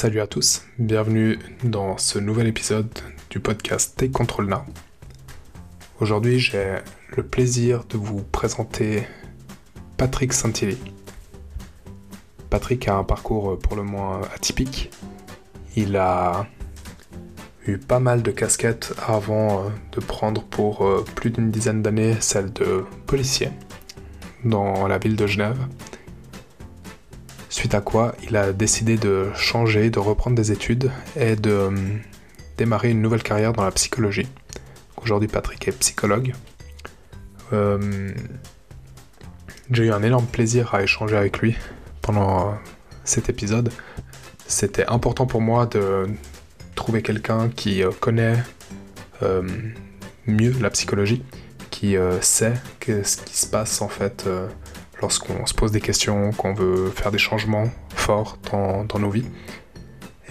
Salut à tous, bienvenue dans ce nouvel épisode du podcast Take Control Now. Aujourd'hui, j'ai le plaisir de vous présenter Patrick Santilli. Patrick a un parcours pour le moins atypique. Il a eu pas mal de casquettes avant euh, de prendre pour euh, plus d'une dizaine d'années celle de policier dans la ville de Genève. Suite à quoi, il a décidé de changer, de reprendre des études et de euh, démarrer une nouvelle carrière dans la psychologie. Aujourd'hui, Patrick est psychologue. Euh, j'ai eu un énorme plaisir à échanger avec lui pendant cet épisode. C'était important pour moi de trouver quelqu'un qui euh, connaît mieux la psychologie, qui sait ce qui se passe en fait lorsqu'on se pose des questions, qu'on veut faire des changements forts dans, nos vies.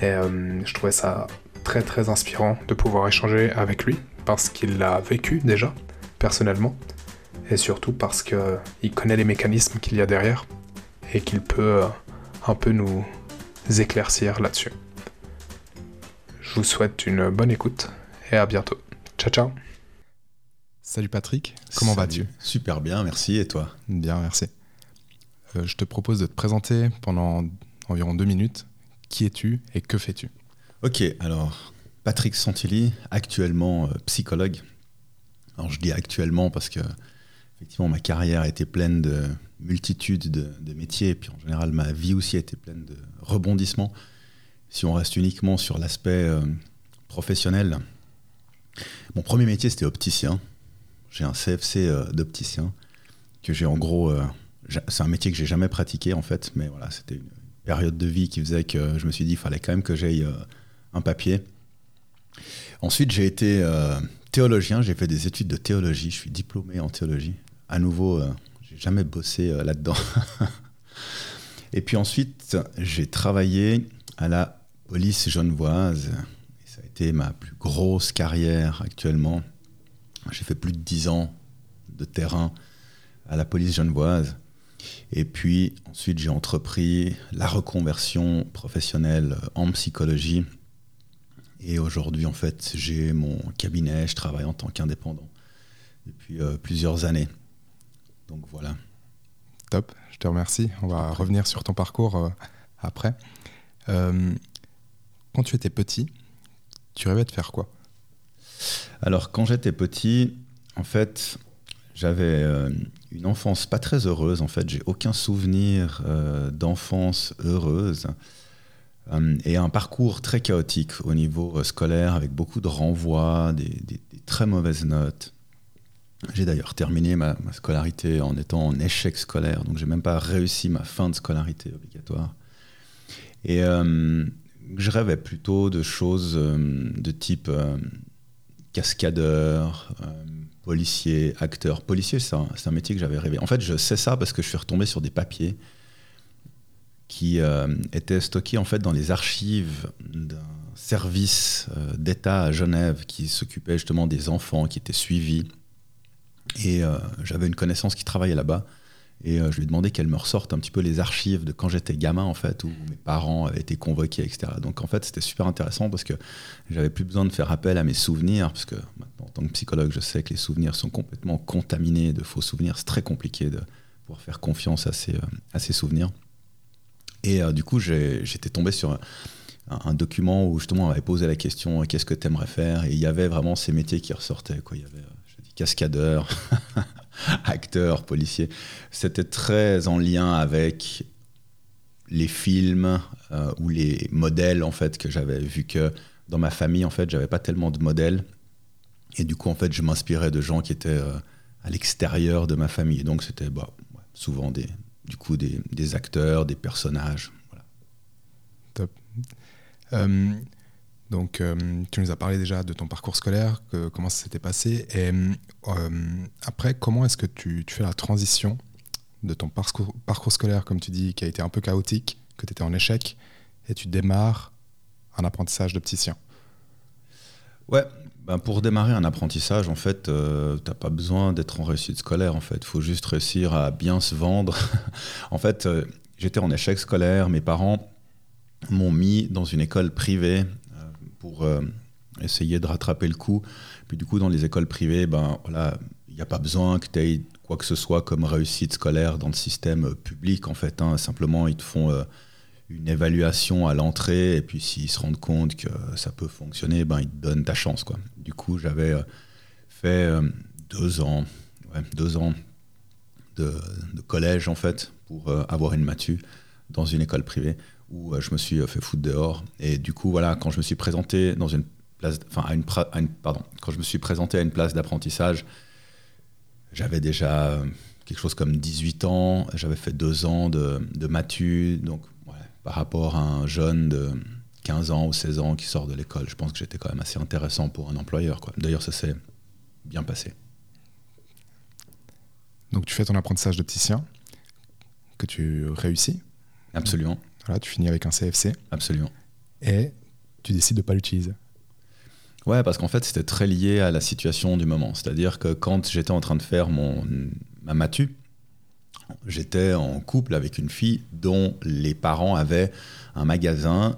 Et euh, je trouvais ça très très inspirant de pouvoir échanger avec lui parce qu'il l'a vécu déjà personnellement et surtout parce qu'il connaît les mécanismes qu'il y a derrière et qu'il peut euh, un peu nous éclaircir là-dessus. Je vous souhaite une bonne écoute et à bientôt. Ciao ciao Salut Patrick, comment vas-tu? Super bien, merci. Et toi? Bien, merci. Euh, je te propose de te présenter pendant environ deux minutes. Qui es-tu et que fais-tu? Ok, alors Patrick Santilli, actuellement euh, psychologue. Alors je dis actuellement parce que effectivement ma carrière a été pleine de multitudes de, métiers et puis en général ma vie aussi a été pleine de rebondissements. Si on reste uniquement sur l'aspect euh, professionnel, mon premier métier c'était opticien. J'ai un CFC d'opticien que j'ai en gros c'est un métier que j'ai jamais pratiqué en fait, mais voilà, c'était une période de vie qui faisait que je me suis dit qu'il fallait quand même que j'aille euh, un papier. Ensuite, j'ai été euh, théologien, j'ai fait des études de théologie, je suis diplômé en théologie. À nouveau, euh, j'ai jamais bossé là-dedans. Et puis ensuite, j'ai travaillé à la police genevoise. Ça a été ma plus grosse carrière actuellement. J'ai fait plus de 10 ans de terrain à la police genevoise. Et puis ensuite, j'ai entrepris la reconversion professionnelle en psychologie. Et aujourd'hui, en fait, j'ai mon cabinet, je travaille en tant qu'indépendant depuis euh, plusieurs années. Donc voilà. Top, je te remercie. On va revenir sur ton parcours euh, après. Euh, quand tu étais petit, tu rêvais de faire quoi? Alors, quand j'étais petit, en fait, j'avais une enfance pas très heureuse. En fait, j'ai aucun souvenir euh, d'enfance heureuse. Euh, et un parcours très chaotique au niveau euh, scolaire, avec beaucoup de renvois, des, très mauvaises notes. J'ai d'ailleurs terminé ma, scolarité en étant en échec scolaire, donc j'ai même pas réussi ma fin de scolarité obligatoire. Et je rêvais plutôt de choses de type cascadeur, policier, acteur. Policier, c'est un, métier que j'avais rêvé. En fait, je sais ça parce que je suis retombé sur des papiers qui euh, étaient stockés en fait dans les archives d'un service euh, d'État à Genève qui s'occupait justement des enfants qui étaient suivis. Et euh, j'avais une connaissance qui travaillait là-bas. Et je lui ai demandé qu'elle me ressorte un petit peu les archives de quand j'étais gamin, en fait, où mes parents avaient été convoqués, etc. Donc, en fait, c'était super intéressant parce que j'avais plus besoin de faire appel à mes souvenirs, parce que en tant que psychologue, je sais que les souvenirs sont complètement contaminés de faux souvenirs. C'est très compliqué de pouvoir faire confiance à ces, euh, à ces souvenirs. Et euh, du coup, j'étais tombé sur un, document où justement on avait posé la question qu'est-ce que tu aimerais faire? Et il y avait vraiment ces métiers qui ressortaient. Quoi. Il y avait euh, cascadeur, acteur, policier. C'était très en lien avec les films ou les modèles en fait que j'avais vu que dans ma famille en fait j'avais pas tellement de modèles et du coup, en fait, je m'inspirais de gens qui étaient euh, à l'extérieur de ma famille. donc, c'était bah, souvent des, du coup, des, des, acteurs, des personnages. Top. Euh, donc, euh, tu nous as parlé déjà de ton parcours scolaire, comment ça s'était passé. Et après, comment est-ce que tu, fais la transition de ton parcours, scolaire, comme tu dis, qui a été un peu chaotique, que tu étais en échec, et tu démarres un apprentissage d'opticien? Ouais, ben pour démarrer un apprentissage, en fait, euh, tu n'as pas besoin d'être en réussite scolaire. En fait, faut juste réussir à bien se vendre. en fait, euh, j'étais en échec scolaire. Mes parents m'ont mis dans une école privée pour essayer de rattraper le coup. Puis du coup, dans les écoles privées, ben voilà, il n'y a pas besoin que tu aies quoi que ce soit comme réussite scolaire dans le système public en fait. Hein. Simplement, ils te font une évaluation à l'entrée et puis s'ils se rendent compte que ça peut fonctionner, ben ils te donnent ta chance quoi. Du coup, j'avais fait deux ans, deux ans de, collège en fait pour euh, avoir une matu dans une école privée où euh, je me suis euh, fait foutre dehors. Et du coup, voilà, quand je me suis présenté dans une place, enfin à une, pardon, quand je me suis présenté à une place d'apprentissage, j'avais déjà quelque chose comme 18 ans, j'avais fait deux ans de, de matu, donc par rapport à un jeune de 15 ans ou 16 ans qui sort de l'école, je pense que j'étais quand même assez intéressant pour un employeur. D'ailleurs, ça s'est bien passé. Donc tu fais ton apprentissage d'opticien, que tu réussis. Absolument. Voilà, tu finis avec un CFC. Absolument. Et tu décides de ne pas l'utiliser. Ouais, parce qu'en fait, c'était très lié à la situation du moment. C'est-à-dire que quand j'étais en train de faire mon, ma matu, j'étais en couple avec une fille dont les parents avaient un magasin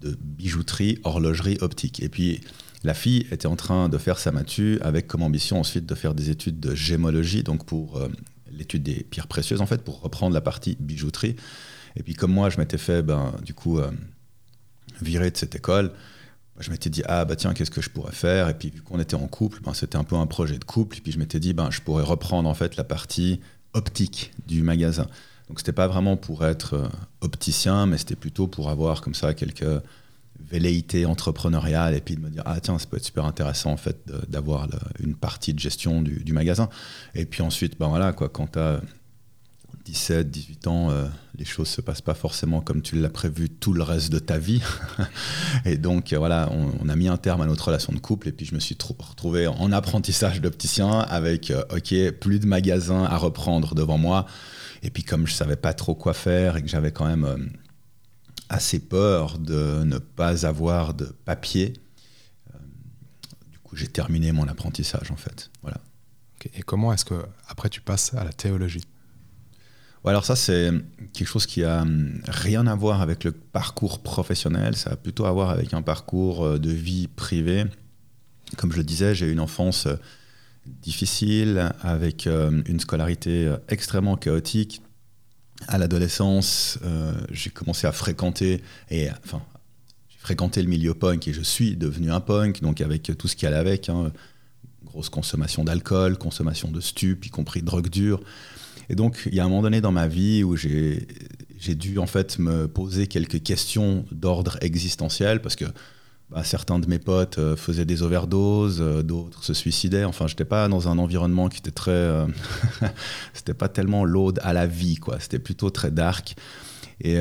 de bijouterie, horlogerie optique. Et puis, la fille était en train de faire sa matu avec comme ambition ensuite de faire des études de gémologie, donc pour euh, l'étude des pierres précieuses en fait, pour reprendre la partie bijouterie. Et puis comme moi, je m'étais fait ben, du coup euh, virer de cette école, je m'étais dit ah bah tiens qu'est-ce que je pourrais faire? Et puis vu qu'on était en couple ben, c'était un peu un projet de couple. Et puis je m'étais dit ben je pourrais reprendre en fait la partie optique du magasin. Donc c'était pas vraiment pour être euh, opticien mais c'était plutôt pour avoir comme ça quelques velléité entrepreneuriale et puis de me dire ah tiens ça peut être super intéressant en fait d'avoir une partie de gestion du, magasin. Et puis ensuite ben voilà quoi quand tu as 17 18 ans euh, les choses se passent pas forcément comme tu l'as prévu tout le reste de ta vie et donc voilà on, a mis un terme à notre relation de couple et puis je me suis retrouvé en apprentissage d'opticien avec euh, ok plus de magasins à reprendre devant moi et puis comme je savais pas trop quoi faire et que j'avais quand même euh, assez peur de ne pas avoir de papier. Euh, du coup, j'ai terminé mon apprentissage en fait. Voilà. Et comment est-ce que après tu passes à la théologie? Alors ça c'est quelque chose qui a hum, rien à voir avec le parcours professionnel, ça a plutôt à voir avec un parcours euh, de vie privée. Comme je le disais, j'ai eu une enfance euh, difficile, avec une scolarité extrêmement chaotique, à l'adolescence, euh, j'ai commencé à fréquenter et enfin j'ai fréquenté le milieu punk et je suis devenu un punk, donc avec tout ce qui allait avec, hein, grosse consommation d'alcool, consommation de stupes, y compris de drogue dure. Et donc il y a un moment donné dans ma vie où j'ai dû en fait me poser quelques questions d'ordre existentiel parce que bah, certains de mes potes euh, faisaient des overdoses, euh, d'autres se suicidaient. Enfin, j'étais pas dans un environnement qui était très. Euh, c'était pas tellement l'aude à la vie, quoi. C'était plutôt très dark. Et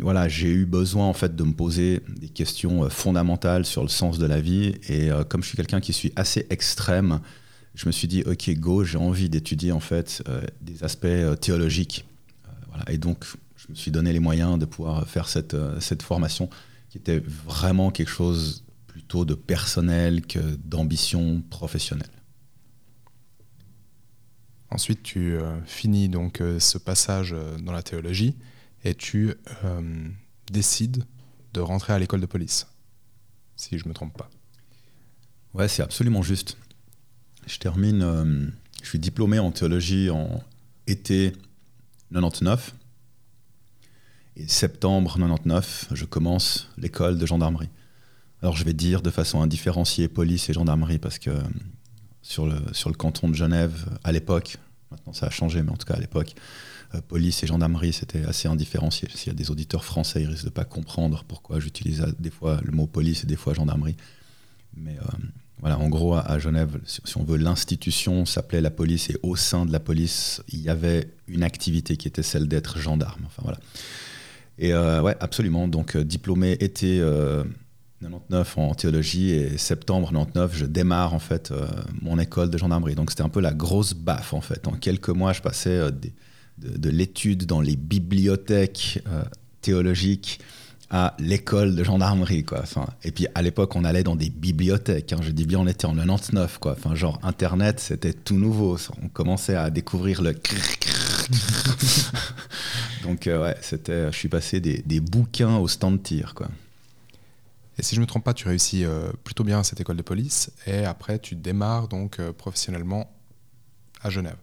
voilà, j'ai eu besoin en fait de me poser des questions fondamentales sur le sens de la vie. Et comme je suis quelqu'un qui suis assez extrême, je me suis dit ok go, j'ai envie d'étudier en fait des aspects théologiques. voilà. Et donc je me suis donné les moyens de pouvoir faire cette, cette formation qui était vraiment quelque chose plutôt de personnel que d'ambition professionnelle. Ensuite, tu euh, finis donc euh, ce passage euh, dans la théologie et tu décides de rentrer à l'école de police, si je ne me trompe pas. Ouais, c'est absolument juste. Je termine, je suis diplômé en théologie en été 99 et septembre 99, je commence l'école de gendarmerie. Alors je vais dire de façon indifférenciée police et gendarmerie parce que sur le, sur le canton de Genève, à l'époque, maintenant ça a changé, mais en tout cas à l'époque, euh, police et gendarmerie c'était assez indifférencié. S'il y a des auditeurs français, ils risquent de pas comprendre pourquoi j'utilise des fois le mot police et des fois gendarmerie. Mais euh, voilà, en gros, à, Genève, si, on veut, l'institution s'appelait la police et au sein de la police, il y avait une activité qui était celle d'être gendarme. Enfin voilà. Et euh, ouais, absolument. Donc, euh, diplômé été 99 euh, en théologie et septembre 99, je démarre en fait mon école de gendarmerie. Donc, c'était un peu la grosse baffe en fait. En quelques mois, je passais de, l'étude dans les bibliothèques théologiques à l'école de gendarmerie, quoi. Et puis à l'époque, on allait dans des bibliothèques. Hein. Je dis bien, on était en 99, quoi. Enfin, genre Internet, c'était tout nouveau. On commençait à découvrir le. Donc euh, ouais, c'était. Je suis passé des, des, bouquins au stand tir, quoi. Et si je me trompe pas, tu réussis euh, plutôt bien à cette école de police, et après tu démarres donc euh, professionnellement à Genève.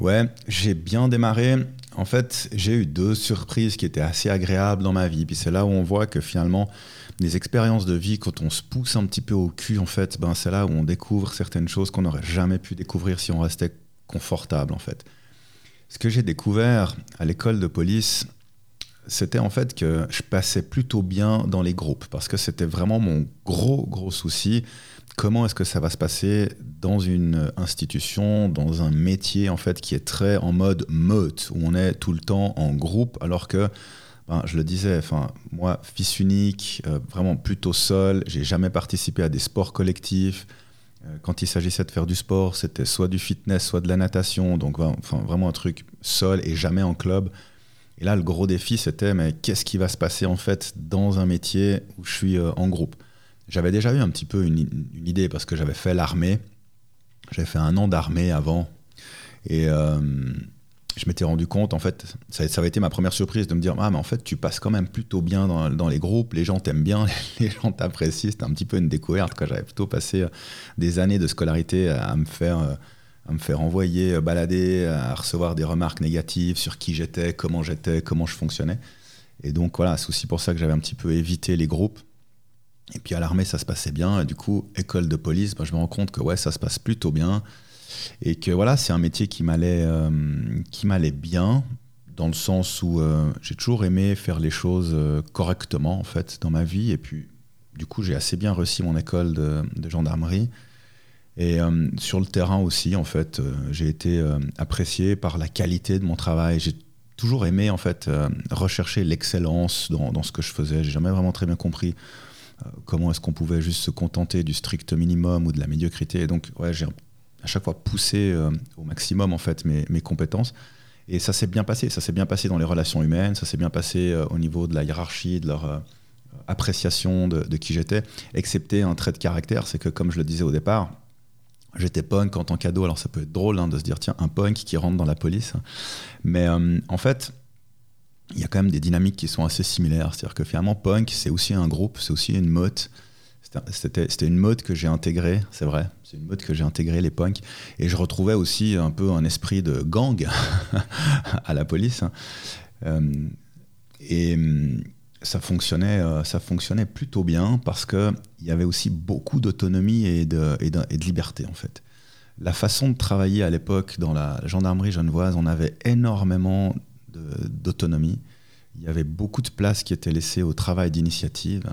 Ouais, j'ai bien démarré. En fait, j'ai eu deux surprises qui étaient assez agréables dans ma vie. Puis c'est là où on voit que finalement, les expériences de vie, quand on se pousse un petit peu au cul, en fait, ben c'est là où on découvre certaines choses qu'on n'aurait jamais pu découvrir si on restait confortable, en fait. Ce que j'ai découvert à l'école de police, c'était en fait que je passais plutôt bien dans les groupes, parce que c'était vraiment mon gros, gros souci comment est-ce que ça va se passer dans une institution, dans un métier en fait qui est très en mode meute, où on est tout le temps en groupe, alors que ben, je le disais, enfin moi fils unique, euh, vraiment plutôt seul, j'ai jamais participé à des sports collectifs. Euh, quand il s'agissait de faire du sport, c'était soit du fitness, soit de la natation, donc enfin, vraiment un truc seul et jamais en club. Et là, le gros défi, c'était mais qu'est-ce qui va se passer en fait dans un métier où je suis euh, en groupe? J'avais déjà eu un petit peu une, idée parce que j'avais fait l'armée. J'avais fait un an d'armée avant. Et euh, je m'étais rendu compte, en fait, ça, avait été ma première surprise de me dire Ah, mais en fait, tu passes quand même plutôt bien dans, les groupes, les gens t'aiment bien, les gens t'apprécient. C'était un petit peu une découverte. J'avais plutôt passé euh, des années de scolarité à me faire. À me faire envoyer, balader, à recevoir des remarques négatives sur qui j'étais, comment j'étais, comment je fonctionnais. Et donc voilà, c'est aussi pour ça que j'avais un petit peu évité les groupes. Et puis à l'armée, ça se passait bien. Et du coup, école de police, bah, je me rends compte que ouais, ça se passe plutôt bien. Et que voilà, c'est un métier qui m'allait, euh, bien, dans le sens où euh, j'ai toujours aimé faire les choses euh, correctement, en fait, dans ma vie. Et puis, du coup, j'ai assez bien réussi mon école de gendarmerie. Et sur le terrain aussi, en fait, j'ai été apprécié par la qualité de mon travail. J'ai toujours aimé, en fait, rechercher l'excellence dans, dans, ce que je faisais. J'ai jamais vraiment très bien compris euh, comment est-ce qu'on pouvait juste se contenter du strict minimum ou de la médiocrité. Donc, ouais, j'ai à chaque fois poussé euh, au maximum en fait mes, mes compétences. Et ça s'est bien passé. Ça s'est bien passé dans les relations humaines. Ça s'est bien passé euh, au niveau de la hiérarchie, de leur appréciation de, qui j'étais, excepté un trait de caractère, c'est que comme je le disais au départ, j'étais punk en tant qu'ado. Alors ça peut être drôle hein, de se dire tiens un punk qui rentre dans la police, mais en fait il y a quand même des dynamiques qui sont assez similaires. C'est-à-dire que finalement, punk, c'est aussi un groupe, c'est aussi une mode. C'était une mode que j'ai intégrée, c'est vrai. C'est une mode que j'ai intégrée, les punks. Et je retrouvais aussi un peu un esprit de gang à la police. Euh, et ça fonctionnait, euh, ça fonctionnait plutôt bien parce qu'il y avait aussi beaucoup d'autonomie et de, liberté, en fait. La façon de travailler à l'époque dans la gendarmerie genevoise, on avait énormément d'autonomie. Il y avait beaucoup de place qui était laissée au travail d'initiative.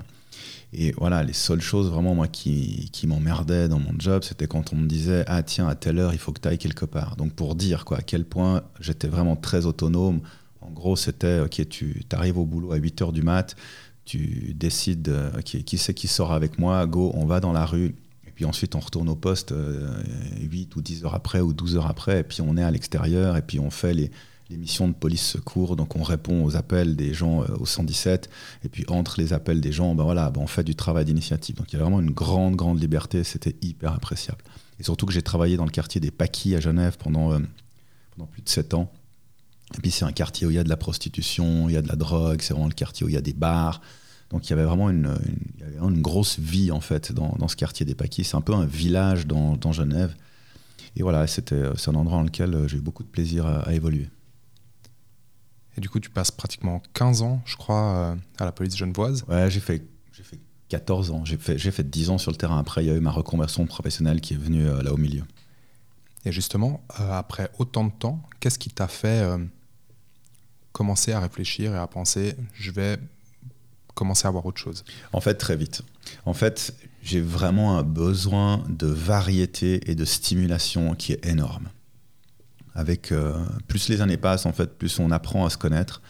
Et voilà, les seules choses vraiment moi qui, qui m'emmerdaient dans mon job, c'était quand on me disait ah tiens à telle heure il faut que tu ailles quelque part. Donc pour dire quoi à quel point j'étais vraiment très autonome. En gros c'était ok tu arrives au boulot à 8 heures du mat, tu décides qui c'est qui sort avec moi, go on va dans la rue. Et puis ensuite on retourne au poste 8 euh, ou 10 heures après ou 12 heures après et puis on est à l'extérieur et puis on fait les missions de police secours. Donc on répond aux appels des gens euh, au 117 et puis entre les appels des gens, ben voilà, ben on fait du travail d'initiative. Donc il y a vraiment une grande grande liberté. C'était hyper appréciable. Et surtout que j'ai travaillé dans le quartier des Paquis à Genève pendant euh, pendant plus de 7 ans. Et puis c'est un quartier où il y a de la prostitution, il y a de la drogue. C'est vraiment le quartier où il y a des bars. Donc il y avait vraiment une, une, grosse vie en fait dans, dans ce quartier des Paquis. C'est un peu un village dans, dans Genève. Et voilà, c'était c'est un endroit dans lequel euh, j'ai eu beaucoup de plaisir à évoluer. Et du coup, tu passes pratiquement 15 ans, je crois, euh, à la police genevoise. Ouais, j'ai fait, j'ai fait 14 ans. J'ai fait, j'ai fait 10 ans sur le terrain. Après, il y a eu ma reconversion professionnelle qui est venue euh, là au milieu. Et justement, euh, après autant de temps, qu'est-ce qui t'a fait commencer à réfléchir et à penser, je vais commencer à voir autre chose En fait, très vite. En fait, j'ai vraiment un besoin de variété et de stimulation qui est énorme avec euh, plus les années passent, en fait, plus on apprend à se connaître.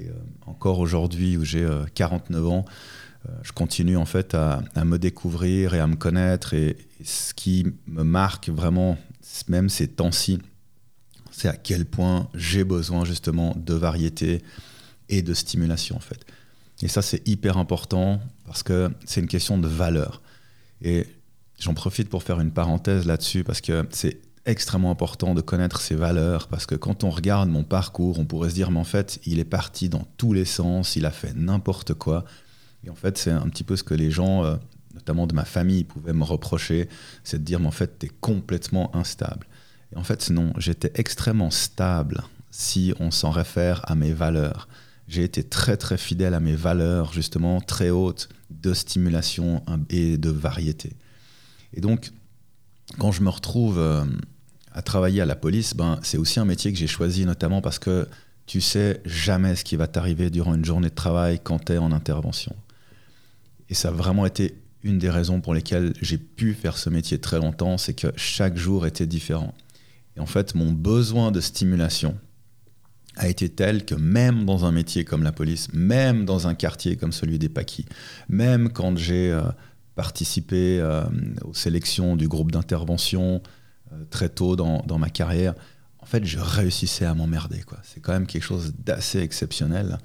Et euh, encore aujourd'hui, où j'ai 49 euh, ans, je continue en fait à, me découvrir et à me connaître. Et, ce qui me marque vraiment, même ces temps-ci, c'est à quel point j'ai besoin justement de variété et de stimulation en fait. Et ça, c'est hyper important parce que c'est une question de valeur. Et j'en profite pour faire une parenthèse là-dessus parce que c'est extrêmement important de connaître ses valeurs parce que quand on regarde mon parcours, on pourrait se dire mais en fait, il est parti dans tous les sens, il a fait n'importe quoi. Et en fait, c'est un petit peu ce que les gens, euh, notamment de ma famille, pouvaient me reprocher, c'est de dire mais en fait, tu es complètement instable. En fait, non, j'étais extrêmement stable si on s'en réfère à mes valeurs. J'ai été très très fidèle à mes valeurs, justement très hautes de stimulation et de variété. Et donc, quand je me retrouve euh, à travailler à la police, ben, c'est aussi un métier que j'ai choisi notamment parce que tu sais jamais ce qui va t'arriver durant une journée de travail quand tu es en intervention. Et ça a vraiment été une des raisons pour lesquelles j'ai pu faire ce métier très longtemps, c'est que chaque jour était différent. Et en fait, mon besoin de stimulation a été tel que même dans un métier comme la police, même dans un quartier comme celui des Paquis, même quand j'ai euh, participé euh, aux sélections du groupe d'intervention euh, très tôt dans, ma carrière, en fait, je réussissais à m'emmerder. C'est quand même quelque chose d'assez exceptionnel.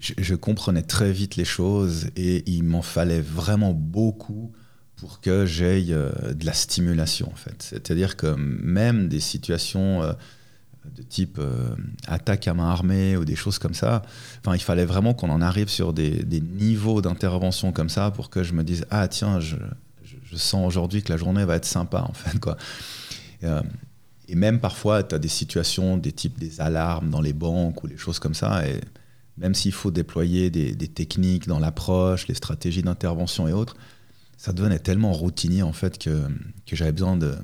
Je, comprenais très vite les choses et il m'en fallait vraiment beaucoup pour que j'aie de la stimulation, en fait. C'est-à-dire que même des situations de type euh, attaque à main armée ou des choses comme ça. Il fallait vraiment qu'on en arrive sur des, niveaux d'intervention comme ça pour que je me dise ah tiens, je, sens aujourd'hui que la journée va être sympa en fait quoi. Euh, et même parfois, tu as des situations, des types des alarmes dans les banques ou les choses comme ça. Et même s'il faut déployer des, techniques dans l'approche, les stratégies d'intervention et autres, ça devenait tellement routinier en fait que, j'avais besoin de,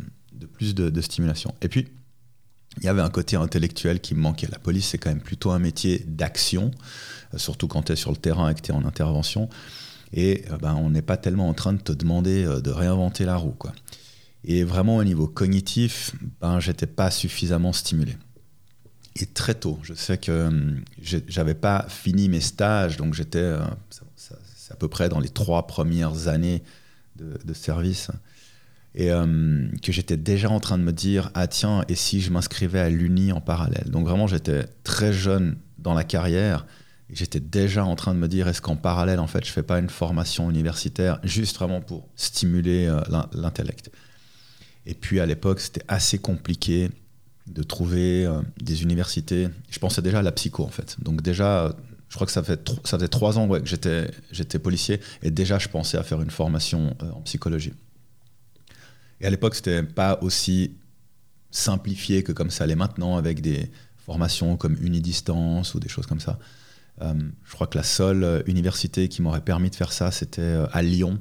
plus de, stimulation. Et puis, il y avait un côté intellectuel qui me manquait. La police, c'est quand même plutôt un métier d'action, euh, surtout quand tu es sur le terrain et que tu es en intervention. Et euh, ben, on n'est pas tellement en train de te demander euh, de réinventer la roue. Quoi. Et vraiment, au niveau cognitif, ben, j'étais pas suffisamment stimulé. Et très tôt, je sais que j'avais pas fini mes stages, donc j'étais, à peu près dans les trois premières années de, de service. Et euh, que j'étais déjà en train de me dire ah tiens et si je m'inscrivais à l'uni en parallèle? Donc vraiment j'étais très jeune dans la carrière. Et j'étais déjà en train de me dire est-ce qu'en parallèle en fait je fais pas une formation universitaire juste vraiment pour stimuler euh, l'intellect? Et puis à l'époque c'était assez compliqué de trouver euh, des universités. Je pensais déjà à la psycho en fait. Donc déjà je crois que ça fait ça faisait trois ans ouais, que j'étais policier et déjà je pensais à faire une formation en psychologie et à l'époque, c'était pas aussi simplifié que comme ça l'est maintenant, avec des formations comme Unidistance ou des choses comme ça. Euh, je crois que la seule université qui m'aurait permis de faire ça, c'était euh, à Lyon.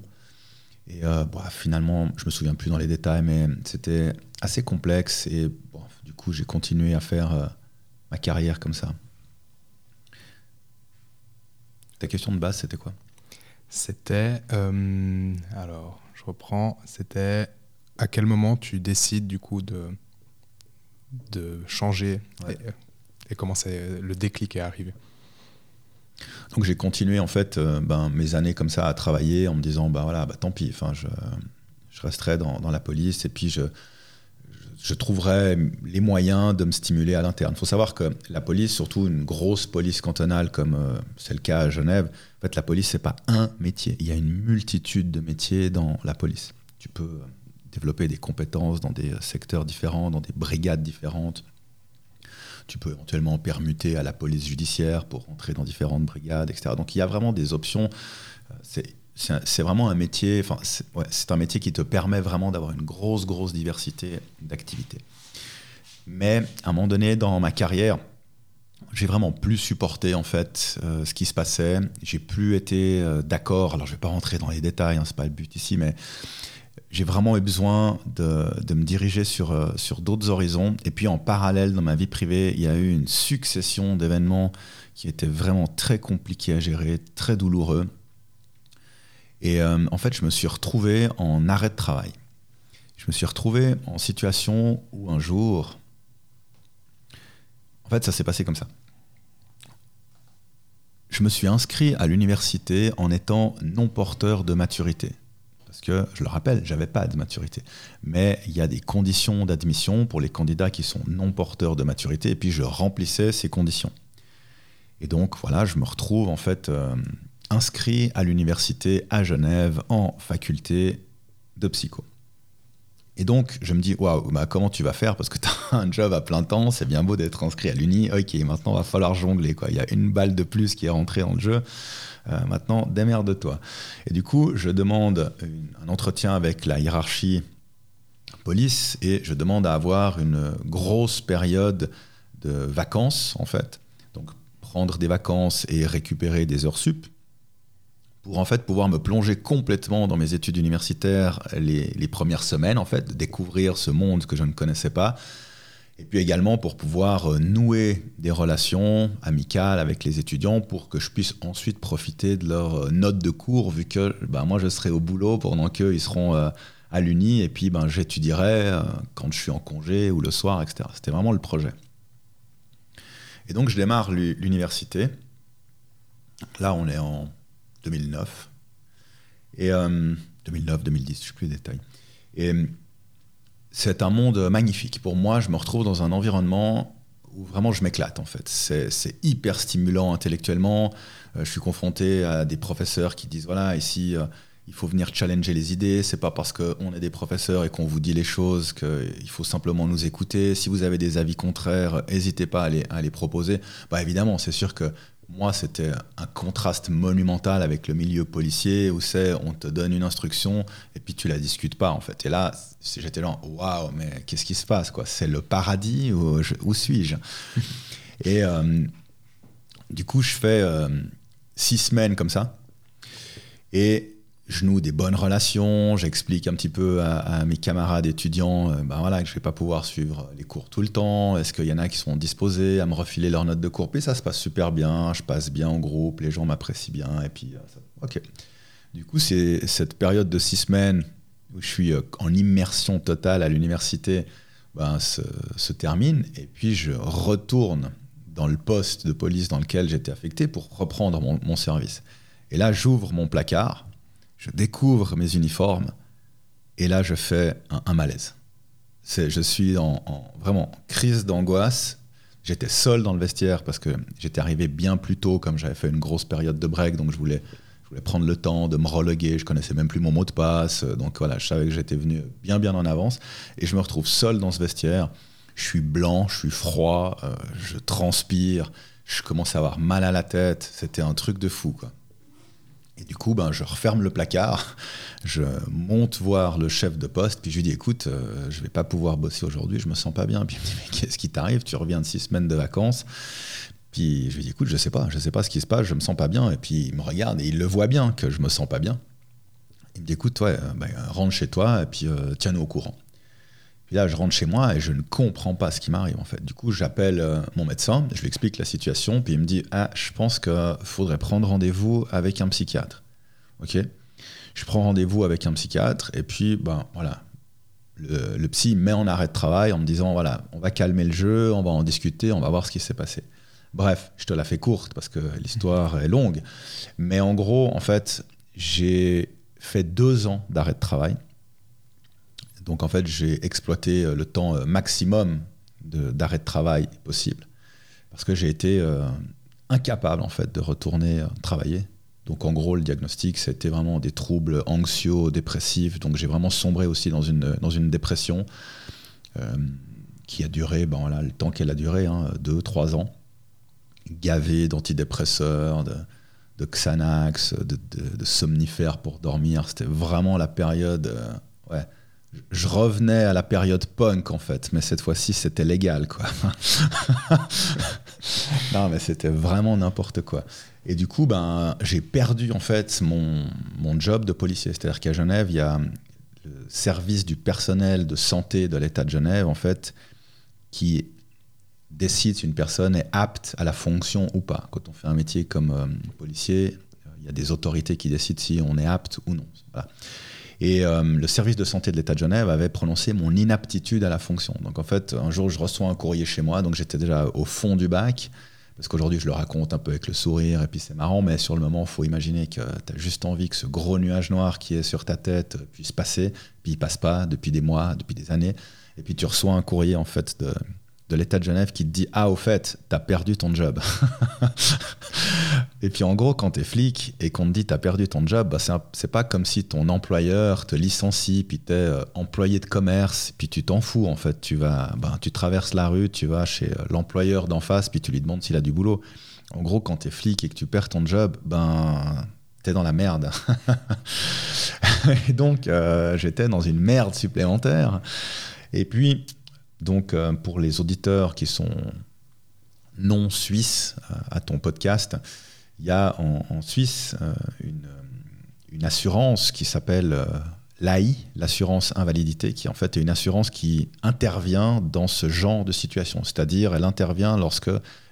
Et euh, finalement, je me souviens plus dans les détails, mais c'était assez complexe. Et du coup, j'ai continué à faire ma carrière comme ça. Ta question de base, c'était quoi? C'était. alors, je reprends. C'était à quel moment tu décides du coup de, de changer et, comment le déclic est arrivé? Donc j'ai continué en fait euh, ben, mes années comme ça à travailler en me disant bah voilà bah tant pis enfin je, je resterai dans, dans, la police et puis je, je trouverai les moyens de me stimuler à l'interne. Il faut savoir que la police, surtout une grosse police cantonale comme euh, c'est le cas à Genève, en fait la police c'est pas un métier, il y a une multitude de métiers dans la police. Tu peux développer des compétences dans des secteurs différents, dans des brigades différentes. Tu peux éventuellement permuter à la police judiciaire pour entrer dans différentes brigades, etc. Donc il y a vraiment des options. Euh, c'est vraiment un métier, qui te permet vraiment d'avoir une grosse, grosse diversité d'activités. Mais à un moment donné dans ma carrière, j'ai vraiment plus supporté en fait euh, ce qui se passait. J'ai plus été euh, d'accord. Alors je vais pas rentrer dans les détails, hein, c'est pas le but ici, mais j'ai vraiment eu besoin de, me diriger euh, sur d'autres horizons. Et puis en parallèle, dans ma vie privée, il y a eu une succession d'événements qui étaient vraiment très compliqués à gérer, très douloureux. Et euh, en fait, je me suis retrouvé en arrêt de travail. Je me suis retrouvé en situation où un jour, en fait, ça s'est passé comme ça. Je me suis inscrit à l'université en étant non porteur de maturité. Parce que, je le rappelle, j'avais pas de maturité. Mais il y a des conditions d'admission pour les candidats qui sont non porteurs de maturité, et puis je remplissais ces conditions. Et donc, voilà, je me retrouve en fait euh, inscrit à l'université à Genève en faculté de psycho. Et donc, je me dis, waouh, bah, comment tu vas faire? Parce que tu as un job à plein temps, c'est bien beau d'être inscrit à l'Uni. Ok, maintenant, va falloir jongler. Quoi. Il y a une balle de plus qui est rentrée dans le jeu. Euh, maintenant, démerde-toi. Et du coup, je demande un entretien avec la hiérarchie police et je demande à avoir une grosse période de vacances, en fait. Donc, prendre des vacances et récupérer des heures sup pour en fait pouvoir me plonger complètement dans mes études universitaires les, premières semaines, en fait, découvrir ce monde que je ne connaissais pas. Et puis également pour pouvoir euh, nouer des relations amicales avec les étudiants pour que je puisse ensuite profiter de leurs euh, notes de cours, vu que ben, moi je serai au boulot pendant qu'eux ils seront euh, à l'Uni, et puis ben, j'étudierai quand je suis en congé ou le soir, etc. C'était vraiment le projet. Et donc je démarre l'université. Là on est en 2009. Et 2009, 2010, je sais plus les détails. Et c'est un monde magnifique. Pour moi, je me retrouve dans un environnement où vraiment je m'éclate en fait. C'est hyper stimulant intellectuellement. Euh, je suis confronté à des professeurs qui disent voilà, ici, euh, il faut venir challenger les idées. C'est pas parce qu'on est des professeurs et qu'on vous dit les choses qu'il faut simplement nous écouter. Si vous avez des avis contraires, n'hésitez pas à les, à les proposer. Bah, évidemment, c'est sûr que moi, c'était un contraste monumental avec le milieu policier où c'est on te donne une instruction et puis tu la discutes pas en fait. Et là, j'étais là, waouh, mais qu'est-ce qui se passe quoi? C'est le paradis ou où suis-je? Et euh, du coup, je fais euh, six semaines comme ça. Et je noue des bonnes relations, j'explique un petit peu à, mes camarades étudiants euh, ben voilà, que je ne vais pas pouvoir suivre les cours tout le temps, est-ce qu'il y en a qui sont disposés à me refiler leurs notes de cours, puis ça se passe super bien, je passe bien en groupe, les gens m'apprécient bien, et puis euh, ok. Du coup, c'est cette période de six semaines où je suis euh, en immersion totale à l'université ben, se, termine, et puis je retourne dans le poste de police dans lequel j'étais affecté pour reprendre mon, mon service. Et là, j'ouvre mon placard, je découvre mes uniformes et là je fais un, malaise. je suis en, vraiment crise d'angoisse. J'étais seul dans le vestiaire parce que j'étais arrivé bien plus tôt, comme j'avais fait une grosse période de break, donc je voulais, je voulais prendre le temps de me reloguer. Je connaissais même plus mon mot de passe, donc voilà, je savais que j'étais venu bien bien en avance et je me retrouve seul dans ce vestiaire. Je suis blanc, je suis froid, euh, je transpire, je commence à avoir mal à la tête. C'était un truc de fou, quoi. Et du coup, ben, je referme le placard, je monte voir le chef de poste, puis je lui dis écoute, euh, je vais pas pouvoir bosser aujourd'hui, je me sens pas bien. Puis il me dit mais qu'est-ce qui t'arrive? Tu reviens de six semaines de vacances. Puis je lui dis écoute, je sais pas, je sais pas ce qui se passe, je me sens pas bien. Et puis il me regarde et il le voit bien que je me sens pas bien. Il me dit écoute, ouais, euh, ben, rentre chez toi et puis euh, tiens-nous au courant. Puis là, je rentre chez moi et je ne comprends pas ce qui m'arrive en fait. Du coup, j'appelle euh, mon médecin, je lui explique la situation, puis il me dit Ah, je pense qu'il faudrait prendre rendez-vous avec un psychiatre. Ok? Je prends rendez-vous avec un psychiatre et puis, ben voilà. Le, le, psy met en arrêt de travail en me disant Voilà, on va calmer le jeu, on va en discuter, on va voir ce qui s'est passé. Bref, je te la fais courte parce que l'histoire est longue. Mais en gros, en fait, j'ai fait deux ans d'arrêt de travail donc en fait, j'ai exploité euh, le temps euh, maximum d'arrêt de, travail possible parce que j'ai été euh, incapable en fait de retourner travailler. Donc en gros, le diagnostic, c'était vraiment des troubles anxieux, dépressifs. Donc j'ai vraiment sombré aussi dans une, dans une dépression qui a duré ben le temps qu'elle a duré, hein, deux, trois ans, gavé d'antidépresseurs, de, de Xanax, de, de, somnifères pour dormir. C'était vraiment la période ouais, je revenais à la période punk en fait, mais cette fois-ci c'était légal quoi. non mais c'était vraiment n'importe quoi. Et du coup ben j'ai perdu en fait mon, mon job de policier, c'est-à-dire qu'à Genève il y a le service du personnel de santé de l'État de Genève en fait qui décide si une personne est apte à la fonction ou pas. Quand on fait un métier comme euh, policier, il y a des autorités qui décident si on est apte ou non. Voilà. Et euh, le service de santé de l'État de Genève avait prononcé mon inaptitude à la fonction. Donc en fait, un jour, je reçois un courrier chez moi, donc j'étais déjà au fond du bac. Parce qu'aujourd'hui, je le raconte un peu avec le sourire, et puis c'est marrant, mais sur le moment, il faut imaginer que tu as juste envie que ce gros nuage noir qui est sur ta tête puisse passer, puis il passe pas depuis des mois, depuis des années. Et puis tu reçois un courrier en fait de, de l'État de Genève qui te dit Ah, au fait, t'as perdu ton job. et puis en gros, quand t'es flic et qu'on te dit T'as perdu ton job, bah, c'est pas comme si ton employeur te licencie, puis t'es euh, employé de commerce, puis tu t'en fous en fait. Tu, vas, bah, tu traverses la rue, tu vas chez euh, l'employeur d'en face, puis tu lui demandes s'il a du boulot. En gros, quand t'es flic et que tu perds ton job, ben t'es dans la merde. et donc, euh, j'étais dans une merde supplémentaire. Et puis, donc, euh, pour les auditeurs qui sont non suisses euh, à ton podcast, il y a en, Suisse euh, une, assurance qui s'appelle l'AI, l'assurance invalidité, qui en fait est une assurance qui intervient dans ce genre de situation. C'est-à-dire, elle intervient lorsque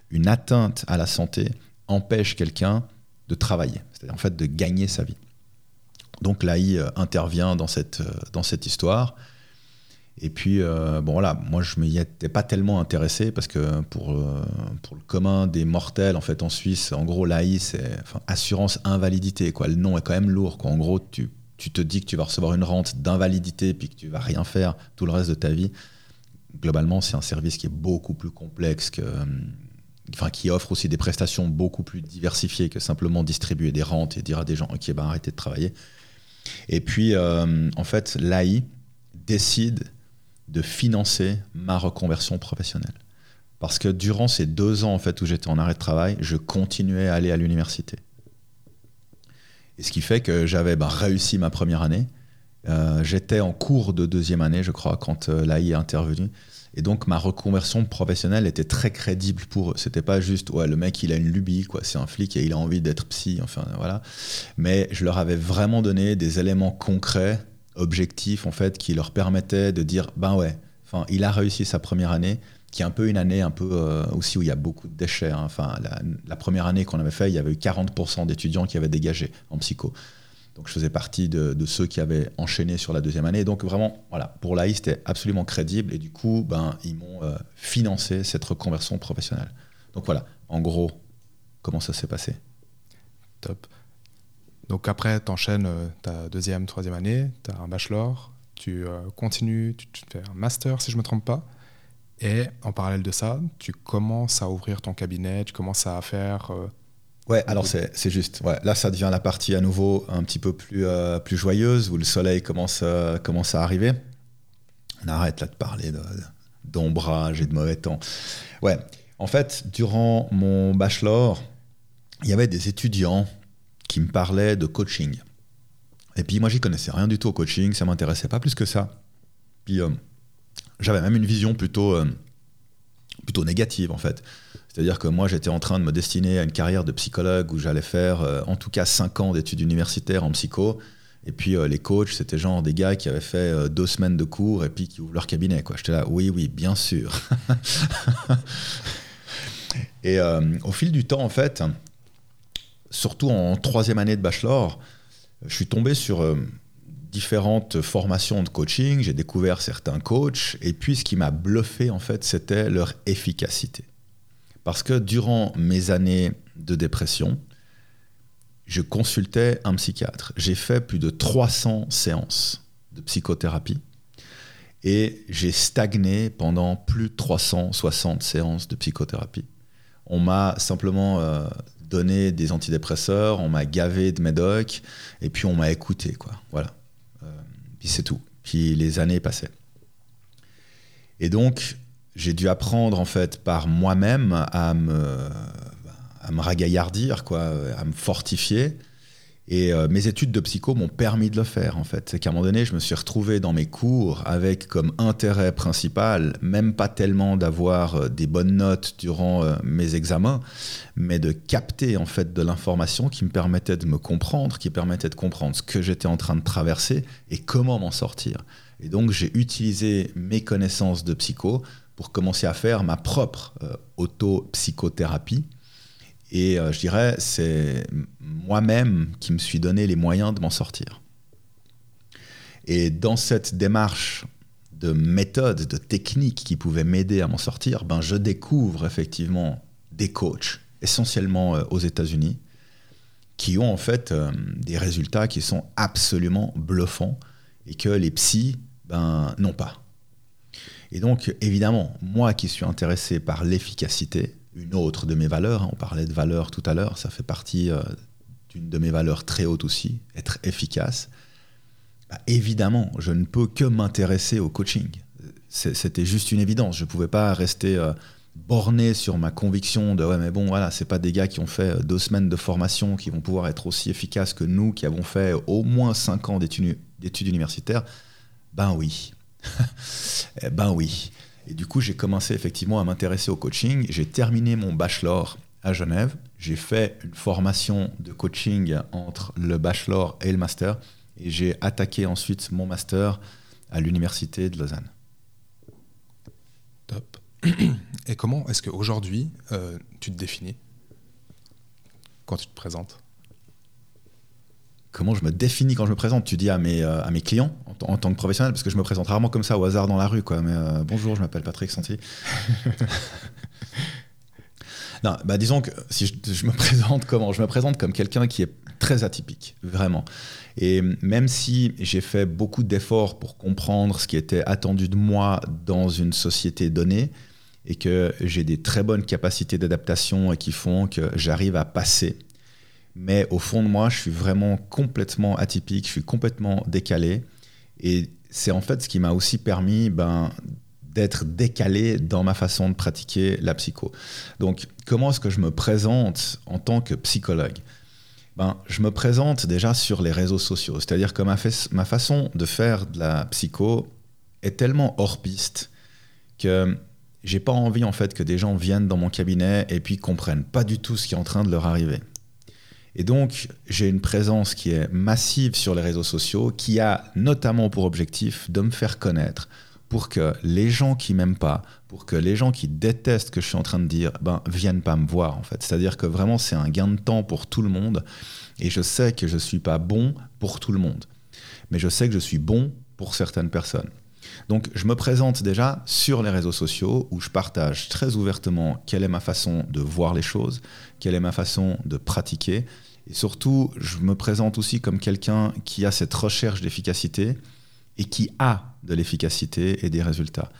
une atteinte à la santé empêche quelqu'un de travailler, c'est-à-dire en fait de gagner sa vie. Donc l'AI intervient dans cette, dans cette histoire. Et puis, euh, bon voilà, moi je m'y étais pas tellement intéressé parce que pour, euh, pour le commun des mortels, en fait, en Suisse, en gros, l'AI, c'est assurance invalidité. Quoi. Le nom est quand même lourd. Quoi. En gros, tu, tu te dis que tu vas recevoir une rente d'invalidité puis que tu vas rien faire tout le reste de ta vie. Globalement, c'est un service qui est beaucoup plus complexe que. Enfin, qui offre aussi des prestations beaucoup plus diversifiées que simplement distribuer des rentes et dire à des gens ok, ben arrêtez de travailler. Et puis, euh, en fait, l'AI décide de financer ma reconversion professionnelle. Parce que durant ces deux ans en fait, où j'étais en arrêt de travail, je continuais à aller à l'université. Et ce qui fait que j'avais ben, réussi ma première année. Euh, j'étais en cours de deuxième année, je crois, quand euh, l'AI est intervenu. Et donc ma reconversion professionnelle était très crédible pour eux. C'était pas juste ouais le mec il a une lubie quoi, c'est un flic et il a envie d'être psy, enfin voilà. Mais je leur avais vraiment donné des éléments concrets objectif en fait qui leur permettait de dire ben ouais, enfin il a réussi sa première année, qui est un peu une année un peu euh, aussi où il y a beaucoup de déchets. Hein. Enfin la, première année qu'on avait fait, il y avait eu 40% d'étudiants qui avaient dégagé en psycho. Donc je faisais partie de, ceux qui avaient enchaîné sur la deuxième année. Donc vraiment, voilà, pour l'AI, c'était absolument crédible. Et du coup, ben, ils m'ont euh, financé cette reconversion professionnelle. Donc voilà, en gros, comment ça s'est passé? Top. Donc après, tu enchaînes euh, ta deuxième, troisième année, tu as un bachelor, tu euh, continues, tu, fais un master si je ne me trompe pas. Et en parallèle de ça, tu commences à ouvrir ton cabinet, tu commences à faire... Euh, ouais, alors c'est juste. Ouais. Là, ça devient la partie à nouveau un petit peu plus, plus joyeuse, où le soleil commence, commence à arriver. On arrête là de parler d'ombrage et de mauvais temps. Ouais, en fait, durant mon bachelor, il y avait des étudiants qui me parlait de coaching. Et puis moi, j'y connaissais rien du tout au coaching, ça m'intéressait pas plus que ça. Puis euh, j'avais même une vision plutôt, euh, plutôt négative en fait. C'est-à-dire que moi, j'étais en train de me destiner à une carrière de psychologue où j'allais faire euh, en tout cas 5 ans d'études universitaires en psycho. Et puis les coachs, c'était genre des gars qui avaient fait deux semaines de cours et puis qui ouvrent leur cabinet. J'étais là, oui, oui, bien sûr. et au fil du temps, en fait, surtout en troisième année de bachelor, je suis tombé sur euh, différentes formations de coaching, j'ai découvert certains coachs, et puis ce qui m'a bluffé, en fait, c'était leur efficacité. Parce que durant mes années de dépression, je consultais un psychiatre. J'ai fait plus de 300 séances de psychothérapie et j'ai stagné pendant plus de 360 séances de psychothérapie. On m'a simplement euh, donné des antidépresseurs, on m'a gavé de médoc, et puis on m'a écouté, quoi. Voilà. Euh, puis c'est tout. Puis les années passaient. Et donc, j'ai dû apprendre, en fait, par moi-même à me, à me ragaillardir, quoi, à me fortifier, et euh, mes études de psycho m'ont permis de le faire, en fait. C'est qu'à un moment donné, je me suis retrouvé dans mes cours avec comme intérêt principal, même pas tellement d'avoir euh, des bonnes notes durant euh, mes examens, mais de capter, en fait, de l'information qui me permettait de me comprendre, qui permettait de comprendre ce que j'étais en train de traverser et comment m'en sortir. Et donc, j'ai utilisé mes connaissances de psycho pour commencer à faire ma propre auto-psychothérapie et euh, je dirais, c'est moi-même qui me suis donné les moyens de m'en sortir. Et dans cette démarche de méthode, de technique qui pouvait m'aider à m'en sortir, ben je découvre effectivement des coachs, essentiellement euh, aux États-Unis, qui ont en fait euh, des résultats qui sont absolument bluffants et que les psys ben, n'ont pas. Et donc, évidemment, moi qui suis intéressé par l'efficacité, une autre de mes valeurs, hein, on parlait de valeurs tout à l'heure, ça fait partie euh, d'une de mes valeurs très hautes aussi, être efficace, bah, évidemment, je ne peux que m'intéresser au coaching. C'était juste une évidence. Je ne pouvais pas rester euh, borné sur ma conviction de ouais, mais bon, voilà, c'est pas des gars qui ont fait euh, deux semaines de formation qui vont pouvoir être aussi efficaces que nous qui avons fait au moins cinq ans d'études universitaires. Ben oui. Eh ben oui. Et du coup, j'ai commencé effectivement à m'intéresser au coaching. J'ai terminé mon bachelor à Genève. J'ai fait une formation de coaching entre le bachelor et le master. Et j'ai attaqué ensuite mon master à l'université de Lausanne. Top. Et comment est-ce qu'aujourd'hui, euh, tu te définis quand tu te présentes? Comment je me définis quand je me présente? Tu dis à mes, euh, à mes clients? En, tant que professionnel, parce que je me présente rarement comme ça au hasard dans la rue. Quoi. Mais, euh, bonjour, je m'appelle Patrick Santi. non, bah disons que si je, me présente comment? Je me présente comme quelqu'un qui est très atypique, vraiment. Et même si j'ai fait beaucoup d'efforts pour comprendre ce qui était attendu de moi dans une société donnée, et que j'ai des très bonnes capacités d'adaptation qui font que j'arrive à passer. Mais au fond de moi, je suis vraiment complètement atypique, je suis complètement décalé. Et c'est en fait ce qui m'a aussi permis ben, d'être décalé dans ma façon de pratiquer la psycho. Donc, comment est-ce que je me présente en tant que psychologue? Ben, je me présente déjà sur les réseaux sociaux. C'est-à-dire que ma, ma, façon de faire de la psycho est tellement hors piste que j'ai pas envie en fait que des gens viennent dans mon cabinet et puis comprennent pas du tout ce qui est en train de leur arriver. Et donc, j'ai une présence qui est massive sur les réseaux sociaux, qui a notamment pour objectif de me faire connaître, pour que les gens qui m'aiment pas, pour que les gens qui détestent ce que je suis en train de dire, ben viennent pas me voir en fait. C'est-à-dire que vraiment c'est un gain de temps pour tout le monde, et je sais que je suis pas bon pour tout le monde, mais je sais que je suis bon pour certaines personnes. Donc je me présente déjà sur les réseaux sociaux où je partage très ouvertement quelle est ma façon de voir les choses, quelle est ma façon de pratiquer. Et surtout, je me présente aussi comme quelqu'un qui a cette recherche d'efficacité et qui a de l'efficacité et des résultats.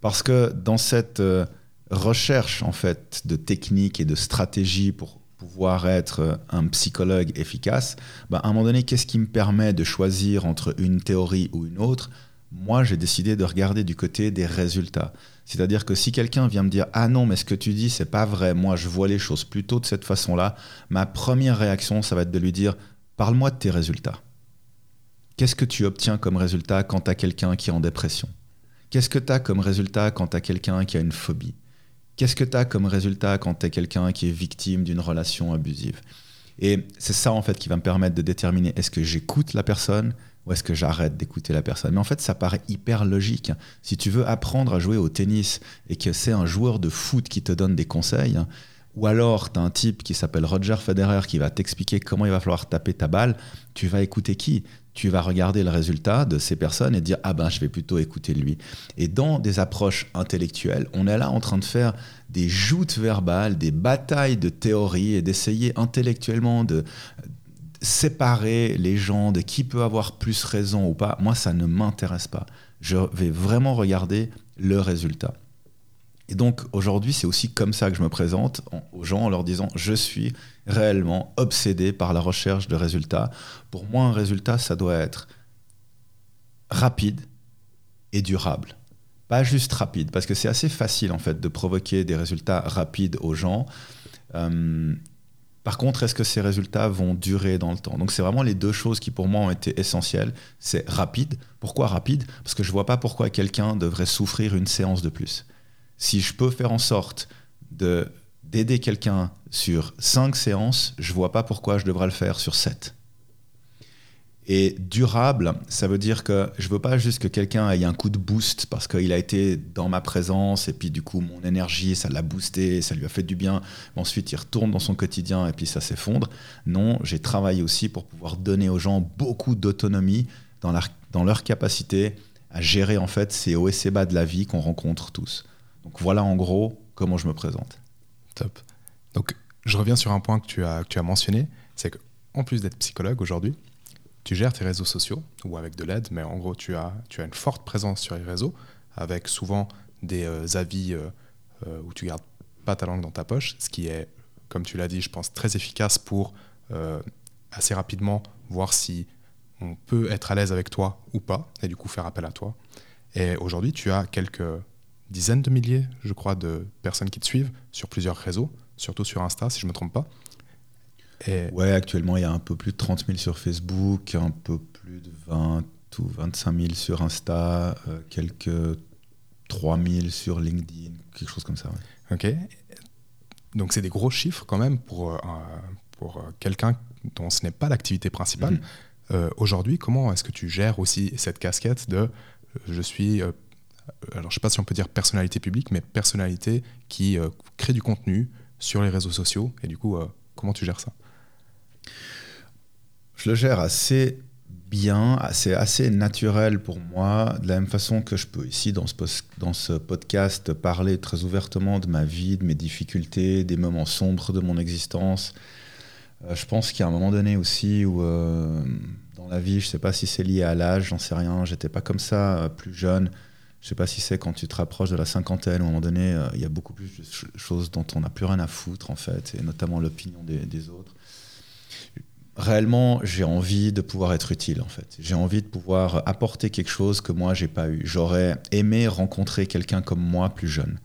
Parce que dans cette euh, recherche en fait de techniques et de stratégies pour pouvoir être un psychologue efficace, bah, à un moment donné, qu'est-ce qui me permet de choisir entre une théorie ou une autre? Moi, j'ai décidé de regarder du côté des résultats. C'est-à-dire que si quelqu'un vient me dire Ah non, mais ce que tu dis, c'est pas vrai, moi je vois les choses plutôt de cette façon-là, ma première réaction, ça va être de lui dire Parle-moi de tes résultats. Qu'est-ce que tu obtiens comme résultat quand tu quelqu'un qui est en dépression? Qu'est-ce que tu as comme résultat quand tu quelqu'un qui a une phobie? Qu'est-ce que tu as comme résultat quand tu quelqu'un qui est victime d'une relation abusive? Et c'est ça en fait qui va me permettre de déterminer est-ce que j'écoute la personne? Ou est-ce que j'arrête d'écouter la personne? Mais en fait, ça paraît hyper logique. Si tu veux apprendre à jouer au tennis et que c'est un joueur de foot qui te donne des conseils, ou alors tu as un type qui s'appelle Roger Federer qui va t'expliquer comment il va falloir taper ta balle, tu vas écouter qui? Tu vas regarder le résultat de ces personnes et dire ah ben je vais plutôt écouter lui. Et dans des approches intellectuelles, on est là en train de faire des joutes verbales, des batailles de théories et d'essayer intellectuellement de séparer les gens de qui peut avoir plus raison ou pas, moi, ça ne m'intéresse pas. Je vais vraiment regarder le résultat. Et donc aujourd'hui, c'est aussi comme ça que je me présente aux gens en leur disant je suis réellement obsédé par la recherche de résultats. Pour moi, un résultat, ça doit être rapide et durable. Pas juste rapide, parce que c'est assez facile en fait de provoquer des résultats rapides aux gens. Euh, par contre, est-ce que ces résultats vont durer dans le temps? Donc c'est vraiment les deux choses qui pour moi ont été essentielles. C'est rapide. Pourquoi rapide? Parce que je ne vois pas pourquoi quelqu'un devrait souffrir une séance de plus. Si je peux faire en sorte de d'aider quelqu'un sur cinq séances, je ne vois pas pourquoi je devrais le faire sur sept. Et durable, ça veut dire que je veux pas juste que quelqu'un ait un coup de boost parce qu'il a été dans ma présence et puis du coup mon énergie, ça l'a boosté, ça lui a fait du bien. Ensuite, il retourne dans son quotidien et puis ça s'effondre. Non, j'ai travaillé aussi pour pouvoir donner aux gens beaucoup d'autonomie dans, dans leur capacité à gérer en fait ces hauts et ces bas de la vie qu'on rencontre tous. Donc voilà en gros comment je me présente. Top. Donc je reviens sur un point que tu as, que tu as mentionné, c'est qu'en plus d'être psychologue aujourd'hui, tu gères tes réseaux sociaux, ou avec de l'aide, mais en gros, tu as, une forte présence sur les réseaux, avec souvent des avis où tu gardes pas ta langue dans ta poche, ce qui est, comme tu l'as dit, je pense, très efficace pour assez rapidement voir si on peut être à l'aise avec toi ou pas, et du coup faire appel à toi. Et aujourd'hui, tu as quelques dizaines de milliers, je crois, de personnes qui te suivent sur plusieurs réseaux, surtout sur Insta, si je ne me trompe pas. Et... Ouais, actuellement, il y a un peu plus de 30 000 sur Facebook, un peu plus de 20 ou 25 000 sur Insta, euh, quelques 3 000 sur LinkedIn, quelque chose comme ça. Ok. Donc, c'est des gros chiffres quand même pour, euh, pour euh, quelqu'un dont ce n'est pas l'activité principale. Mhm. Aujourd'hui, comment est-ce que tu gères aussi cette casquette de je suis alors je ne sais pas si on peut dire personnalité publique, mais personnalité qui crée du contenu sur les réseaux sociaux. Et du coup, comment tu gères ça? Je le gère assez bien, c'est assez naturel pour moi, de la même façon que je peux ici dans ce, podcast parler très ouvertement de ma vie, de mes difficultés, des moments sombres de mon existence. Euh, je pense qu'il y a un moment donné aussi où euh, dans la vie, je ne sais pas si c'est lié à l'âge, j'en sais rien, j'étais pas comme ça euh, plus jeune. Je ne sais pas si c'est quand tu te rapproches de la cinquantaine, à un moment donné, il y a beaucoup plus de choses dont on n'a plus rien à foutre, en fait, et notamment l'opinion des autres réellement, j'ai envie de pouvoir être utile, en fait. J'ai envie de pouvoir apporter quelque chose que moi, j'ai pas eu. J'aurais aimé rencontrer quelqu'un comme moi plus jeune.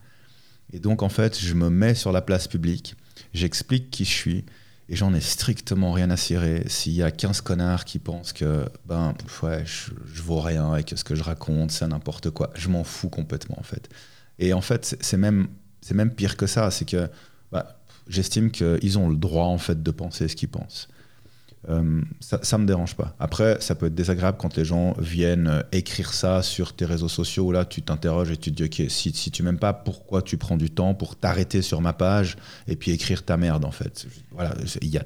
Et donc, en fait, je me mets sur la place publique, j'explique qui je suis, et j'en ai strictement rien à cirer. S'il y a 15 connards qui pensent que, ben, ouais, je, je vaux rien et que ce que je raconte, c'est n'importe quoi, je m'en fous complètement, en fait. Et en fait, c'est même, même pire que ça, c'est que bah, j'estime qu'ils ont le droit, en fait, de penser ce qu'ils pensent. Euh, ça, ça me dérange pas. Après, ça peut être désagréable quand les gens viennent euh, écrire ça sur tes réseaux sociaux. Où là, tu t'interroges et tu te dis, ok, si, si tu m'aimes pas, pourquoi tu prends du temps pour t'arrêter sur ma page et puis écrire ta merde en fait? Voilà, y a,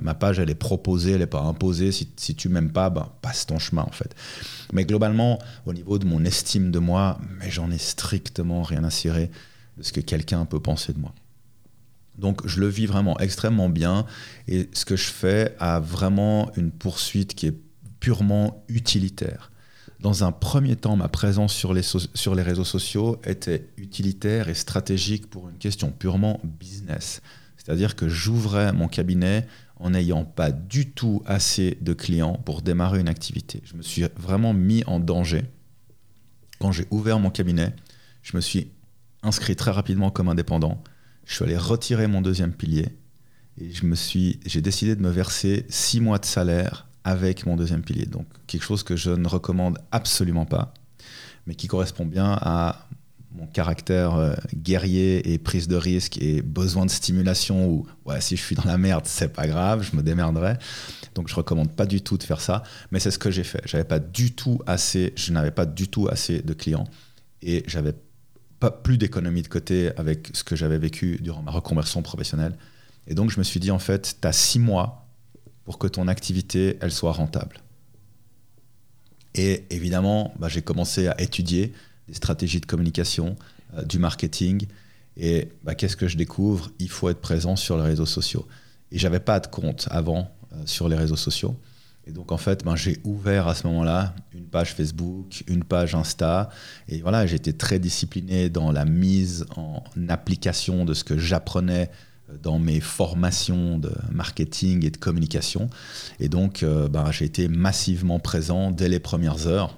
ma page, elle est proposée, elle n'est pas imposée. Si, si tu m'aimes pas, ben, passe ton chemin en fait. Mais globalement, au niveau de mon estime de moi, mais j'en ai strictement rien à cirer de ce que quelqu'un peut penser de moi. Donc je le vis vraiment extrêmement bien et ce que je fais a vraiment une poursuite qui est purement utilitaire. Dans un premier temps, ma présence sur les, sur les réseaux sociaux était utilitaire et stratégique pour une question purement business. C'est-à-dire que j'ouvrais mon cabinet en n'ayant pas du tout assez de clients pour démarrer une activité. Je me suis vraiment mis en danger. Quand j'ai ouvert mon cabinet, je me suis inscrit très rapidement comme indépendant je suis allé retirer mon deuxième pilier et je me suis, j'ai décidé de me verser six mois de salaire avec mon deuxième pilier. Donc quelque chose que je ne recommande absolument pas, mais qui correspond bien à mon caractère euh, guerrier et prise de risque et besoin de stimulation où ouais, si je suis dans la merde, c'est pas grave, je me démerderai. Donc je recommande pas du tout de faire ça, mais c'est ce que j'ai fait. J'avais pas du tout assez, je n'avais pas du tout assez de clients et j'avais plus d'économie de côté avec ce que j'avais vécu durant ma reconversion professionnelle. Et donc je me suis dit, en fait, tu as six mois pour que ton activité, elle soit rentable. Et évidemment, bah, j'ai commencé à étudier des stratégies de communication, euh, du marketing. Et bah, qu'est-ce que je découvre? Il faut être présent sur les réseaux sociaux. Et j'avais pas de compte avant euh, sur les réseaux sociaux. Et donc en fait, ben, j'ai ouvert à ce moment-là une page Facebook, une page Insta, et voilà, j'étais très discipliné dans la mise en application de ce que j'apprenais euh, dans mes formations de marketing et de communication. Et donc, euh, ben, j'ai été massivement présent dès les premières heures,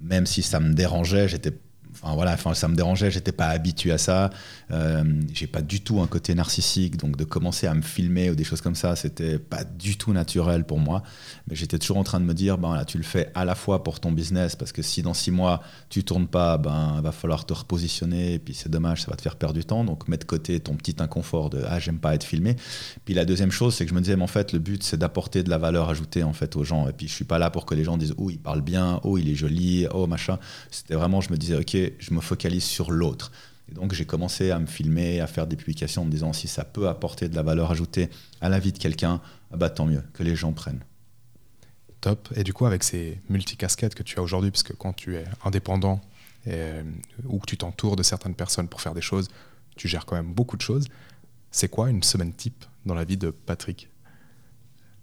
même si ça me dérangeait, j'étais Enfin voilà, enfin ça me dérangeait, j'étais pas habitué à ça. Euh, j'ai pas du tout un côté narcissique, donc de commencer à me filmer ou des choses comme ça, c'était pas du tout naturel pour moi. Mais j'étais toujours en train de me dire, ben là, tu le fais à la fois pour ton business, parce que si dans six mois tu tournes pas, ben va falloir te repositionner, et puis c'est dommage, ça va te faire perdre du temps. Donc mets de côté ton petit inconfort de ah j'aime pas être filmé. Puis la deuxième chose, c'est que je me disais, mais en fait le but c'est d'apporter de la valeur ajoutée en fait aux gens. Et puis je suis pas là pour que les gens disent oh il parle bien, oh il est joli, oh machin. C'était vraiment, je me disais ok je me focalise sur l'autre. Et donc j'ai commencé à me filmer, à faire des publications en me disant si ça peut apporter de la valeur ajoutée à la vie de quelqu'un, ah bah tant mieux, que les gens prennent. Top. Et du coup, avec ces multicasquettes que tu as aujourd'hui, puisque quand tu es indépendant et, ou que tu t'entoures de certaines personnes pour faire des choses, tu gères quand même beaucoup de choses. C'est quoi une semaine type dans la vie de Patrick?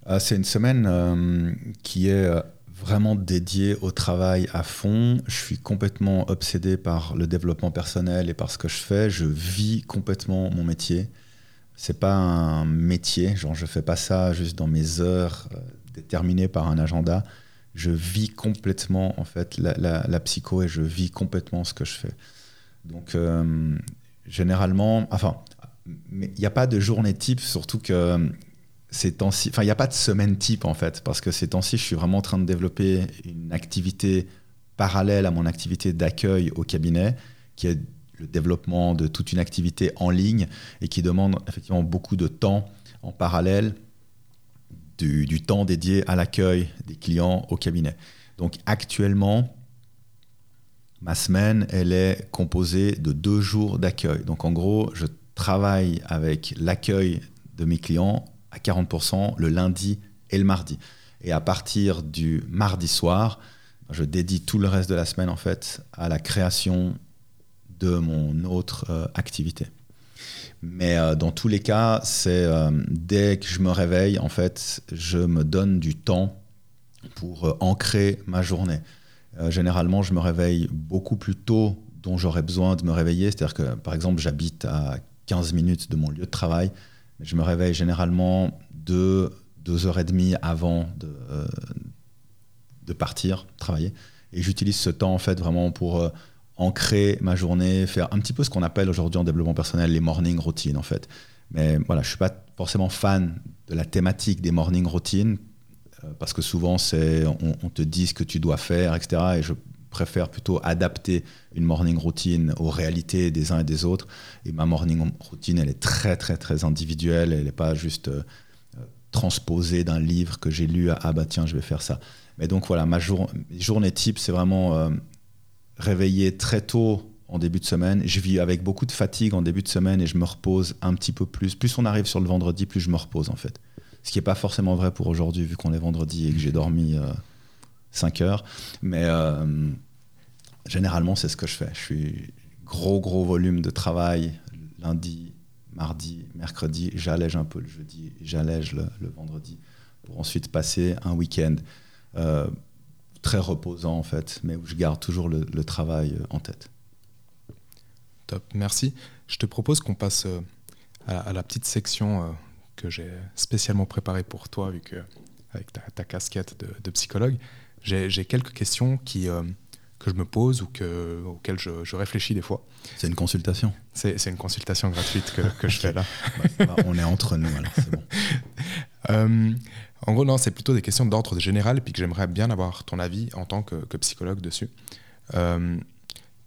Ah, C'est une semaine euh, qui est euh, vraiment dédié au travail à fond. Je suis complètement obsédé par le développement personnel et par ce que je fais. Je vis complètement mon métier. C'est pas un métier, genre je fais pas ça juste dans mes heures euh, déterminées par un agenda. Je vis complètement en fait la, psycho et je vis complètement ce que je fais. Donc euh, généralement, enfin, il n'y a pas de journée type, surtout que il n'y a pas de semaine type en fait, parce que ces temps-ci, je suis vraiment en train de développer une activité parallèle à mon activité d'accueil au cabinet, qui est le développement de toute une activité en ligne et qui demande effectivement beaucoup de temps en parallèle du, du temps dédié à l'accueil des clients au cabinet. Donc actuellement, ma semaine, elle est composée de deux jours d'accueil. Donc en gros, je travaille avec l'accueil de mes clients à 40% le lundi et le mardi. Et à partir du mardi soir, je dédie tout le reste de la semaine en fait à la création de mon autre euh, activité. Mais euh, dans tous les cas, c'est euh, dès que je me réveille, en fait, je me donne du temps pour ancrer ma journée. généralement, je me réveille beaucoup plus tôt dont j'aurais besoin de me réveiller. C'est-à-dire que, par exemple, j'habite à 15 minutes de mon lieu de travail. Je me réveille généralement deux, deux heures et demie avant de, euh, de partir travailler. Et j'utilise ce temps en fait vraiment pour euh, ancrer ma journée, faire un petit peu ce qu'on appelle aujourd'hui en développement personnel les morning routines en fait. Mais voilà, je suis pas forcément fan de la thématique des morning routines euh, parce que souvent c'est on, te dit ce que tu dois faire, etc. Et préfère plutôt adapter une morning routine aux réalités des uns et des autres. Et ma morning routine, elle est très, très, très individuelle. Elle n'est pas juste euh, transposée d'un livre que j'ai lu à ah bah tiens, je vais faire ça. Mais donc voilà, ma journée type, c'est vraiment euh, réveiller très tôt en début de semaine. Je vis avec beaucoup de fatigue en début de semaine et je me repose un petit peu plus. Plus on arrive sur le vendredi, plus je me repose en fait. Ce qui n'est pas forcément vrai pour aujourd'hui vu qu'on est vendredi et que j'ai dormi 5 euh, heures. Mais Généralement, c'est ce que je fais. Je suis gros, gros volume de travail lundi, mardi, mercredi. J'allège un peu le jeudi, j'allège le, vendredi pour ensuite passer un week-end euh, très reposant en fait, mais où je garde toujours le, travail euh, en tête. Top, merci. Je te propose qu'on passe euh, à, la petite section que j'ai spécialement préparée pour toi, vu que avec ta, casquette de, psychologue, j'ai quelques questions qui que je me pose ou que, auxquelles je, réfléchis des fois. C'est une consultation C'est une consultation gratuite que, que je fais là. Bah, on est entre nous, alors c'est bon. Euh, en gros, non, c'est plutôt des questions d'ordre général, puis que j'aimerais bien avoir ton avis en tant que, psychologue dessus. Euh,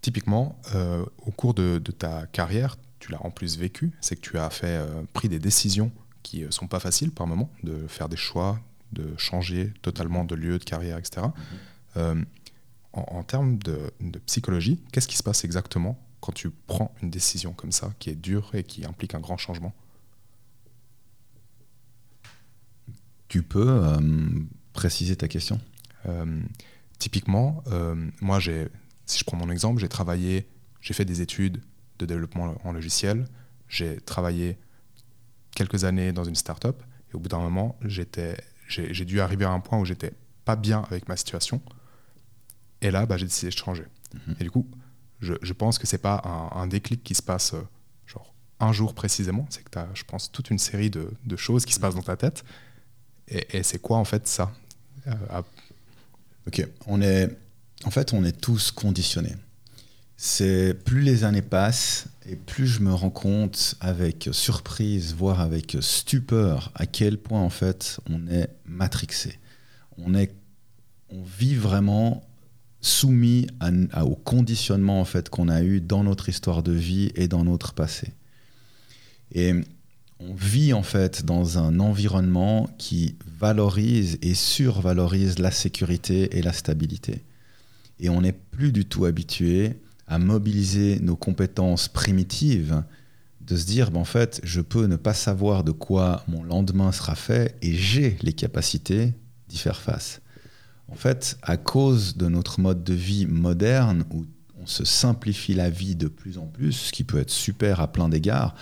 typiquement, euh, au cours de, de, ta carrière, tu l'as en plus vécu, c'est que tu as fait, pris des décisions qui ne sont pas faciles par moment, de faire des choix, de changer totalement de lieu, de carrière, etc en, termes de, psychologie, qu'est-ce qui se passe exactement quand tu prends une décision comme ça, qui est dure et qui implique un grand changement? Tu peux euh, préciser ta question? Euh, Typiquement, euh, moi, si je prends mon exemple, j'ai travaillé, j'ai fait des études de développement en logiciel, j'ai travaillé quelques années dans une start-up, et au bout d'un moment, j'ai dû arriver à un point où j'étais pas bien avec ma situation, et là, bah, j'ai décidé de changer. Mhm. Et du coup, je, je pense que c'est pas un, déclic qui se passe euh, genre un jour précisément. C'est que tu as, je pense, toute une série de, de, choses qui se passent dans ta tête. Et, et c'est quoi en fait ça euh, Ok, on est, en fait, on est tous conditionnés. C'est plus les années passent et plus je me rends compte avec surprise, voire avec stupeur, à quel point en fait on est matrixé. On est, on vit vraiment soumis au conditionnement en fait qu'on a eu dans notre histoire de vie et dans notre passé. Et on vit en fait dans un environnement qui valorise et survalorise la sécurité et la stabilité. Et on n'est plus du tout habitué à mobiliser nos compétences primitives, de se dire, ben, en fait, je peux ne pas savoir de quoi mon lendemain sera fait et j'ai les capacités d'y faire face. En fait, à cause de notre mode de vie moderne, où on se simplifie la vie de plus en plus, ce qui peut être super à plein d'égards,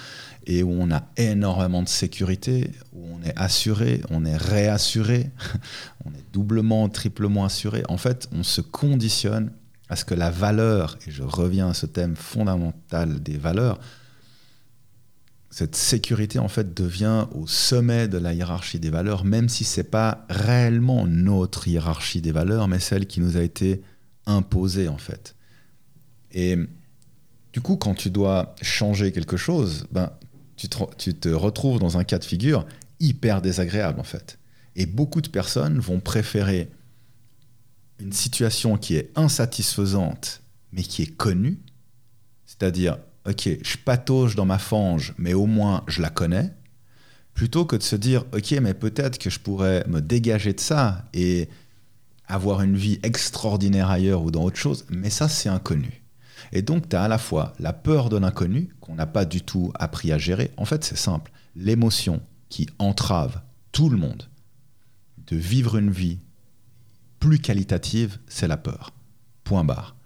et où on a énormément de sécurité, où on est assuré, on est réassuré, on est doublement, triplement assuré. En fait, on se conditionne à ce que la valeur, et je reviens à ce thème fondamental des valeurs, cette sécurité en fait devient au sommet de la hiérarchie des valeurs, même si c'est pas réellement notre hiérarchie des valeurs, mais celle qui nous a été imposée en fait. Et du coup, quand tu dois changer quelque chose, ben, tu te, retrouves dans un cas de figure hyper désagréable en fait. Et beaucoup de personnes vont préférer une situation qui est insatisfaisante, mais qui est connue, c'est-à-dire ok, je patauge dans ma fange, mais au moins je la connais, plutôt que de se dire, ok, mais peut-être que je pourrais me dégager de ça et avoir une vie extraordinaire ailleurs ou dans autre chose, mais ça c'est inconnu. Et donc tu as à la fois la peur de l'inconnu, qu'on n'a pas du tout appris à gérer, en fait c'est simple, l'émotion qui entrave tout le monde de vivre une vie plus qualitative, c'est la peur. Point barre.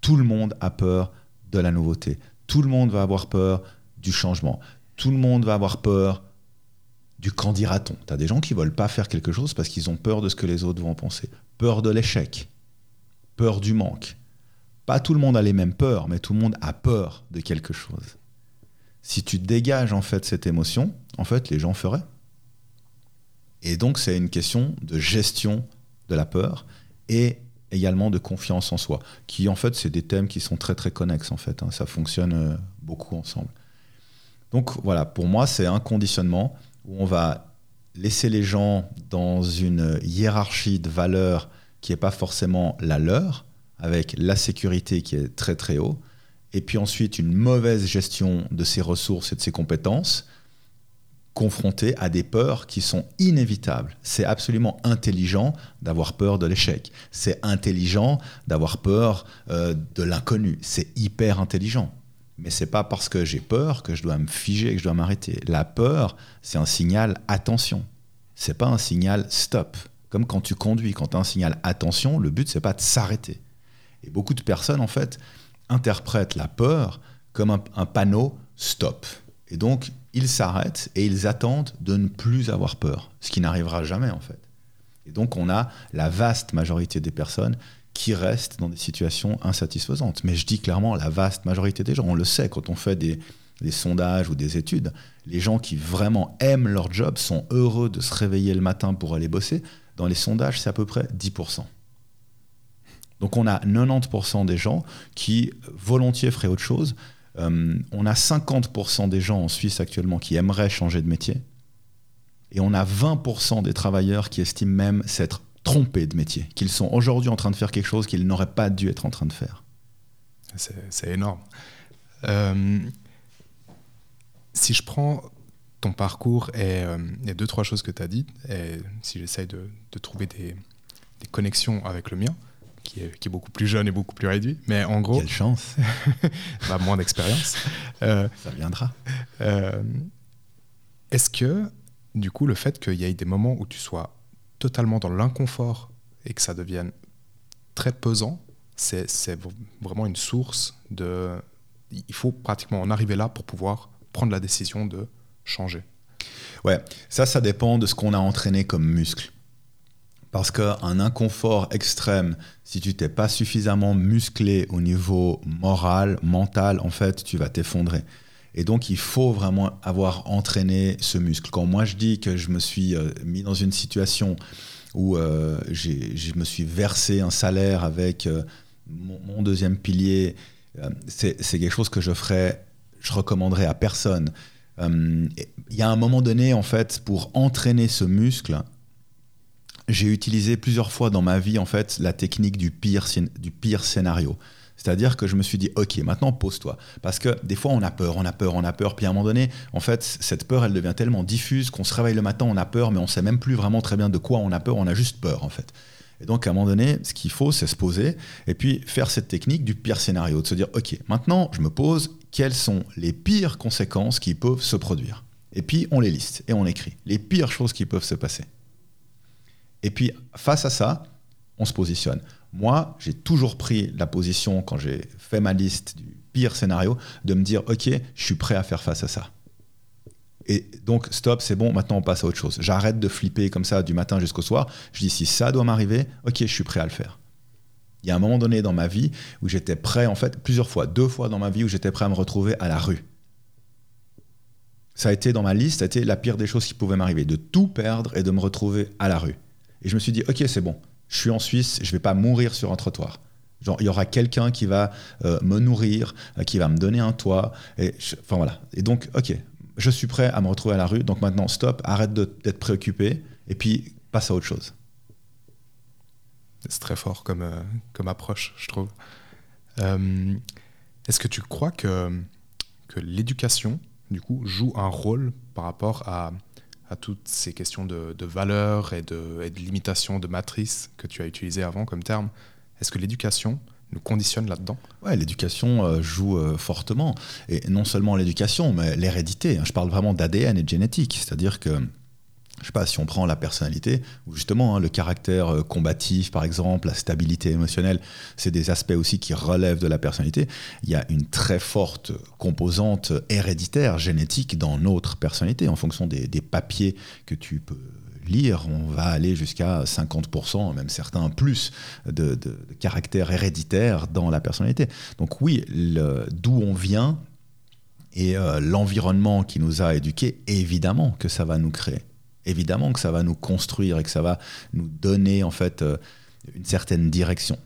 Tout le monde a peur de la nouveauté. Tout le monde va avoir peur du changement. Tout le monde va avoir peur du quand dira-t-on. Tu des gens qui veulent pas faire quelque chose parce qu'ils ont peur de ce que les autres vont penser. Peur de l'échec. Peur du manque. Pas tout le monde a les mêmes peurs, mais tout le monde a peur de quelque chose. Si tu dégages en fait cette émotion, en fait les gens feraient. Et donc c'est une question de gestion de la peur et également de confiance en soi, qui en fait, c'est des thèmes qui sont très très connexes en fait, hein. ça fonctionne euh, beaucoup ensemble. Donc voilà, pour moi, c'est un conditionnement où on va laisser les gens dans une hiérarchie de valeurs qui n'est pas forcément la leur, avec la sécurité qui est très très haut, et puis ensuite une mauvaise gestion de ses ressources et de ses compétences, confronté à des peurs qui sont inévitables. C'est absolument intelligent d'avoir peur de l'échec. C'est intelligent d'avoir peur euh, de l'inconnu. C'est hyper intelligent. Mais c'est pas parce que j'ai peur que je dois me figer et que je dois m'arrêter. La peur, c'est un signal attention. C'est pas un signal stop. Comme quand tu conduis, quand tu as un signal attention, le but c'est pas de s'arrêter. Et beaucoup de personnes en fait interprètent la peur comme un, un panneau stop. Et donc ils s'arrêtent et ils attendent de ne plus avoir peur, ce qui n'arrivera jamais en fait. Et donc on a la vaste majorité des personnes qui restent dans des situations insatisfaisantes. Mais je dis clairement la vaste majorité des gens, on le sait quand on fait des, sondages ou des études, les gens qui vraiment aiment leur job sont heureux de se réveiller le matin pour aller bosser. Dans les sondages, c'est à peu près 10%. Donc on a 90% des gens qui volontiers feraient autre chose, euh, on a 50% des gens en Suisse actuellement qui aimeraient changer de métier. Et on a 20% des travailleurs qui estiment même s'être trompés de métier, qu'ils sont aujourd'hui en train de faire quelque chose qu'ils n'auraient pas dû être en train de faire. C'est énorme. Euh, si je prends ton parcours et euh, les deux, trois choses que tu as dites, et si j'essaye de, trouver des, connexions avec le mien, qui est, beaucoup plus jeune et beaucoup plus réduit. Mais en gros. Quelle chance bah, Moins d'expérience. Euh, Ça viendra. Euh, est-ce que, du coup, le fait qu'il y ait des moments où tu sois totalement dans l'inconfort et que ça devienne très pesant, c'est vraiment une source de. Il faut pratiquement en arriver là pour pouvoir prendre la décision de changer. Ouais, ça, ça dépend de ce qu'on a entraîné comme muscle. Parce qu'un inconfort extrême, si tu t'es pas suffisamment musclé au niveau moral, mental, en fait, tu vas t'effondrer. Et donc, il faut vraiment avoir entraîné ce muscle. Quand moi, je dis que je me suis euh, mis dans une situation où euh, je me suis versé un salaire avec euh, mon, deuxième pilier, c'est quelque chose que je ferais, je recommanderais à personne. Il y a un moment donné, en fait, pour entraîner ce muscle, j'ai utilisé plusieurs fois dans ma vie en fait la technique du pire, du pire scénario. C'est-à-dire que je me suis dit, ok, maintenant pose-toi. Parce que des fois, on a peur, on a peur, on a peur. Puis à un moment donné, en fait, cette peur, elle devient tellement diffuse qu'on se réveille le matin, on a peur, mais on sait même plus vraiment très bien de quoi on a peur, on a juste peur, en fait. Et donc, à un moment donné, ce qu'il faut, c'est se poser et puis faire cette technique du pire scénario, de se dire, ok, maintenant, je me pose, quelles sont les pires conséquences qui peuvent se produire? Et puis, on les liste et on écrit les pires choses qui peuvent se passer. Et puis, face à ça, on se positionne. Moi, j'ai toujours pris la position, quand j'ai fait ma liste du pire scénario, de me dire, OK, je suis prêt à faire face à ça. Et donc, stop, c'est bon, maintenant on passe à autre chose. J'arrête de flipper comme ça du matin jusqu'au soir. Je dis, si ça doit m'arriver, ok, je suis prêt à le faire. Il y a un moment donné dans ma vie où j'étais prêt, en fait, plusieurs fois, deux fois dans ma vie où j'étais prêt à me retrouver à la rue. Ça a été dans ma liste, ça a été la pire des choses qui pouvaient m'arriver, de tout perdre et de me retrouver à la rue. Et je me suis dit, ok, c'est bon, je suis en Suisse, je vais pas mourir sur un trottoir. Genre, il y aura quelqu'un qui va euh, me nourrir, euh, qui va me donner un toit. Et enfin voilà. Et donc, ok, je suis prêt à me retrouver à la rue, donc maintenant stop, arrête d'être préoccupé, et puis passe à autre chose. C'est très fort comme, euh, approche, je trouve. Est-ce que tu crois que l'éducation, du coup, joue un rôle par rapport à, à toutes ces questions de, de valeur et de, et de limitation de matrice que tu as utilisé avant comme terme Est-ce que l'éducation nous conditionne là-dedans? Ouais, l'éducation euh, joue euh, fortement. Et non seulement l'éducation, mais l'hérédité. Je parle vraiment d'ADN et de génétique. C'est-à-dire que, je sais pas, si on prend la personnalité, ou justement hein, le caractère euh, combatif, par exemple, la stabilité émotionnelle, c'est des aspects aussi qui relèvent de la personnalité. Il y a une très forte composante héréditaire, génétique dans notre personnalité, en fonction des, des papiers que tu peux lire, on va aller jusqu'à 50%, même certains plus, de, caractère héréditaire dans la personnalité. Donc oui, d'où on vient et euh, l'environnement qui nous a éduqués, évidemment que ça va nous créer. Évidemment que ça va nous construire et que ça va nous donner en fait euh, une certaine direction.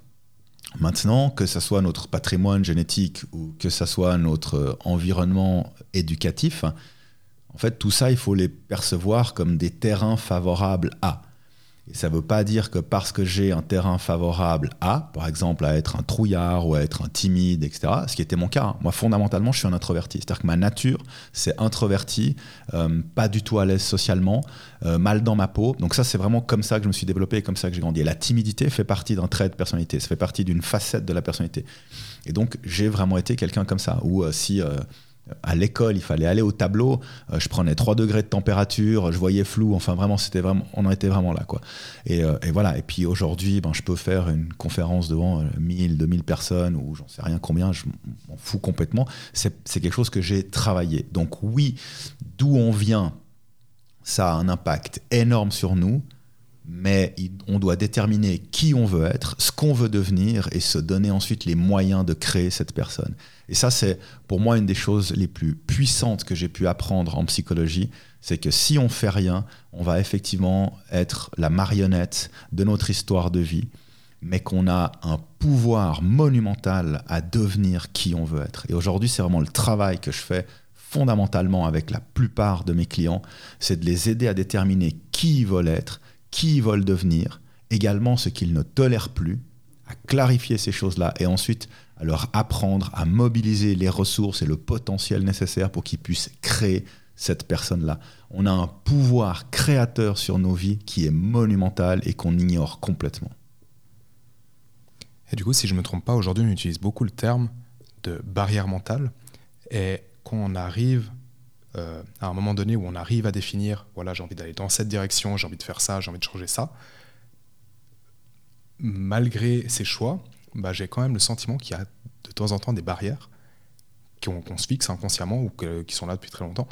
Maintenant, que ce soit notre patrimoine génétique ou que ce soit notre euh, environnement éducatif, en fait, tout ça, il faut les percevoir comme des terrains favorables à. Ça ne veut pas dire que parce que j'ai un terrain favorable à, par exemple à être un trouillard ou à être un timide, etc., ce qui était mon cas, hein. moi fondamentalement je suis un introverti. C'est-à-dire que ma nature c'est introverti, euh, pas du tout à l'aise socialement, euh, mal dans ma peau. Donc ça c'est vraiment comme ça que je me suis développé et comme ça que j'ai grandi. Et la timidité fait partie d'un trait de personnalité, ça fait partie d'une facette de la personnalité. Et donc j'ai vraiment été quelqu'un comme ça, où euh, si à l'école, il fallait aller au tableau. Euh, je prenais 3 degrés de température, je voyais flou. Enfin, vraiment, c'était vraiment, on en était vraiment là, quoi. Et, euh, voilà. Et puis aujourd'hui, ben, je peux faire une conférence devant 1000, euh, 2000 personnes ou j'en sais rien combien. Je m'en fous complètement. C'est quelque chose que j'ai travaillé. Donc oui, d'où on vient, ça a un impact énorme sur nous mais on doit déterminer qui on veut être, ce qu'on veut devenir et se donner ensuite les moyens de créer cette personne. Et ça, c'est pour moi une des choses les plus puissantes que j'ai pu apprendre en psychologie, c'est que si on fait rien, on va effectivement être la marionnette de notre histoire de vie, mais qu'on a un pouvoir monumental à devenir qui on veut être. Et aujourd'hui, c'est vraiment le travail que je fais fondamentalement avec la plupart de mes clients, c'est de les aider à déterminer qui ils veulent être, qui ils veulent devenir, également ce qu'ils ne tolèrent plus, à clarifier ces choses-là et ensuite à leur apprendre à mobiliser les ressources et le potentiel nécessaire pour qu'ils puissent créer cette personne-là. On a un pouvoir créateur sur nos vies qui est monumental et qu'on ignore complètement. Et du coup, si je ne me trompe pas, aujourd'hui, on utilise beaucoup le terme de barrière mentale. Et quand on arrive euh, à un moment donné où on arrive à définir, voilà, j'ai envie d'aller dans cette direction, j'ai envie de faire ça, j'ai envie de changer ça, malgré ces choix, bah, j'ai quand même le sentiment qu'il y a de temps en temps des barrières qu'on se fixe inconsciemment ou qui sont là depuis très longtemps.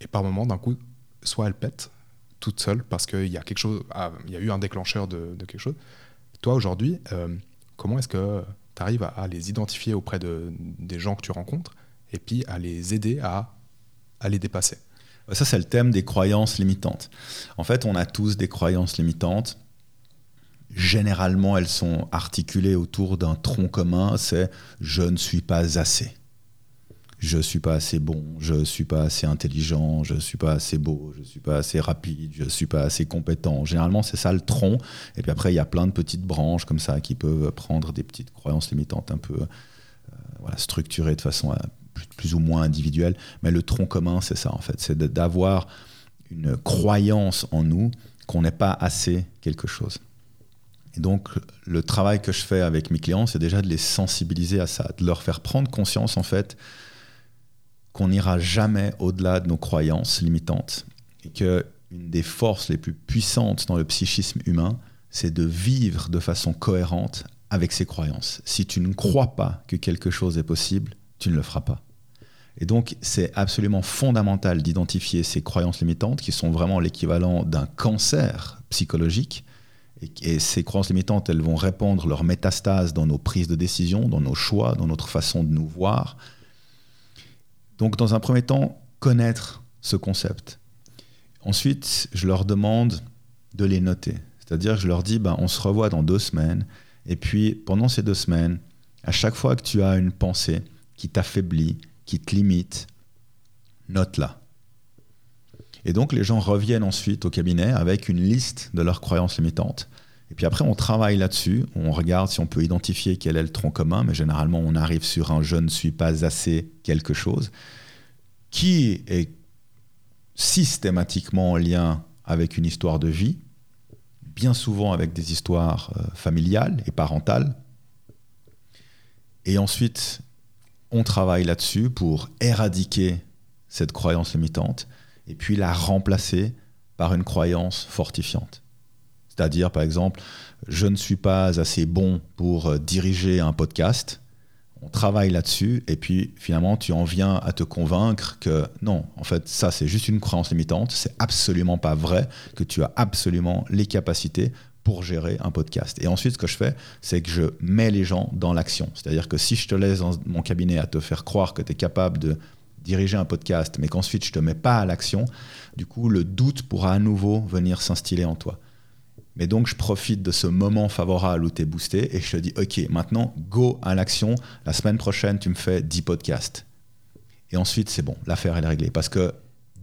Et par moment, d'un coup, soit elles pètent toutes seules parce qu'il y a quelque chose, ah, y a eu un déclencheur de, quelque chose. Toi, aujourd'hui, euh, comment est-ce que tu arrives à, les identifier auprès de, des gens que tu rencontres et puis à les aider à, à les dépasser Ça, c'est le thème des croyances limitantes. En fait, on a tous des croyances limitantes généralement, elles sont articulées autour d'un tronc commun, c'est je ne suis pas assez. Je ne suis pas assez bon, je ne suis pas assez intelligent, je ne suis pas assez beau, je ne suis pas assez rapide, je ne suis pas assez compétent. Généralement, c'est ça le tronc. Et puis après, il y a plein de petites branches comme ça qui peuvent prendre des petites croyances limitantes un peu euh, structurées de façon euh, plus ou moins individuelle. Mais le tronc commun, c'est ça en fait. C'est d'avoir une croyance en nous qu'on n'est pas assez quelque chose. Et donc, le travail que je fais avec mes clients, c'est déjà de les sensibiliser à ça, de leur faire prendre conscience, en fait, qu'on n'ira jamais au-delà de nos croyances limitantes. Et qu'une des forces les plus puissantes dans le psychisme humain, c'est de vivre de façon cohérente avec ses croyances. Si tu ne crois pas que quelque chose est possible, tu ne le feras pas. Et donc, c'est absolument fondamental d'identifier ces croyances limitantes qui sont vraiment l'équivalent d'un cancer psychologique. Et, ces croyances limitantes, elles vont répandre leur métastase dans nos prises de décision, dans nos choix, dans notre façon de nous voir. Donc, dans un premier temps, connaître ce concept. Ensuite, je leur demande de les noter. C'est-à-dire, je leur dis, ben, on se revoit dans deux semaines. Et puis, pendant ces deux semaines, à chaque fois que tu as une pensée qui t'affaiblit, qui te limite, note-la. Et donc les gens reviennent ensuite au cabinet avec une liste de leurs croyances limitantes. Et puis après, on travaille là-dessus, on regarde si on peut identifier quel est le tronc commun, mais généralement on arrive sur un je ne suis pas assez quelque chose, qui est systématiquement en lien avec une histoire de vie, bien souvent avec des histoires euh, familiales et parentales. Et ensuite, on travaille là-dessus pour éradiquer cette croyance limitante et puis la remplacer par une croyance fortifiante. C'est-à-dire, par exemple, je ne suis pas assez bon pour euh, diriger un podcast. On travaille là-dessus et puis finalement, tu en viens à te convaincre que non, en fait, ça, c'est juste une croyance limitante. C'est absolument pas vrai que tu as absolument les capacités pour gérer un podcast. Et ensuite, ce que je fais, c'est que je mets les gens dans l'action. C'est-à-dire que si je te laisse dans mon cabinet à te faire croire que tu es capable de diriger un podcast, mais qu'ensuite je te mets pas à l'action, du coup, le doute pourra à nouveau venir s'instiller en toi. Mais donc, je profite de ce moment favorable où tu es boosté et je te dis, OK, maintenant, go à l'action. La semaine prochaine, tu me fais 10 podcasts. Et ensuite, c'est bon, l'affaire, est réglée. Parce que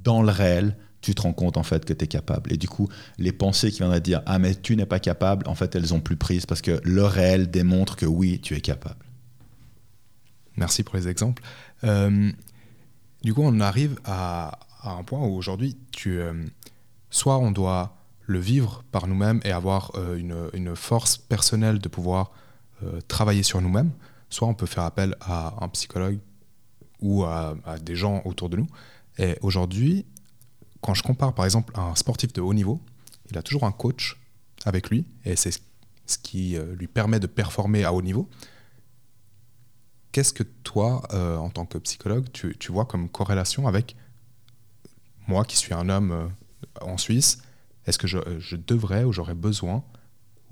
dans le réel, tu te rends compte en fait que tu es capable. Et du coup, les pensées qui viendraient dire Ah, mais tu n'es pas capable, en fait, elles ont plus prise parce que le réel démontre que oui, tu es capable. Merci pour les exemples. Euh, du coup, on arrive à, un point où aujourd'hui, tu, euh, soit on doit le vivre par nous-mêmes et avoir euh, une, force personnelle de pouvoir travailler sur nous-mêmes, soit on peut faire appel à un psychologue ou à, à des gens autour de nous. Et aujourd'hui, quand je compare par exemple un sportif de haut niveau, il a toujours un coach avec lui et c'est ce qui euh, lui permet de performer à haut niveau. Qu'est-ce que toi, euh, en tant que psychologue, tu, vois comme corrélation avec moi qui suis un homme euh, en Suisse? Est-ce que je, devrais ou j'aurais besoin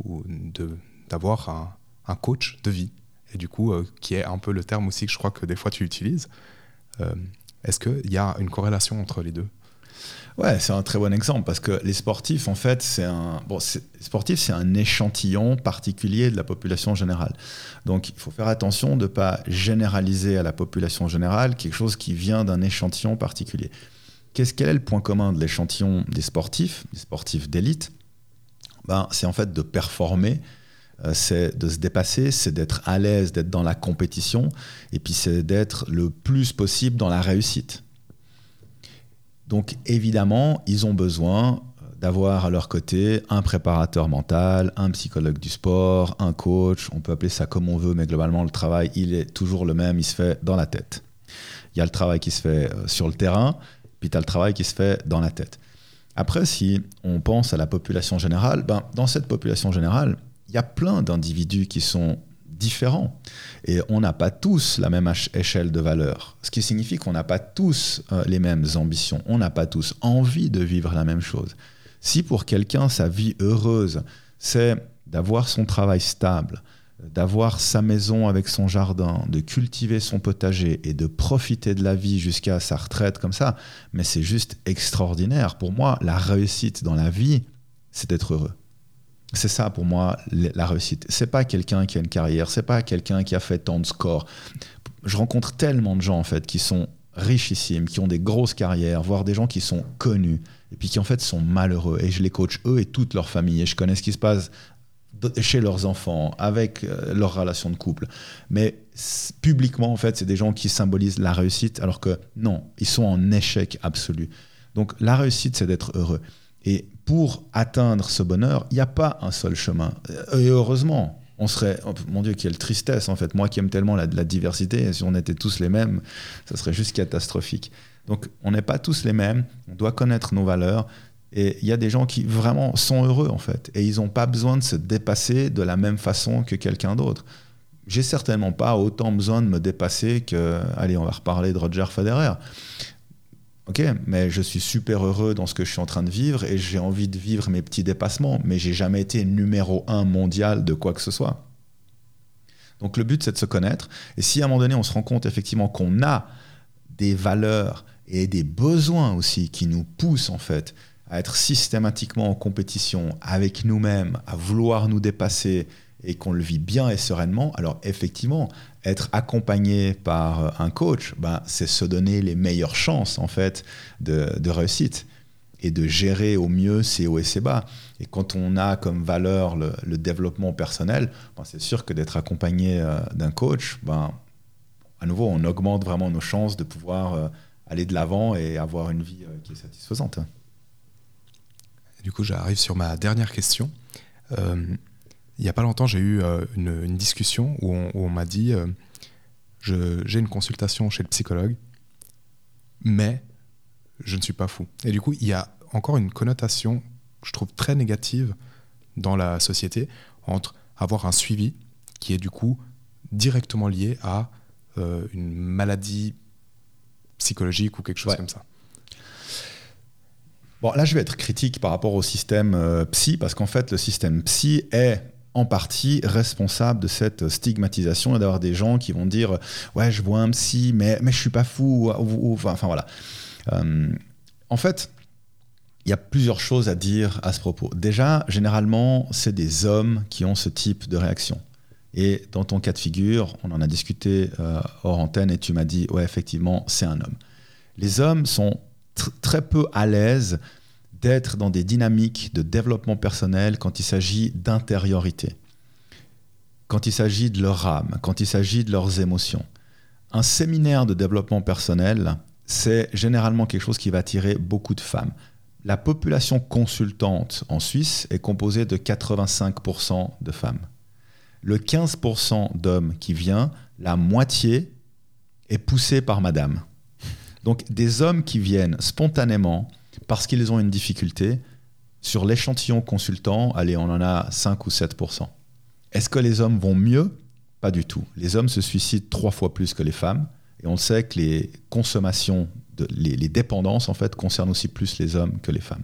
ou d'avoir un, un, coach de vie? Et du coup, qui est un peu le terme aussi que je crois que des fois tu utilises. Est-ce qu'il y a une corrélation entre les deux? Ouais, c'est un très bon exemple parce que les sportifs, en fait, c'est un bon, sportif, c'est un échantillon particulier de la population générale. Donc, il faut faire attention de ne pas généraliser à la population générale quelque chose qui vient d'un échantillon particulier. Qu'est-ce quel est le point commun de l'échantillon des sportifs, des sportifs d'élite? Ben, c'est en fait de performer euh, c'est de se dépasser, c'est d'être à l'aise, d'être dans la compétition, et puis c'est d'être le plus possible dans la réussite. Donc évidemment, ils ont besoin d'avoir à leur côté un préparateur mental, un psychologue du sport, un coach, on peut appeler ça comme on veut, mais globalement le travail, il est toujours le même, il se fait dans la tête. Il y a le travail qui se fait euh, sur le terrain, puis tu as le travail qui se fait dans la tête. Après, si on pense à la population générale, ben, dans cette population générale, il y a plein d'individus qui sont différents. Et on n'a pas tous la même échelle de valeur. Ce qui signifie qu'on n'a pas tous euh, les mêmes ambitions. On n'a pas tous envie de vivre la même chose. Si pour quelqu'un, sa vie heureuse, c'est d'avoir son travail stable, d'avoir sa maison avec son jardin, de cultiver son potager et de profiter de la vie jusqu'à sa retraite comme ça, mais c'est juste extraordinaire. Pour moi, la réussite dans la vie, c'est d'être heureux. C'est ça pour moi la réussite. C'est pas quelqu'un qui a une carrière, c'est pas quelqu'un qui a fait tant de scores. Je rencontre tellement de gens en fait qui sont richissimes, qui ont des grosses carrières, voire des gens qui sont connus et puis qui en fait sont malheureux. Et je les coach eux et toute leur famille et je connais ce qui se passe chez leurs enfants, avec euh, leur relation de couple. Mais publiquement, en fait, c'est des gens qui symbolisent la réussite, alors que non, ils sont en échec absolu. Donc la réussite, c'est d'être heureux. Et pour atteindre ce bonheur, il n'y a pas un seul chemin. Et heureusement, on serait, oh, mon Dieu, quelle tristesse en fait. Moi qui aime tellement la, la diversité, si on était tous les mêmes, ça serait juste catastrophique. Donc on n'est pas tous les mêmes, on doit connaître nos valeurs. Et il y a des gens qui vraiment sont heureux en fait. Et ils n'ont pas besoin de se dépasser de la même façon que quelqu'un d'autre. J'ai certainement pas autant besoin de me dépasser que, allez, on va reparler de Roger Federer. Ok, mais je suis super heureux dans ce que je suis en train de vivre et j'ai envie de vivre mes petits dépassements. Mais j'ai jamais été numéro un mondial de quoi que ce soit. Donc le but, c'est de se connaître. Et si à un moment donné, on se rend compte effectivement qu'on a des valeurs et des besoins aussi qui nous poussent en fait à être systématiquement en compétition avec nous-mêmes, à vouloir nous dépasser et qu'on le vit bien et sereinement, alors effectivement, être accompagné par un coach, ben, c'est se donner les meilleures chances en fait de, réussite et de gérer au mieux ses hauts et ses bas. Et quand on a comme valeur le, développement personnel, ben, c'est sûr que d'être accompagné euh, d'un coach, ben, à nouveau, on augmente vraiment nos chances de pouvoir euh, aller de l'avant et avoir une vie euh, qui est satisfaisante. du coup, j'arrive sur ma dernière question. Il n'y a pas longtemps, j'ai eu une, une, discussion où on, m'a dit j'ai une consultation chez le psychologue, mais je ne suis pas fou. Et du coup, il y a encore une connotation, je trouve, très négative dans la société entre avoir un suivi qui est du coup directement lié à euh, une maladie psychologique ou quelque chose Ouais. comme ça. Bon, là, je vais être critique par rapport au système euh, psy, parce qu'en fait, le système psy est en partie responsable de cette stigmatisation et d'avoir des gens qui vont dire ouais je vois un psy mais mais je suis pas fou ou, enfin, voilà. Euh, en fait il y a plusieurs choses à dire à ce propos. Déjà généralement c'est des hommes qui ont ce type de réaction. Et dans ton cas de figure on en a discuté euh, hors antenne et tu m'as dit ouais effectivement c'est un homme les hommes sont tr- très peu à l'aise d'être dans des dynamiques de développement personnel quand il s'agit d'intériorité, quand il s'agit de leur âme, quand il s'agit de leurs émotions. Un séminaire de développement personnel, c'est généralement quelque chose qui va attirer beaucoup de femmes. La population consultante en Suisse est composée de 85% de femmes. Le 15% d'hommes qui vient, la moitié est poussée par madame. Donc des hommes qui viennent spontanément parce qu'ils ont une difficulté, sur l'échantillon consultant, allez, on en a 5 ou 7%. Est-ce que les hommes vont mieux? Pas du tout. Les hommes se suicident trois fois plus que les femmes. Et on sait que les consommations, les, les dépendances, en fait, concernent aussi plus les hommes que les femmes.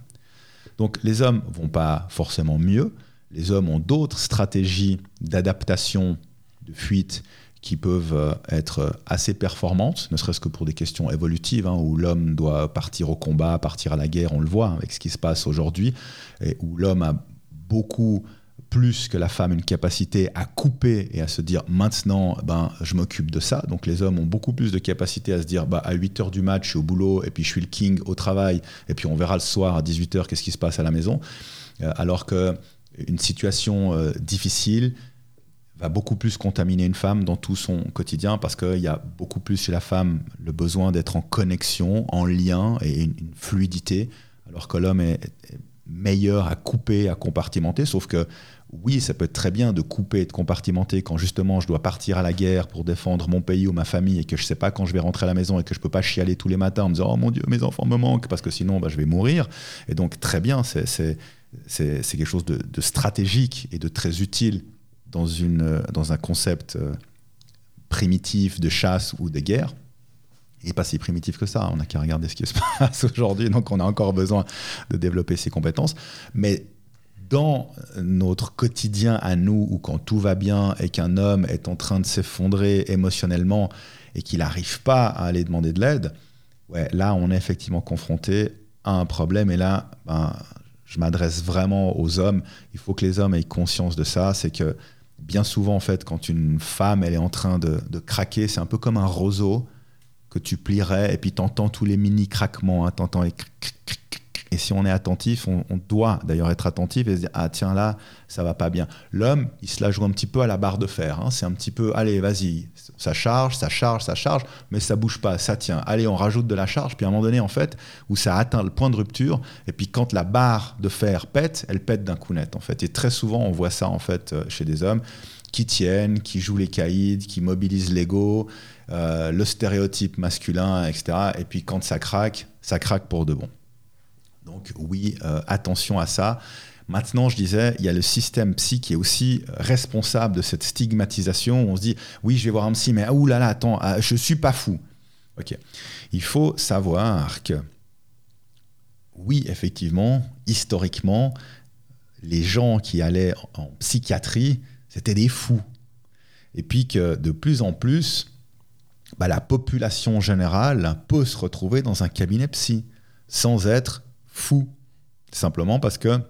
Donc les hommes vont pas forcément mieux. Les hommes ont d'autres stratégies d'adaptation, de fuite, qui peuvent euh, être assez performantes, ne serait-ce que pour des questions évolutives, hein, où l'homme doit partir au combat, partir à la guerre, on le voit avec ce qui se passe aujourd'hui, et où l'homme a beaucoup plus que la femme une capacité à couper et à se dire maintenant ben je m'occupe de ça. Donc les hommes ont beaucoup plus de capacité à se dire bah à 8 heures du match je suis au boulot et puis je suis le king au travail et puis on verra le soir à 18 heures qu'est-ce qui se passe à la maison. Euh, alors que une situation euh, difficile va beaucoup plus contaminer une femme dans tout son quotidien parce qu'il y a beaucoup plus chez la femme le besoin d'être en connexion, en lien et une, fluidité, alors que l'homme est, meilleur à couper, à compartimenter, sauf que oui, ça peut être très bien de couper et de compartimenter quand justement je dois partir à la guerre pour défendre mon pays ou ma famille et que je sais pas quand je vais rentrer à la maison et que je peux pas chialer tous les matins en me disant oh mon dieu mes enfants me manquent parce que sinon bah, je vais mourir. Et donc très bien c'est quelque chose de stratégique et de très utile dans, une, euh, dans un concept euh, primitif de chasse ou de guerre. Et pas si primitif que ça, on n'a qu'à regarder ce qui se passe aujourd'hui, donc on a encore besoin de développer ces compétences. Mais dans notre quotidien à nous, où quand tout va bien et qu'un homme est en train de s'effondrer émotionnellement et qu'il n'arrive pas à aller demander de l'aide, ouais, là on est effectivement confronté à un problème. Et là, ben, je m'adresse vraiment aux hommes. Il faut que les hommes aient conscience de ça. C'est que bien souvent, en fait, quand une femme elle est en train de, craquer, c'est un peu comme un roseau que tu plierais et puis t'entends tous les mini craquements, hein, t'entends les. Et si on est attentif, on, doit d'ailleurs être attentif et se dire ah tiens là ça va pas bien. L'homme il se la joue un petit peu à la barre de fer, hein. c'est un petit peu allez vas-y ça charge, ça charge, ça charge, mais ça bouge pas, ça tient. Allez on rajoute de la charge puis à un moment donné en fait où ça atteint le point de rupture et puis quand la barre de fer pète, elle pète d'un coup net en fait et très souvent on voit ça en fait euh, chez des hommes qui tiennent, qui jouent les caïds, qui mobilisent l'ego, euh, le stéréotype masculin, etc. Et puis quand ça craque, ça craque pour de bon. Donc oui, euh, attention à ça. Maintenant, je disais, il y a le système psy qui est aussi responsable de cette stigmatisation. On se dit, oui, je vais voir un psy, mais ah, là là, attends, ah, je suis pas fou. Ok. Il faut savoir que, oui, effectivement, historiquement, les gens qui allaient en psychiatrie, c'était des fous. Et puis que de plus en plus, bah, la population générale peut se retrouver dans un cabinet psy sans être fou. Simplement parce que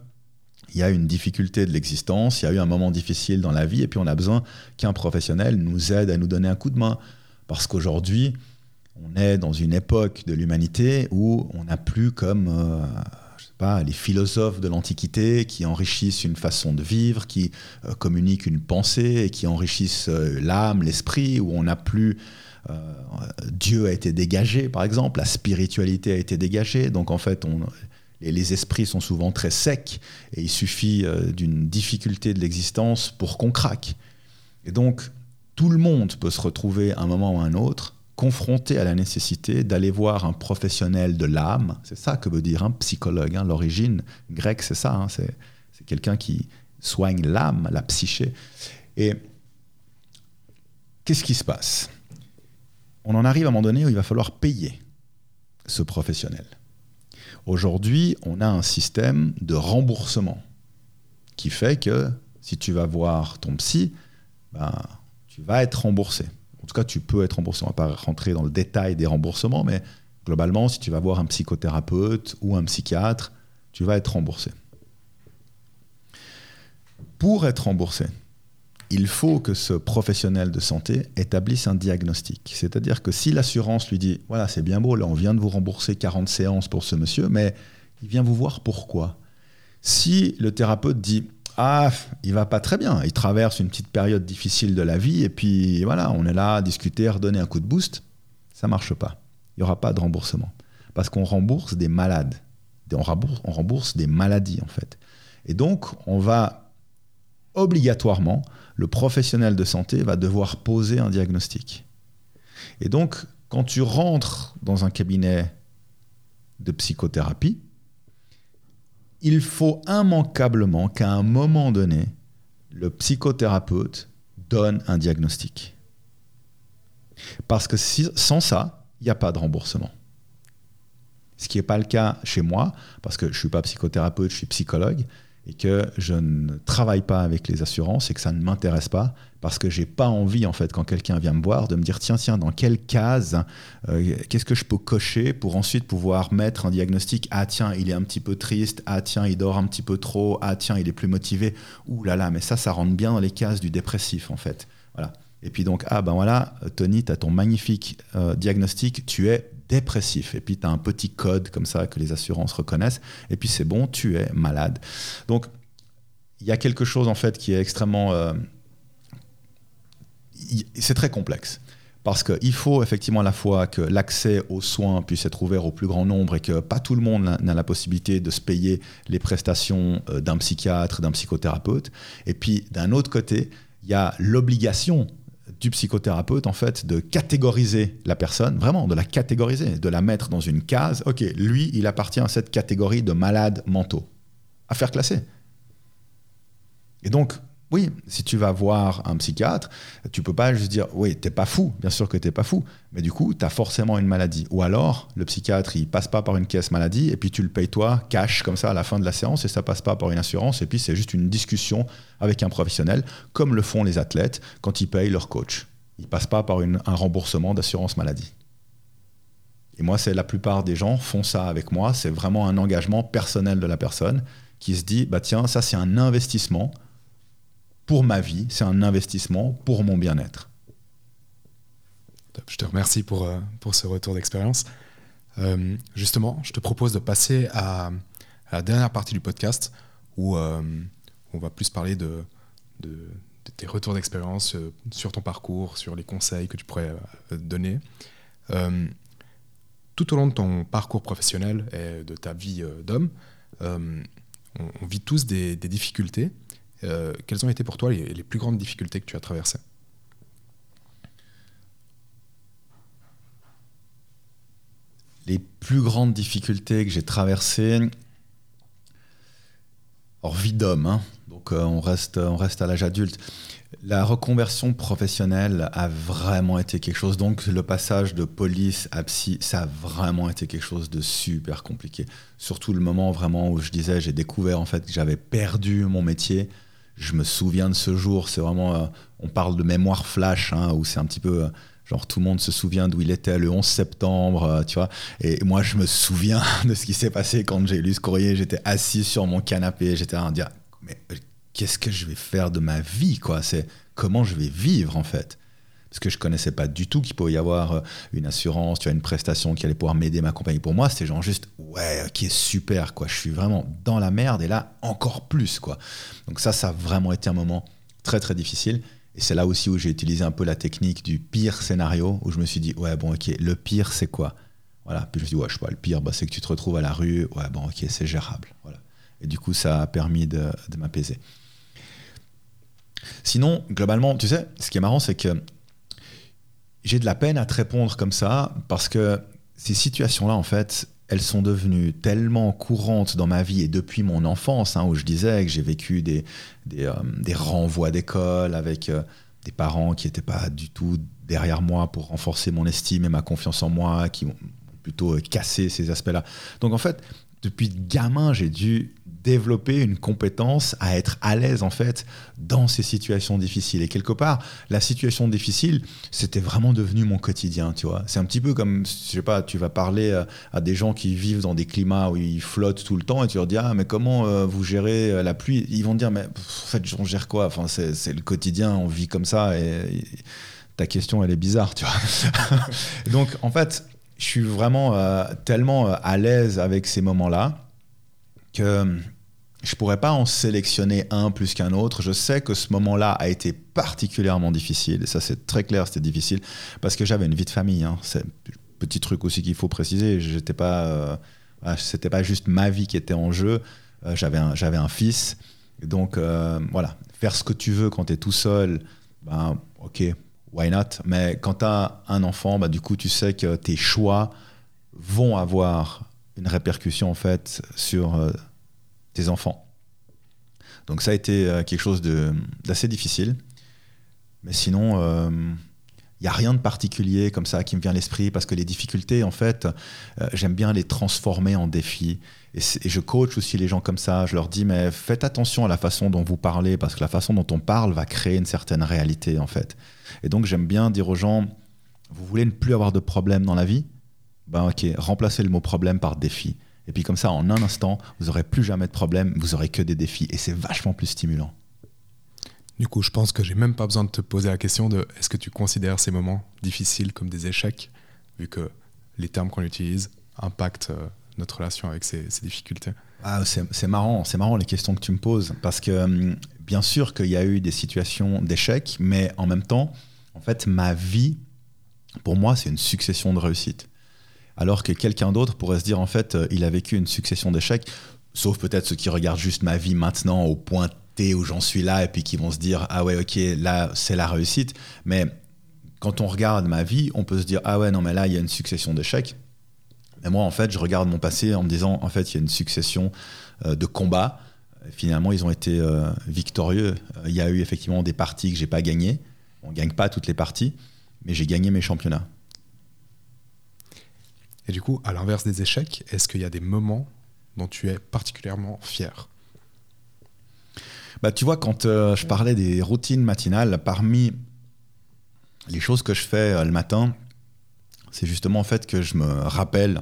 il y a une difficulté de l'existence, il y a eu un moment difficile dans la vie, et puis on a besoin qu'un professionnel nous aide à nous donner un coup de main. Parce qu'aujourd'hui, on est dans une époque de l'humanité où on n'a plus comme euh, pas, les philosophes de l'Antiquité qui enrichissent une façon de vivre, qui euh, communiquent une pensée et qui enrichissent euh, l'âme, l'esprit, où on n'a plus... Dieu a été dégagé, par exemple, la spiritualité a été dégagée, donc en fait, on, les, esprits sont souvent très secs et il suffit euh, d'une difficulté de l'existence pour qu'on craque. Et donc, tout le monde peut se retrouver à un moment ou à un autre confronté à la nécessité d'aller voir un professionnel de l'âme. C'est ça que veut dire un psychologue. Hein. L'origine grecque, c'est ça. Hein. C'est, quelqu'un qui soigne l'âme, la psyché. Et qu'est-ce qui se passe? On en arrive à un moment donné où il va falloir payer ce professionnel. Aujourd'hui, on a un système de remboursement qui fait que si tu vas voir ton psy, ben, tu vas être remboursé. En tout cas, tu peux être remboursé. On ne va pas rentrer dans le détail des remboursements, mais globalement, si tu vas voir un psychothérapeute ou un psychiatre, tu vas être remboursé. Pour être remboursé, il faut que ce professionnel de santé établisse un diagnostic. C'est-à-dire que si l'assurance lui dit, voilà, c'est bien beau, là, on vient de vous rembourser 40 séances pour ce monsieur, mais il vient vous voir pourquoi? Si le thérapeute dit, ah, il va pas très bien, il traverse une petite période difficile de la vie, et puis voilà, on est là à discuter, à redonner un coup de boost, ça marche pas. Il n'y aura pas de remboursement. Parce qu'on rembourse des malades. On rembourse, on rembourse des maladies, en fait. Et donc, on va obligatoirement le professionnel de santé va devoir poser un diagnostic. Et donc, quand tu rentres dans un cabinet de psychothérapie, il faut immanquablement qu'à un moment donné, le psychothérapeute donne un diagnostic. Parce que sans ça, il n'y a pas de remboursement. Ce qui n'est pas le cas chez moi, parce que je ne suis pas psychothérapeute, je suis psychologue et que je ne travaille pas avec les assurances et que ça ne m'intéresse pas parce que j'ai pas envie en fait quand quelqu'un vient me voir de me dire tiens tiens dans quelle case euh, qu'est-ce que je peux cocher pour ensuite pouvoir mettre un diagnostic? Ah tiens il est un petit peu triste. Ah tiens il dort un petit peu trop. Ah tiens il est plus motivé. Ouh là là mais ça ça rentre bien dans les cases du dépressif en fait. Voilà. Et puis donc ah ben voilà Tony tu as ton magnifique euh, diagnostic. Tu es dépressif. Et puis, tu as un petit code comme ça que les assurances reconnaissent. Et puis, c'est bon, tu es malade. Donc, il y a quelque chose, en fait, qui est extrêmement... Euh, c'est très complexe. Parce qu'il faut effectivement à la fois que l'accès aux soins puisse être ouvert au plus grand nombre et que pas tout le monde n'a la possibilité de se payer les prestations euh, d'un psychiatre, d'un psychothérapeute. Et puis d'un autre côté, il y a l'obligation du psychothérapeute, en fait, de catégoriser la personne, vraiment de la catégoriser, de la mettre dans une case. Ok, lui, il appartient à cette catégorie de malades mentaux. À faire classer. Et donc, oui, si tu vas voir un psychiatre, tu peux pas juste dire oui, t'es pas fou, bien sûr que t'es pas fou, mais du coup, tu as forcément une maladie. Ou alors, le psychiatre, il passe pas par une caisse maladie, et puis tu le payes toi, cash, comme ça, à la fin de la séance, et ça passe pas par une assurance, et puis c'est juste une discussion avec un professionnel, comme le font les athlètes quand ils payent leur coach. Ils passent pas par un remboursement d'assurance maladie. Et moi, c'est la plupart des gens font ça avec moi, c'est vraiment un engagement personnel de la personne qui se dit, bah tiens, ça c'est un investissement pour ma vie, c'est un investissement pour mon bien-être. Je te remercie pour, euh, pour ce retour d'expérience. Euh, justement, je te propose de passer à, la dernière partie du podcast où euh, on va plus parler de, tes retours d'expérience sur ton parcours, sur les conseils que tu pourrais donner. tout au long de ton parcours professionnel et de ta vie d'homme, on, vit tous des difficultés euh, quelles ont été pour toi les, plus grandes difficultés que tu as traversées? Les plus grandes difficultés que j'ai traversées, hors vie d'homme, hein. donc on, reste, on reste à l'âge adulte. La reconversion professionnelle a vraiment été quelque chose. Donc, le passage de police à psy, ça a vraiment été quelque chose de super compliqué. Surtout le moment vraiment où je disais, j'ai découvert en fait que j'avais perdu mon métier. Je me souviens de ce jour. C'est vraiment, euh, on parle de mémoire flash, hein, où c'est un petit peu. Euh, genre tout le monde se souvient d'où il était le 11 septembre, euh, tu vois. Et moi, je me souviens de ce qui s'est passé quand j'ai lu ce courrier. J'étais assis sur mon canapé, j'étais à dire, mais qu'est-ce que je vais faire de ma vie, quoi? C'est comment je vais vivre, en fait? Parce que je connaissais pas du tout qu'il pouvait y avoir euh, une assurance, tu as une prestation qui allait pouvoir m'aider, m'accompagner. Pour moi, c'était genre juste, ouais, ok, super, quoi. Je suis vraiment dans la merde et là, encore plus, quoi. Donc ça, ça a vraiment été un moment très, très difficile. Et c'est là aussi où j'ai utilisé un peu la technique du pire scénario, où je me suis dit, ouais, bon, ok, le pire, c'est quoi? Voilà. Puis je me suis dit, ouais, je sais pas, le pire, bah, c'est que tu te retrouves à la rue. Ouais, bon, ok, c'est gérable. Voilà. Et du coup, ça a permis de, de m'apaiser. Sinon, globalement, tu sais, ce qui est marrant, c'est que j'ai de la peine à te répondre comme ça parce que ces situations-là, en fait, elles sont devenues tellement courantes dans ma vie et depuis mon enfance, hein, où je disais que j'ai vécu des, des, euh, renvois d'école avec euh, des parents qui n'étaient pas du tout derrière moi pour renforcer mon estime et ma confiance en moi, qui ont plutôt euh, cassé ces aspects-là. Donc en fait, depuis gamin, j'ai dû développer une compétence à être à l'aise en fait dans ces situations difficiles. Et quelque part, la situation difficile, c'était vraiment devenu mon quotidien, tu vois. C'est un petit peu comme, je sais pas, tu vas parler euh, à des gens qui vivent dans des climats où ils flottent tout le temps et tu leur dis ah mais comment euh, vous gérez euh, la pluie? Ils vont dire mais en fait on gère quoi? Enfin c'est le quotidien, on vit comme ça et, ta question elle est bizarre, tu vois. Donc en fait, je suis vraiment tellement à l'aise avec ces moments-là que je pourrais pas en sélectionner un plus qu'un autre. Je sais que ce moment-là a été particulièrement difficile. Et ça, c'est très clair, c'était difficile parce que j'avais une vie de famille. Hein. C'est petit truc aussi qu'il faut préciser. J'étais pas, euh, c'était pas juste ma vie qui était en jeu. Euh, j'avais un, j'avais un fils. Donc euh, voilà, faire ce que tu veux quand tu es tout seul, ben ok, why not? Mais quand tu as un enfant, ben, du coup, tu sais que tes choix vont avoir une répercussion en fait sur enfants. Donc ça a été euh, quelque chose d'assez difficile. Mais sinon, il euh, n'y a rien de particulier comme ça qui me vient à l'esprit parce que les difficultés, en fait, euh, j'aime bien les transformer en défis. Et, et, je coach aussi les gens comme ça. Je leur dis, mais faites attention à la façon dont vous parlez parce que la façon dont on parle va créer une certaine réalité, en fait. Et donc, j'aime bien dire aux gens, vous voulez ne plus avoir de problème dans la vie? Ben ok, remplacez le mot problème par défi. Et puis comme ça, en un instant, vous n'aurez plus jamais de problème, vous aurez que des défis. Et c'est vachement plus stimulant. Du coup, je pense que j'ai même pas besoin de te poser la question de est-ce que tu considères ces moments difficiles comme des échecs, vu que les termes qu'on utilise impactent euh, notre relation avec ces, difficultés? Ah, c'est marrant, c'est marrant les questions que tu me poses, parce que hum, bien sûr qu'il y a eu des situations d'échecs, mais en même temps, en fait, ma vie, pour moi, c'est une succession de réussites alors que quelqu'un d'autre pourrait se dire en fait euh, il a vécu une succession d'échecs, sauf peut-être ceux qui regardent juste ma vie maintenant au point T où j'en suis là et puis qui vont se dire ah ouais ok là c'est la réussite, mais quand on regarde ma vie, on peut se dire ah ouais non mais là il y a une succession d'échecs. Mais moi en fait je regarde mon passé en me disant en fait il y a une succession euh, de combats. Finalement ils ont été euh, victorieux. Il y a eu effectivement des parties que j'ai pas gagnées. On gagne pas toutes les parties, mais j'ai gagné mes championnats. Et du coup, à l'inverse des échecs, est-ce qu'il y a des moments dont tu es particulièrement fier? Bah, Tu vois, quand euh, je parlais des routines matinales, parmi les choses que je fais euh, le matin, c'est justement en fait que je me rappelle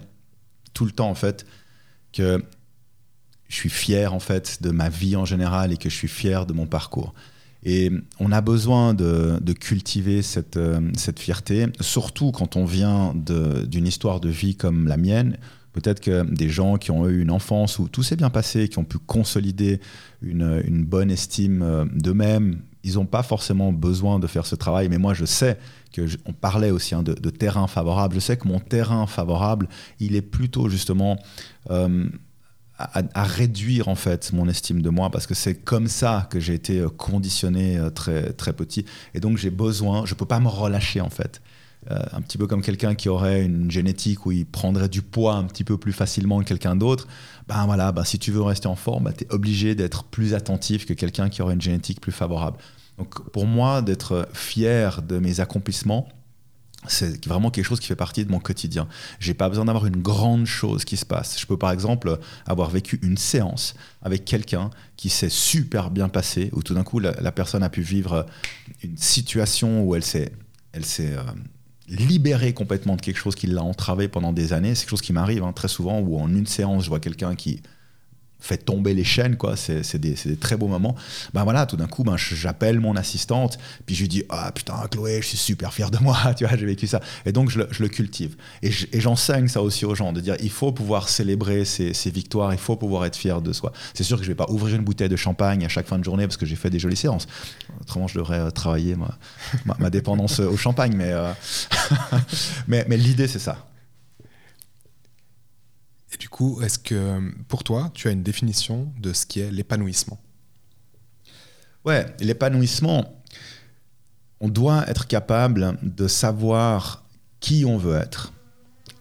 tout le temps en fait que je suis fier en fait de ma vie en général et que je suis fier de mon parcours. Et on a besoin de, cultiver cette, euh, cette, fierté, surtout quand on vient d'une histoire de vie comme la mienne. Peut-être que des gens qui ont eu une enfance où tout s'est bien passé, qui ont pu consolider une, bonne estime euh, d'eux-mêmes, ils n'ont pas forcément besoin de faire ce travail. Mais moi, je sais que on parlait aussi hein, de, terrain favorable. Je sais que mon terrain favorable, il est plutôt justement euh, à, réduire en fait mon estime de moi parce que c'est comme ça que j'ai été euh, conditionné euh, très très petit et donc j'ai besoin je peux pas me relâcher en fait un petit peu comme quelqu'un qui aurait une génétique où il prendrait du poids un petit peu plus facilement que quelqu'un d'autre. Ben voilà, ben si tu veux rester en forme, ben tu es obligé d'être plus attentif que quelqu'un qui aurait une génétique plus favorable. Donc pour moi, d'être fier de mes accomplissements, c'est vraiment quelque chose qui fait partie de mon quotidien. J'ai pas besoin d'avoir une grande chose qui se passe. Je peux par exemple avoir vécu une séance avec quelqu'un qui s'est super bien passé, où tout d'un coup la, personne a pu vivre une situation où elle s'est, elle s'est euh, libérée complètement de quelque chose qui l'a entravé pendant des années. C'est quelque chose qui m'arrive hein, très souvent, où en une séance je vois quelqu'un qui fait tomber les chaînes, quoi. C'est des, très beaux moments. Ben voilà, tout d'un coup, ben, j'appelle mon assistante, puis je lui dis Ah putain, Chloé, je suis super fier de moi, tu vois, j'ai vécu ça. Et donc, je le, cultive. Et j'enseigne ça aussi aux gens, de dire Il faut pouvoir célébrer ces victoires, il faut pouvoir être fier de soi. C'est sûr que je vais pas ouvrir une bouteille de champagne à chaque fin de journée parce que j'ai fait des jolies séances. Autrement, je devrais euh, travailler ma, dépendance au champagne, euh, mais, mais l'idée, c'est ça. Et du coup, est-ce que pour toi, tu as une définition de ce qui est l'épanouissement? Ouais, l'épanouissement, on doit être capable de savoir qui on veut être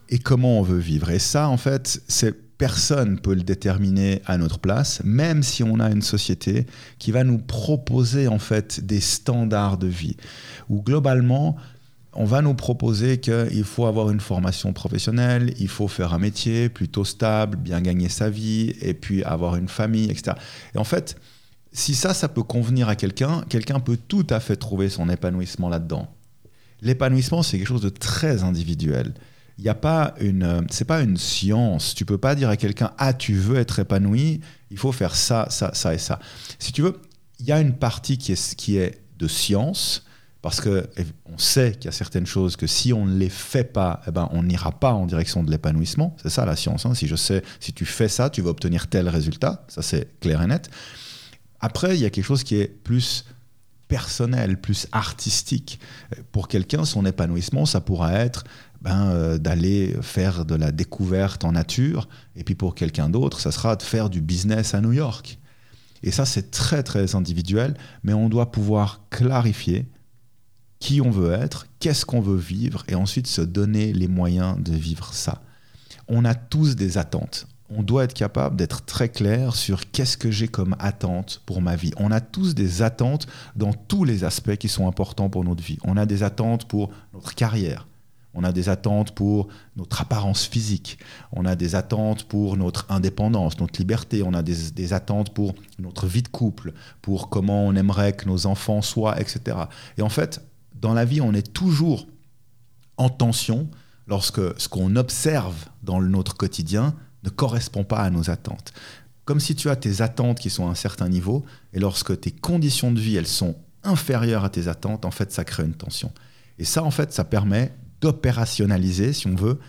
et comment on veut vivre. Et ça, en fait, c'est personne peut le déterminer à notre place, même si on a une société qui va nous proposer en fait des standards de vie, où globalement on va nous proposer qu'il faut avoir une formation professionnelle, il faut faire un métier plutôt stable, bien gagner sa vie, et puis avoir une famille, etc. Et en fait, si ça, ça peut convenir à quelqu'un, quelqu'un peut tout à fait trouver son épanouissement là-dedans. L'épanouissement, c'est quelque chose de très individuel. Il n'y a pas une, c'est pas une science. Tu peux pas dire à quelqu'un, ah, tu veux être épanoui, il faut faire ça, ça, ça et ça. Si tu veux, il y a une partie qui est, qui est de science, parce qu'on sait qu'il y a certaines choses que si on ne les fait pas, eh ben, on n'ira pas en direction de l'épanouissement. C'est ça la science. Hein. Si je sais, si tu fais ça, tu vas obtenir tel résultat. Ça, c'est clair et net. Après, il y a quelque chose qui est plus personnel, plus artistique. Pour quelqu'un, son épanouissement, ça pourra être ben, euh, d'aller faire de la découverte en nature. Et puis pour quelqu'un d'autre, ça sera de faire du business à New York. Et ça, c'est très, très individuel, mais on doit pouvoir clarifier qui on veut être, qu'est-ce qu'on veut vivre, et ensuite se donner les moyens de vivre ça. On a tous des attentes. On doit être capable d'être très clair sur qu'est-ce que j'ai comme attente pour ma vie. On a tous des attentes dans tous les aspects qui sont importants pour notre vie. On a des attentes pour notre carrière. On a des attentes pour notre apparence physique. On a des attentes pour notre indépendance, notre liberté. On a des, des, attentes pour notre vie de couple, pour comment on aimerait que nos enfants soient, etc. Et en fait, dans la vie, on est toujours en tension lorsque ce qu'on observe dans notre quotidien ne correspond pas à nos attentes. Comme si tu as tes attentes qui sont à un certain niveau, et lorsque tes conditions de vie, elles sont inférieures à tes attentes, en fait, ça crée une tension. Et ça, en fait, ça permet d'opérationnaliser, si on veut,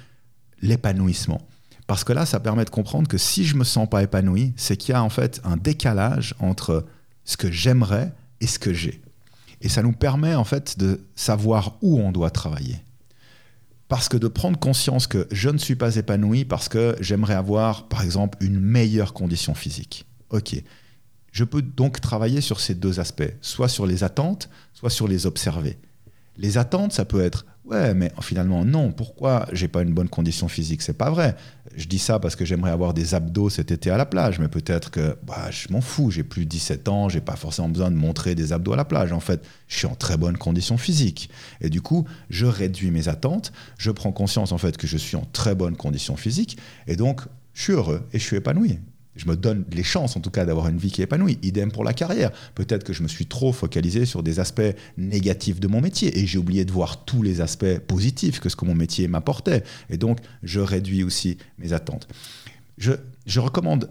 l'épanouissement. Parce que là, ça permet de comprendre que si je me sens pas épanoui, c'est qu'il y a en fait un décalage entre ce que j'aimerais et ce que j'ai. Et ça nous permet en fait de savoir où on doit travailler. Parce que de prendre conscience que je ne suis pas épanoui parce que j'aimerais avoir, par exemple, une meilleure condition physique. Ok. Je peux donc travailler sur ces deux aspects, soit sur les attentes, soit sur les observer. Les attentes, ça peut être Ouais, mais finalement, non. Pourquoi j'ai pas une bonne condition physique? C'est pas vrai. Je dis ça parce que j'aimerais avoir des abdos cet été à la plage, mais peut-être que bah, je m'en fous. J'ai plus de 17 ans, j'ai pas forcément besoin de montrer des abdos à la plage. En fait, je suis en très bonne condition physique. Et du coup, je réduis mes attentes. Je prends conscience en fait que je suis en très bonne condition physique. Et donc, je suis heureux et je suis épanoui je me donne les chances en tout cas d'avoir une vie qui est épanouie. Idem pour la carrière. Peut-être que je me suis trop focalisé sur des aspects négatifs de mon métier et j'ai oublié de voir tous les aspects positifs que ce que mon métier m'apportait. Et donc, je réduis aussi mes attentes. Je, recommande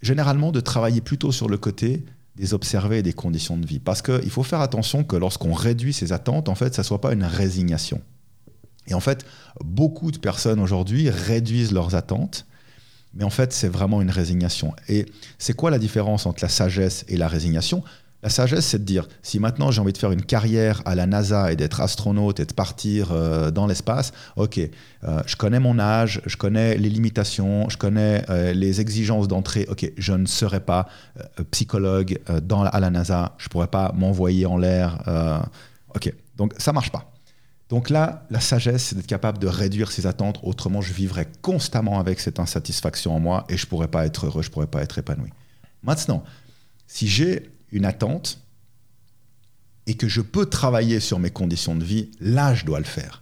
généralement de travailler plutôt sur le côté des observés et des conditions de vie. Parce qu'il faut faire attention que lorsqu'on réduit ses attentes, en fait, ça ne soit pas une résignation. Et en fait, beaucoup de personnes aujourd'hui réduisent leurs attentes mais en fait, c'est vraiment une résignation. Et c'est quoi la différence entre la sagesse et la résignation? La sagesse, c'est de dire, si maintenant j'ai envie de faire une carrière à la NASA et d'être astronaute et de partir euh, dans l'espace, ok, euh, je connais mon âge, je connais les limitations, je connais euh, les exigences d'entrée, ok, je ne serai pas psychologue à la NASA, je ne pourrais pas m'envoyer en l'air, ok, donc ça marche pas. Donc là, la sagesse, c'est d'être capable de réduire ses attentes. Autrement, je vivrais constamment avec cette insatisfaction en moi et je pourrais pas être heureux, je pourrais pas être épanoui. Maintenant, si j'ai une attente et que je peux travailler sur mes conditions de vie, là, je dois le faire.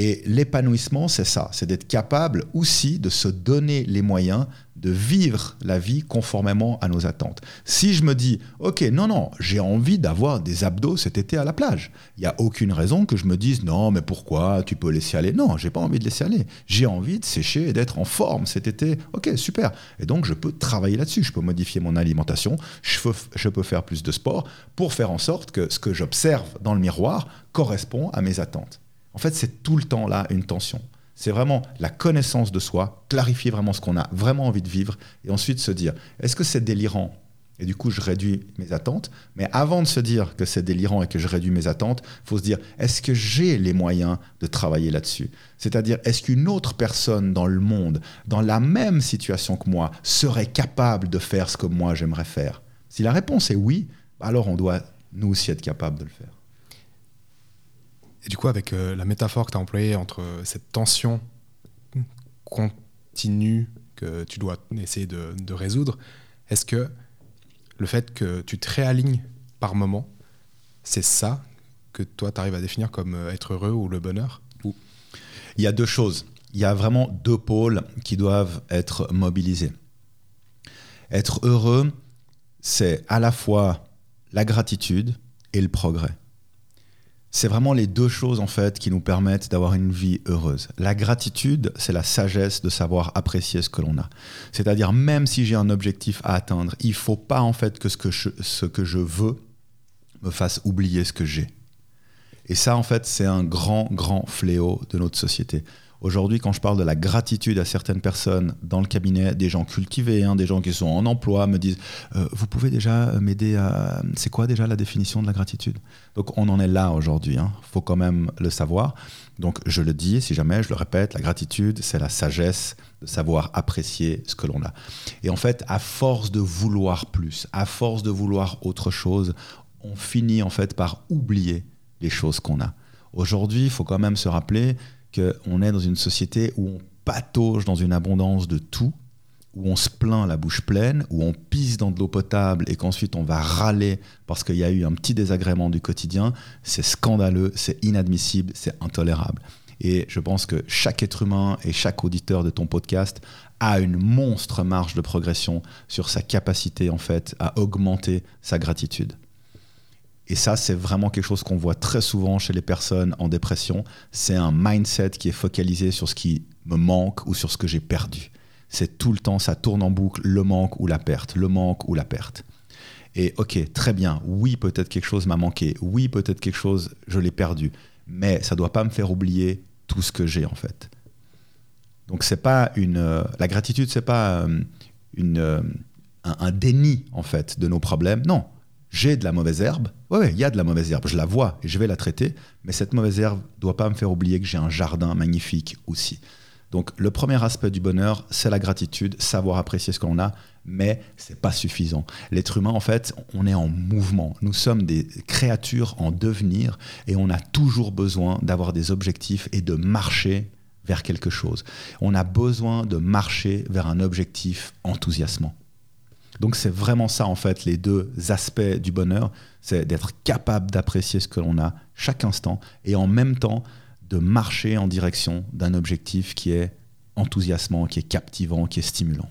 Et l'épanouissement, c'est ça, c'est d'être capable aussi de se donner les moyens de vivre la vie conformément à nos attentes. Si je me dis, ok, non, non, j'ai envie d'avoir des abdos cet été à la plage, il n'y a aucune raison que je me dise, non, mais pourquoi, tu peux laisser aller? Non, j'ai pas envie de laisser aller. J'ai envie de sécher et d'être en forme cet été. Ok, super. Et donc, je peux travailler là-dessus. Je peux modifier mon alimentation, je peux, je peux faire plus de sport pour faire en sorte que ce que j'observe dans le miroir correspond à mes attentes. En fait, c'est tout le temps là une tension. C'est vraiment la connaissance de soi, clarifier vraiment ce qu'on a vraiment envie de vivre, et ensuite se dire, est-ce que c'est délirant? Et du coup, je réduis mes attentes. Mais avant de se dire que c'est délirant et que je réduis mes attentes, faut se dire, est-ce que j'ai les moyens de travailler là-dessus? C'est-à-dire, est-ce qu'une autre personne dans le monde, dans la même situation que moi, serait capable de faire ce que moi j'aimerais faire? Si la réponse est oui, alors on doit nous aussi être capable de le faire. Et du coup, avec euh, la métaphore que tu as employée entre cette tension continue que tu dois essayer de, résoudre, est-ce que le fait que tu te réalignes par moment, c'est ça que toi, tu arrives à définir comme euh, être heureux ou le bonheur? Il y a deux choses. Il y a vraiment deux pôles qui doivent être mobilisés. Être heureux, c'est à la fois la gratitude et le progrès c'est vraiment les deux choses en fait qui nous permettent d'avoir une vie heureuse. La gratitude, c'est la sagesse de savoir apprécier ce que l'on a. C'est-à-dire même si j'ai un objectif à atteindre, il faut pas en fait que ce que je, ce que je veux me fasse oublier ce que j'ai. Et ça en fait, c'est un grand grand fléau de notre société. Aujourd'hui, quand je parle de la gratitude à certaines personnes dans le cabinet, des gens cultivés, hein, des gens qui sont en emploi, me disent euh, Vous pouvez déjà m'aider à. C'est quoi déjà la définition de la gratitude? Donc, on en est là aujourd'hui. Il hein. faut quand même le savoir. Donc, je le dis, si jamais, je le répète la gratitude, c'est la sagesse de savoir apprécier ce que l'on a. Et en fait, à force de vouloir plus, à force de vouloir autre chose, on finit en fait par oublier les choses qu'on a. Aujourd'hui, il faut quand même se rappeler qu'on est dans une société où on patauge dans une abondance de tout, où on se plaint la bouche pleine, où on pisse dans de l'eau potable et qu'ensuite on va râler parce qu'il y a eu un petit désagrément du quotidien, c'est scandaleux, c'est inadmissible, c'est intolérable. Et je pense que chaque être humain et chaque auditeur de ton podcast a une monstre marge de progression sur sa capacité en fait à augmenter sa gratitude. Et ça, c'est vraiment quelque chose qu'on voit très souvent chez les personnes en dépression. C'est un mindset qui est focalisé sur ce qui me manque ou sur ce que j'ai perdu. C'est tout le temps, ça tourne en boucle, le manque ou la perte, le manque ou la perte. Et ok, très bien, oui, peut-être quelque chose m'a manqué, oui, peut-être quelque chose, je l'ai perdu, mais ça ne doit pas me faire oublier tout ce que j'ai en fait. Donc c'est pas une, euh, la gratitude, c'est pas euh, euh, un déni en fait de nos problèmes, non j'ai de la mauvaise herbe. Oui, il y a de la mauvaise herbe, je la vois et je vais la traiter, mais cette mauvaise herbe ne doit pas me faire oublier que j'ai un jardin magnifique aussi. Donc le premier aspect du bonheur, c'est la gratitude, savoir apprécier ce qu'on a, mais c'est pas suffisant. L'être humain, en fait, on est en mouvement. Nous sommes des créatures en devenir et on a toujours besoin d'avoir des objectifs et de marcher vers quelque chose. On a besoin de marcher vers un objectif enthousiasmant. Donc c'est vraiment ça en fait les deux aspects du bonheur, c'est d'être capable d'apprécier ce que l'on a chaque instant et en même temps de marcher en direction d'un objectif qui est enthousiasmant, qui est captivant, qui est stimulant.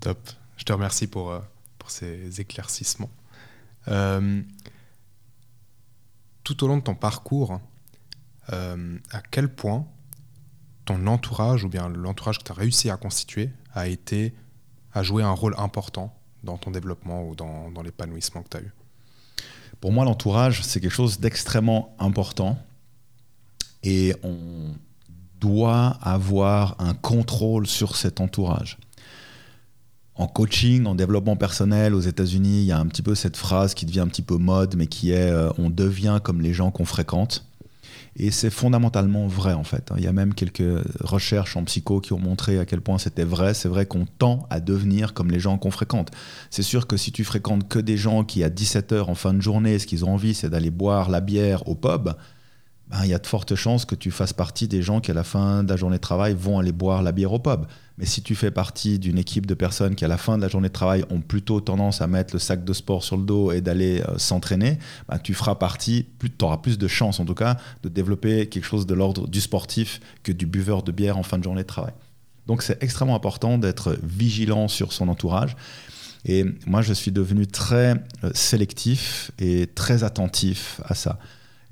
Top. Je te remercie pour, euh, pour ces éclaircissements. Euh, tout au long de ton parcours, euh, à quel point ton entourage, ou bien l'entourage que tu as réussi à constituer, a été a joué un rôle important dans ton développement ou dans, l'épanouissement que tu as eu Pour moi, l'entourage, c'est quelque chose d'extrêmement important et on doit avoir un contrôle sur cet entourage. En coaching, en développement personnel aux États-Unis, il y a un petit peu cette phrase qui devient un petit peu mode, mais qui est euh, on devient comme les gens qu'on fréquente. Et c'est fondamentalement vrai en fait. Il y a même quelques recherches en psycho qui ont montré à quel point c'était vrai. C'est vrai qu'on tend à devenir comme les gens qu'on fréquente. C'est sûr que si tu fréquentes que des gens qui à 17h en fin de journée, ce qu'ils ont envie c'est d'aller boire la bière au pub, ben, il y a de fortes chances que tu fasses partie des gens qui, à la fin de la journée de travail, vont aller boire la bière au pub. Mais si tu fais partie d'une équipe de personnes qui, à la fin de la journée de travail, ont plutôt tendance à mettre le sac de sport sur le dos et d'aller euh, s'entraîner, ben, tu feras partie, tu auras plus de chances en tout cas, de développer quelque chose de l'ordre du sportif que du buveur de bière en fin de journée de travail. Donc c'est extrêmement important d'être vigilant sur son entourage. Et moi, je suis devenu très euh, sélectif et très attentif à ça.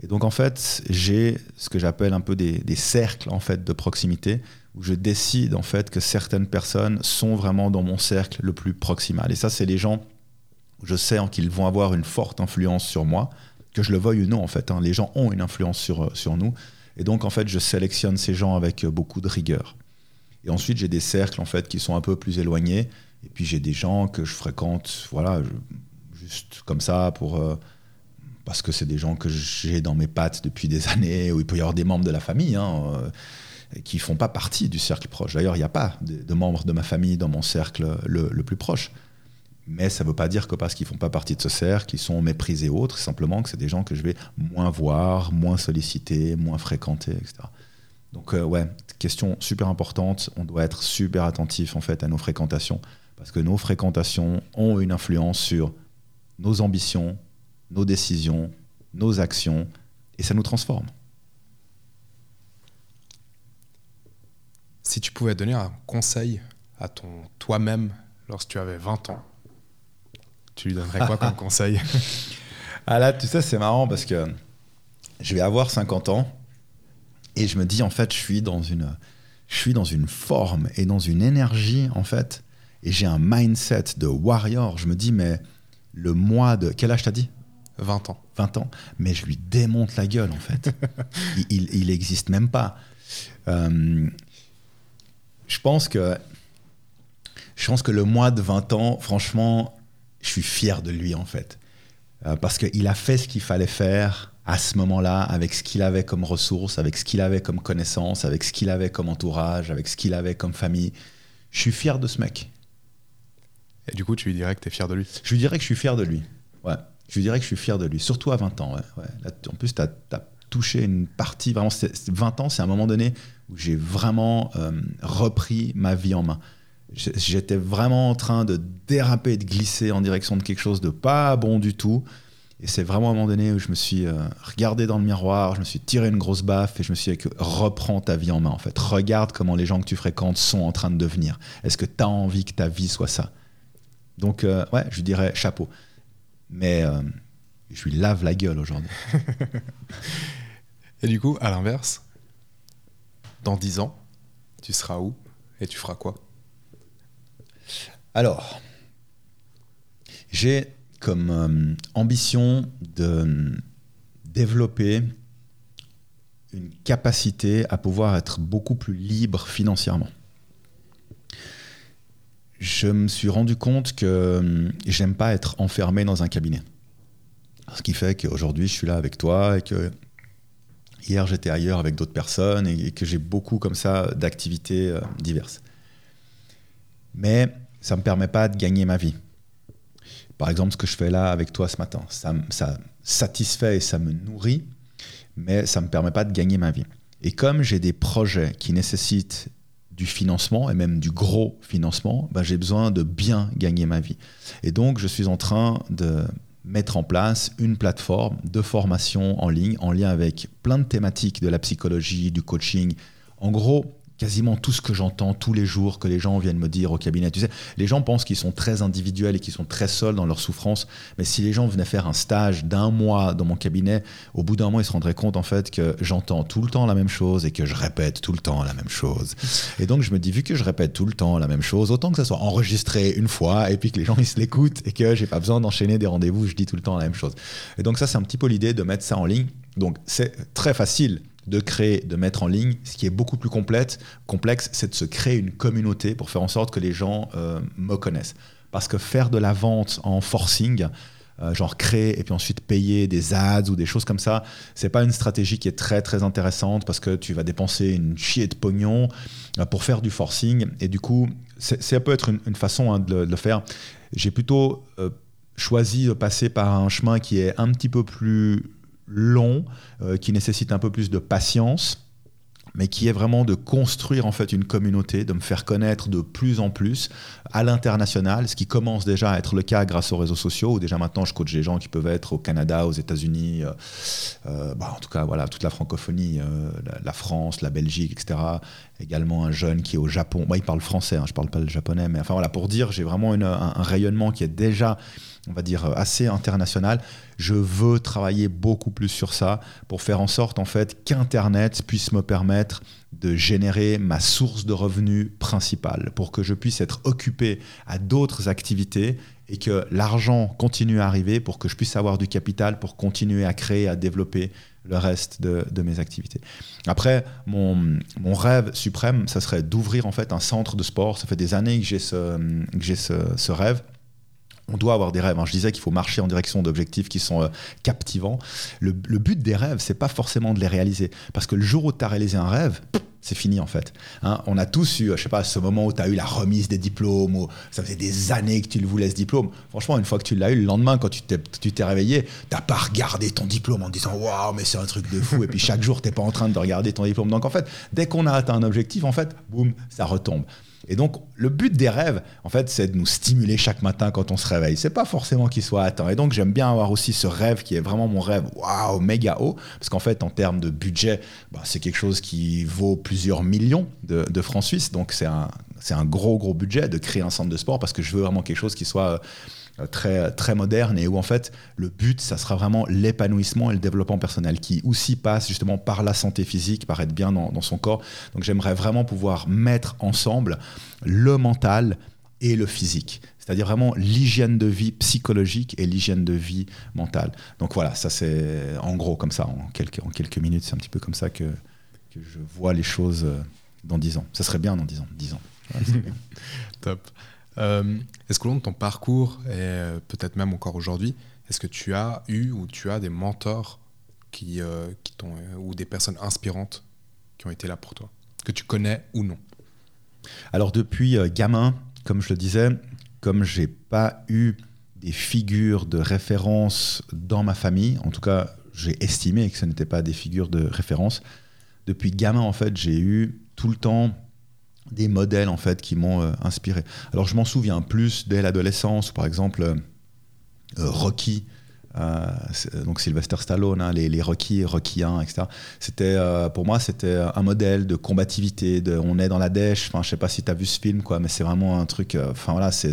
Et donc, en fait, j'ai ce que j'appelle un peu des, cercles en fait, de proximité où je décide en fait que certaines personnes sont vraiment dans mon cercle le plus proximal. Et ça, c'est les gens où je sais qu'ils vont avoir une forte influence sur moi, que je le veuille ou non, en fait. Hein. Les gens ont une influence sur, euh, sur nous. Et donc, en fait, je sélectionne ces gens avec euh, beaucoup de rigueur. Et ensuite, j'ai des cercles en fait qui sont un peu plus éloignés. Et puis j'ai des gens que je fréquente, voilà, juste comme ça pour euh, parce que c'est des gens que j'ai dans mes pattes depuis des années. Où il peut y avoir des membres de la famille hein, euh, qui font pas partie du cercle proche. D'ailleurs, il n'y a pas de, membres de ma famille dans mon cercle le, plus proche. Mais ça ne veut pas dire que parce qu'ils font pas partie de ce cercle, ils sont méprisés autres, simplement que c'est des gens que je vais moins voir, moins solliciter, moins fréquenter, etc. Donc euh, ouais, question super importante. On doit être super attentif en fait à nos fréquentations parce que nos fréquentations ont une influence sur nos ambitions, nos décisions, nos actions et ça nous transforme. Si tu pouvais donner un conseil à ton toi-même lorsque tu avais 20 ans, tu lui donnerais quoi comme conseil? Ah là, tu sais, c'est marrant parce que je vais avoir 50 ans et je me dis, en fait, je suis dans une, je suis dans une forme et dans une énergie, en fait. Et j'ai un mindset de warrior. Je me dis, mais le mois de. Quel âge t'as dit? 20 ans. 20 ans. Mais je lui démonte la gueule, en fait. il, il, existe même pas. Euh, je pense que. Je pense que le mois de 20 ans, franchement, je suis fier de lui, en fait. Euh, parce qu'il a fait ce qu'il fallait faire à ce moment-là, avec ce qu'il avait comme ressources, avec ce qu'il avait comme connaissances, avec ce qu'il avait comme entourage, avec ce qu'il avait comme famille. Je suis fier de ce mec. Et du coup, tu lui dirais que tu es fier de lui? Je lui dirais que je suis fier de lui. Je dirais que je suis fier de lui, surtout à 20 ans. En plus, tu as, touché une partie, vraiment, 20 ans, c'est un moment donné où j'ai vraiment euh, repris ma vie en main. J'étais vraiment en train de déraper, de glisser en direction de quelque chose de pas bon du tout. Et c'est vraiment un moment donné où je me suis euh, regardé dans le miroir, je me suis tiré une grosse baffe et je me suis dit reprends ta vie en main en fait. Regarde comment les gens que tu fréquentes sont en train de devenir. Est-ce que tu as envie que ta vie soit ça? Donc euh, ouais, je dirais chapeau. Mais euh, je lui lave la gueule aujourd'hui. et du coup, à l'inverse, dans 10 ans, tu seras où et tu feras quoi? Alors, j'ai comme euh, ambition de développer une capacité à pouvoir être beaucoup plus libre financièrement. Je me suis rendu compte que euh, j'aime pas être enfermé dans un cabinet. Ce qui fait qu'aujourd'hui je suis là avec toi et que hier j'étais ailleurs avec d'autres personnes et que j'ai beaucoup comme ça d'activités euh, diverses. Mais ça ne me permet pas de gagner ma vie. Par exemple, ce que je fais là avec toi ce matin, ça, ça satisfait et ça me nourrit, mais ça ne me permet pas de gagner ma vie. Et comme j'ai des projets qui nécessitent du financement et même du gros financement, ben j'ai besoin de bien gagner ma vie. Et donc, je suis en train de mettre en place une plateforme de formation en ligne en lien avec plein de thématiques de la psychologie, du coaching. En gros, quasiment tout ce que j'entends tous les jours que les gens viennent me dire au cabinet. Tu sais, les gens pensent qu'ils sont très individuels et qu'ils sont très seuls dans leur souffrance. Mais si les gens venaient faire un stage d'un mois dans mon cabinet, au bout d'un mois, ils se rendraient compte en fait que j'entends tout le temps la même chose et que je répète tout le temps la même chose. Et donc je me dis, vu que je répète tout le temps la même chose, autant que ça soit enregistré une fois et puis que les gens ils se l'écoutent et que j'ai pas besoin d'enchaîner des rendez-vous, je dis tout le temps la même chose. Et donc ça, c'est un petit peu l'idée de mettre ça en ligne. Donc c'est très facile de créer, de mettre en ligne. Ce qui est beaucoup plus complexe, complexe c'est de se créer une communauté pour faire en sorte que les gens euh, me connaissent. Parce que faire de la vente en forcing, euh, genre créer et puis ensuite payer des ads ou des choses comme ça, c'est pas une stratégie qui est très très intéressante parce que tu vas dépenser une chier de pognon euh, pour faire du forcing. Et du coup, ça peut être une, façon hein, de, le, faire. J'ai plutôt choisi de passer par un chemin qui est un petit peu plus long, qui nécessite un peu plus de patience mais qui est vraiment de construire en fait une communauté, de me faire connaître de plus en plus à l'international, ce qui commence déjà à être le cas grâce aux réseaux sociaux, où déjà maintenant je coach des gens qui peuvent être au Canada, aux États-Unis, euh, euh, bah, en tout cas voilà toute la francophonie, euh, la, France, la Belgique, etc. Également un jeune qui est au Japon, moi il parle français, hein, je parle pas le japonais, mais enfin voilà pour dire j'ai vraiment un rayonnement qui est déjà on va dire, assez international. Je veux travailler beaucoup plus sur ça pour faire en sorte en fait qu'Internet puisse me permettre de générer ma source de revenus principale, pour que je puisse être occupé à d'autres activités et que l'argent continue à arriver pour que je puisse avoir du capital pour continuer à créer, à développer le reste de, mes activités. Après, mon, rêve suprême, ça serait d'ouvrir en fait un centre de sport. Ça fait des années que j'ai ce rêve on doit avoir des rêves. Hein. Je disais qu'il faut marcher en direction d'objectifs qui sont euh, captivants. Le, but des rêves, c'est pas forcément de les réaliser. Parce que le jour où tu as réalisé un rêve, c'est fini en fait. Hein. on a tous eu, je sais pas, ce moment où tu as eu la remise des diplômes, ou ça faisait des années que tu le voulais ce diplôme. Franchement, une fois que tu l'as eu, le lendemain, quand tu t'es réveillé, t'as pas regardé ton diplôme en disant waouh, mais c'est un truc de fou. Et puis chaque jour, t'es pas en train de regarder ton diplôme. Donc en fait, dès qu'on a atteint un objectif, en fait, boum, ça retombe. Et donc, le but des rêves, en fait, c'est de nous stimuler chaque matin quand on se réveille. C'est pas forcément qu'il soit atteint. Et donc, j'aime bien avoir aussi ce rêve qui est vraiment mon rêve, waouh, méga haut. Parce qu'en fait, en termes de budget, bah, c'est quelque chose qui vaut plusieurs millions de, francs suisses. Donc, c'est un, un gros, gros budget de créer un centre de sport parce que je veux vraiment quelque chose qui soit euh, très, très moderne et où en fait le but, ça sera vraiment l'épanouissement et le développement personnel qui aussi passe justement par la santé physique, par être bien dans, son corps. Donc j'aimerais vraiment pouvoir mettre ensemble le mental et le physique. C'est-à-dire vraiment l'hygiène de vie psychologique et l'hygiène de vie mentale. Donc voilà, ça c'est en gros comme ça, en quelques, minutes, c'est un petit peu comme ça que, je vois les choses euh, dans dix ans. Ça serait bien dans dix ans. 10 ans. Top. Euh, est-ce qu'au long de ton parcours, et euh, peut-être même encore aujourd'hui, est-ce que tu as eu ou tu as des mentors qui, euh, qui t'ont, ou des personnes inspirantes qui ont été là pour toi, que tu connais ou non? Alors depuis gamin, comme je le disais, comme j'ai pas eu des figures de référence dans ma famille, en tout cas j'ai estimé que ce n'était pas des figures de référence, depuis gamin en fait j'ai eu tout le temps des modèles en fait qui m'ont euh, inspiré. Alors je m'en souviens plus dès l'adolescence, par exemple euh, euh, Rocky, donc Sylvester Stallone, hein, les, les, Rocky, Rocky 1, etc. C'était pour moi c'était un modèle de combativité. On est dans la dèche. Enfin, je sais pas si tu as vu ce film, quoi, mais c'est vraiment un truc. Enfin voilà, c'est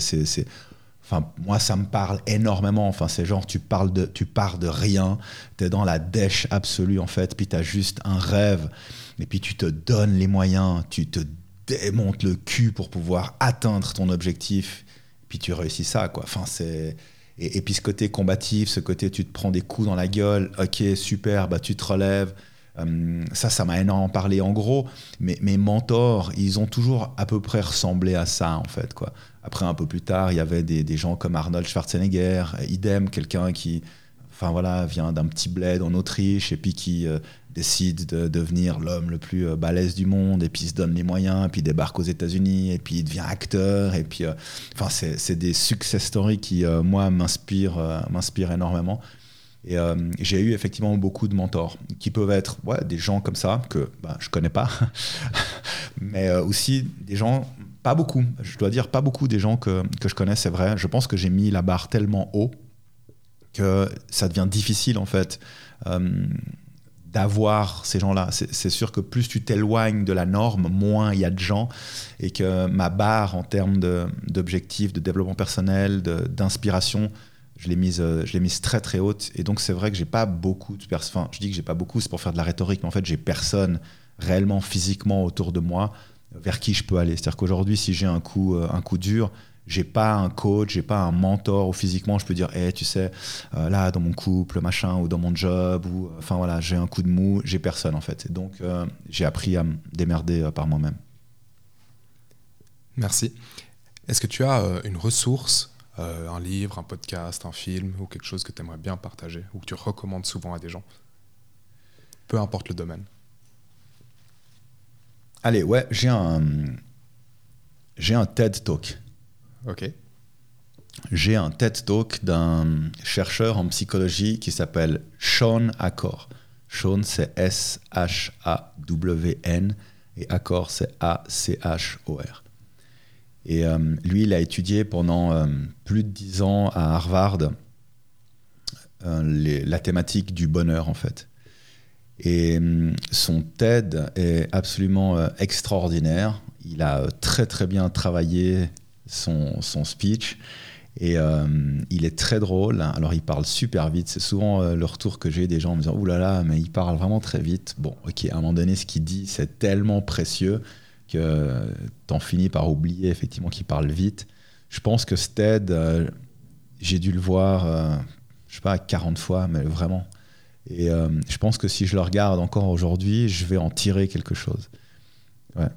Enfin, moi, ça me parle énormément. Enfin, c'est genre, tu, parles de, tu pars de rien, tu es dans la dèche absolue, en fait, puis tu as juste un rêve, et puis tu te donnes les moyens, tu te démonte le cul pour pouvoir atteindre ton objectif, puis tu réussis ça, quoi. Enfin, c'est... Et, puis ce côté combatif, ce côté tu te prends des coups dans la gueule, ok, super, bah tu te relèves. Hum, ça, ça m'a énormément parlé. En gros, mes, mes mentors, ils ont toujours à peu près ressemblé à ça, en fait, quoi. Après, un peu plus tard, il y avait des, des gens comme Arnold Schwarzenegger, idem, quelqu'un qui, enfin voilà, vient d'un petit bled en Autriche et puis qui euh, décide de devenir l'homme le plus euh, balèze du monde, et puis se donne les moyens, et puis débarque aux États-Unis, et puis il devient acteur, et puis, euh, enfin, c'est des success stories qui, euh, moi, m'inspirent m'inspire énormément. Et j'ai eu effectivement beaucoup de mentors qui peuvent être ouais, des gens comme ça que bah, je connais pas, mais aussi des gens, pas beaucoup, je dois dire pas beaucoup des gens que, que je connais, c'est vrai. Je pense que j'ai mis la barre tellement haut que ça devient difficile en fait d'avoir ces gens-là. C'est sûr que plus tu t'éloignes de la norme, moins il y a de gens, et que ma barre en termes d'objectifs, de, développement personnel, d'inspiration, je l'ai mise, l'ai mise très très haute. Et donc c'est vrai que j'ai pas beaucoup de personnes. Enfin, je dis que j'ai pas beaucoup, c'est pour faire de la rhétorique, mais en fait j'ai personne réellement physiquement autour de moi vers qui je peux aller. C'est-à-dire qu'aujourd'hui, si j'ai un coup, euh, un coup dur, j'ai pas un coach, j'ai pas un mentor ou physiquement je peux dire, hey, tu sais, euh, là dans mon couple, machin, ou dans mon job, ou enfin voilà, j'ai un coup de mou, j'ai personne en fait. donc euh, j'ai appris à me démerder euh, par moi-même. Merci. Est-ce que tu as une ressource, un livre, un podcast, un film ou quelque chose que tu aimerais bien partager ou que tu recommandes souvent à des gens? Peu importe le domaine. Allez, ouais, j'ai un j'ai un TED Talk Ok. j'ai un TED Talk d'un chercheur en psychologie qui s'appelle Sean Accor. Sean, c'est S-H-A-W-N et Accor, c'est A-C-H-O-R. Et euh, lui, il a étudié pendant euh, plus de dix ans à Harvard euh, la thématique du bonheur, en fait. Et son TED est absolument extraordinaire. Il a très très bien travaillé son, speech. Et il est très drôle. Alors, il parle super vite. C'est souvent le retour que j'ai des gens en me disant Ouh là là, mais il parle vraiment très vite. Bon, ok, à un moment donné, ce qu'il dit, c'est tellement précieux que t'en finis par oublier effectivement qu'il parle vite. Je pense que Stead, euh, j'ai dû le voir, euh, je sais pas, 40 fois, mais vraiment. Et euh, je pense que si je le regarde encore aujourd'hui, je vais en tirer quelque chose. Ouais.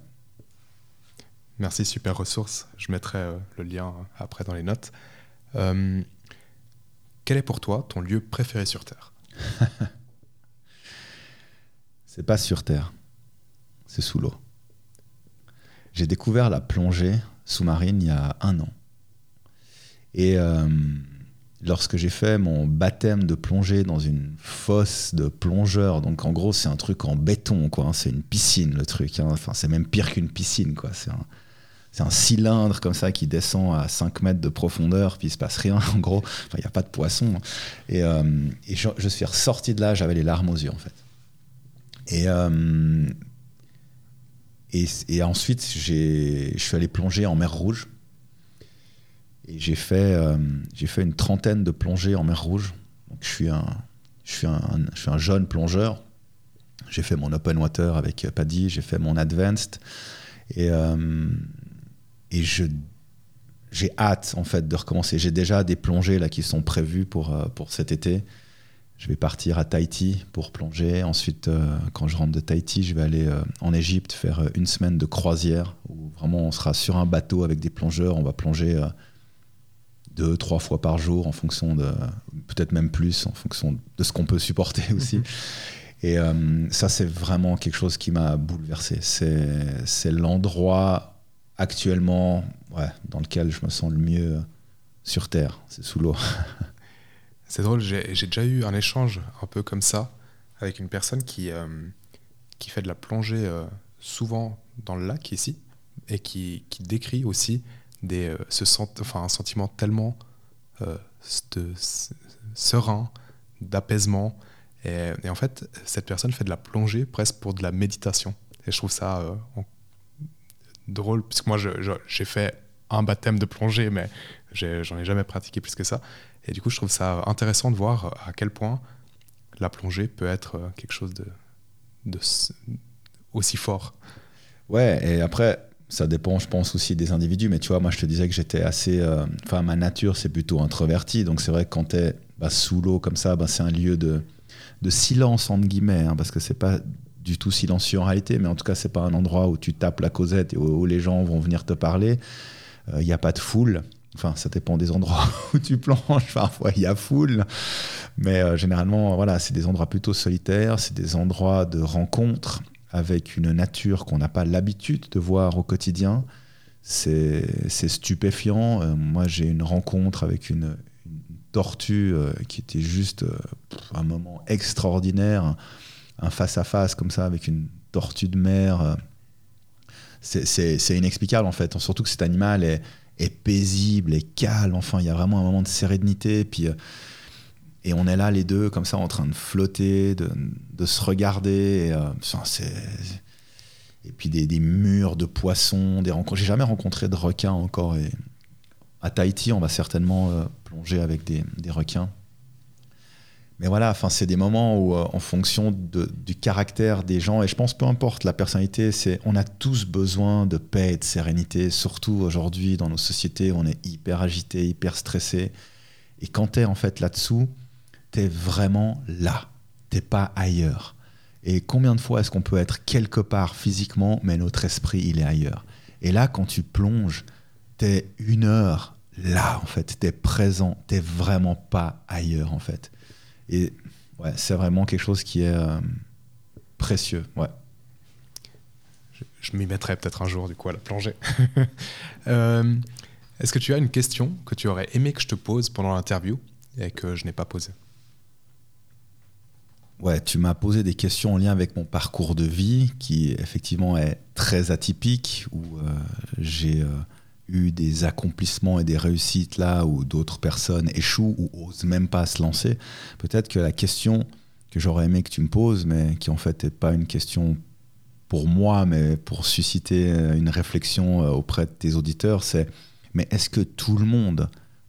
Merci, super ressource. Je mettrai le lien après dans les notes. quel est pour toi ton lieu préféré sur Terre? C'est pas sur Terre, c'est sous l'eau. J'ai découvert la plongée sous-marine il y a un an. Et euh, lorsque j'ai fait mon baptême de plongée dans une fosse de plongeur, donc en gros c'est un truc en béton, quoi. Hein, c'est une piscine le truc. Hein. C'est même pire qu'une piscine, quoi. C'est c'est un cylindre comme ça qui descend à 5 mètres de profondeur, puis il se passe rien en gros. Il n'y a pas de poisson. Et, euh, je, suis ressorti de là, j'avais les larmes aux yeux en fait. Et euh, et, ensuite, je suis allé plonger en mer Rouge. Et j'ai fait, euh, fait une trentaine de plongées en mer Rouge. Donc, je, suis un, je, suis un, je suis un jeune plongeur. J'ai fait mon open water avec Paddy, j'ai fait mon advanced. Et, et je, j'ai hâte en fait de recommencer. J'ai déjà des plongées là qui sont prévues pour, euh, pour cet été. Je vais partir à Tahiti pour plonger. Ensuite, euh, quand je rentre de Tahiti, je vais aller euh, en Égypte faire une semaine de croisière où vraiment on sera sur un bateau avec des plongeurs. On va plonger deux, trois fois par jour en fonction de, peut-être même plus, en fonction de ce qu'on peut supporter aussi. Et ça, c'est vraiment quelque chose qui m'a bouleversé. C'est l'endroit actuellement ouais, dans lequel je me sens le mieux sur Terre. C'est sous l'eau. C'est drôle, j'ai déjà eu un échange un peu comme ça avec une personne qui, euh, qui fait de la plongée euh, souvent dans le lac ici et qui, qui décrit aussi des, euh, ce enfin, un sentiment tellement serein, d'apaisement. Et, en fait, cette personne fait de la plongée presque pour de la méditation. Et je trouve ça drôle, puisque moi j'ai fait un baptême de plongée, mais j'en ai, ai jamais pratiqué plus que ça. Et du coup, je trouve ça intéressant de voir à quel point la plongée peut être euh, quelque chose de, aussi fort. Ouais, et après, ça dépend, je pense, aussi des individus. Mais tu vois, moi, je te disais que j'étais assez. Euh, enfin, ma nature, c'est plutôt introverti. Donc, c'est vrai que quand tu es bah, sous l'eau comme ça, bah, c'est un lieu de, de silence, entre guillemets, hein, parce que c'est pas du tout silencieux en réalité. Mais en tout cas, c'est pas un endroit où tu tapes la causette et où, les gens vont venir te parler. Il euh, n'y a pas de foule. Enfin, ça dépend des endroits où tu planches. Parfois, il y a foule. Mais euh, généralement, voilà, c'est des endroits plutôt solitaires. C'est des endroits de rencontre avec une nature qu'on n'a pas l'habitude de voir au quotidien. C'est stupéfiant. Euh, moi, j'ai une rencontre avec une, tortue euh, qui était juste un moment extraordinaire. Un face-à-face comme ça avec une tortue de mer. c'est inexplicable en fait. Surtout que cet animal est est paisible, et calme. Enfin, il y a vraiment un moment de sérénité. Puis, euh, et on est là, les deux, comme ça, en train de flotter, de, se regarder. Et, euh, puis des, murs de poissons, des rencontres. J'ai jamais rencontré de requins encore. Et à Tahiti, on va certainement euh, plonger avec des requins. Mais voilà, enfin, c'est des moments où, euh, en fonction du caractère des gens, et je pense peu importe la personnalité, c'est on a tous besoin de paix et de sérénité, surtout aujourd'hui dans nos sociétés on est hyper agité, hyper stressé. Et quand tu es en fait là-dessous, tu es vraiment là, t'es pas ailleurs. Et combien de fois est-ce qu'on peut être quelque part physiquement, mais notre esprit, il est ailleurs? Et là, quand tu plonges, tu es une heure là, en fait, tu es présent, tu vraiment pas ailleurs, en fait. Et ouais, c'est vraiment quelque chose qui est euh, précieux. Ouais. Je, m'y mettrai peut-être un jour, du coup, à la plongée. Euh, Est-ce que tu as une question que tu aurais aimé que je te pose pendant l'interview et que je n'ai pas posée? Ouais, tu m'as posé des questions en lien avec mon parcours de vie qui effectivement est très atypique, où euh, j'ai eu des accomplissements et des réussites là où d'autres personnes échouent ou osent même pas se lancer. Peut-être que la question que j'aurais aimé que tu me poses, mais qui en fait n'est pas une question pour moi, mais pour susciter euh, une réflexion auprès de tes auditeurs, c'est mais est-ce que tout le monde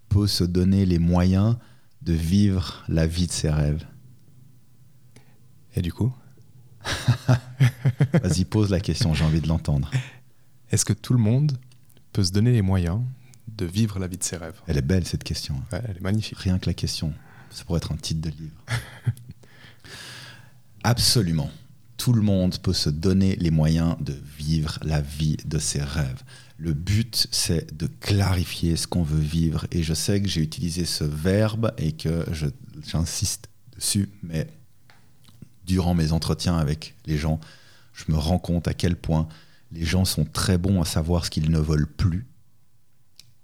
peut se donner les moyens de vivre la vie de ses rêves? Et du coup? Vas-y, pose la question, j'ai envie de l'entendre. Est-ce que tout le monde peut se donner les moyens de vivre la vie de ses rêves Elle est belle cette question. elle est magnifique. Rien que la question. Ça pourrait être un titre de livre. Absolument. Tout le monde peut se donner les moyens de vivre la vie de ses rêves. Le but, c'est de clarifier ce qu'on veut vivre. Et je sais que j'ai utilisé ce verbe et que j'insiste dessus, mais durant mes entretiens avec les gens, je me rends compte à quel point les gens sont très bons à savoir ce qu'ils ne veulent plus,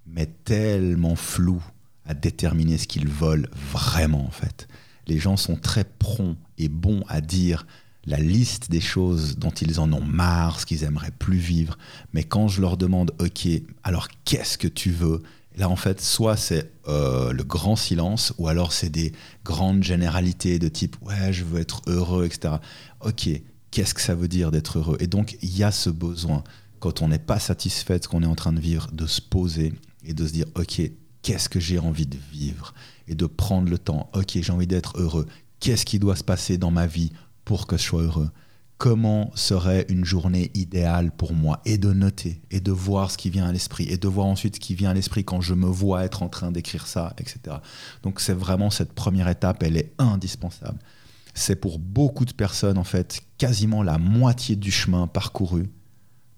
mais tellement flous à déterminer ce qu'ils veulent vraiment en fait. Les gens sont très prompts et bons à dire la liste des choses dont ils en ont marre, ce qu'ils aimeraient plus vivre, mais quand je leur demande, ok, alors qu'est-ce que tu veux? Là, en fait, soit c'est euh, le grand silence, ou alors c'est des grandes généralités de type ouais, je veux être heureux, etc. Ok, qu'est-ce que ça veut dire d'être heureux? Et donc, il y a ce besoin, quand on n'est pas satisfait de ce qu'on est en train de vivre, de se poser et de se dire ok, qu'est-ce que j'ai envie de vivre? Et de prendre le temps, ok, j'ai envie d'être heureux. Qu'est-ce qui doit se passer dans ma vie pour que je sois heureux? Comment serait une journée idéale pour moi? Et de noter et de voir ce qui vient à l'esprit et de voir ensuite ce qui vient à l'esprit quand je me vois être en train d'écrire ça, etc. Donc c'est vraiment cette première étape, elle est indispensable. C'est pour beaucoup de personnes en fait quasiment la moitié du chemin parcouru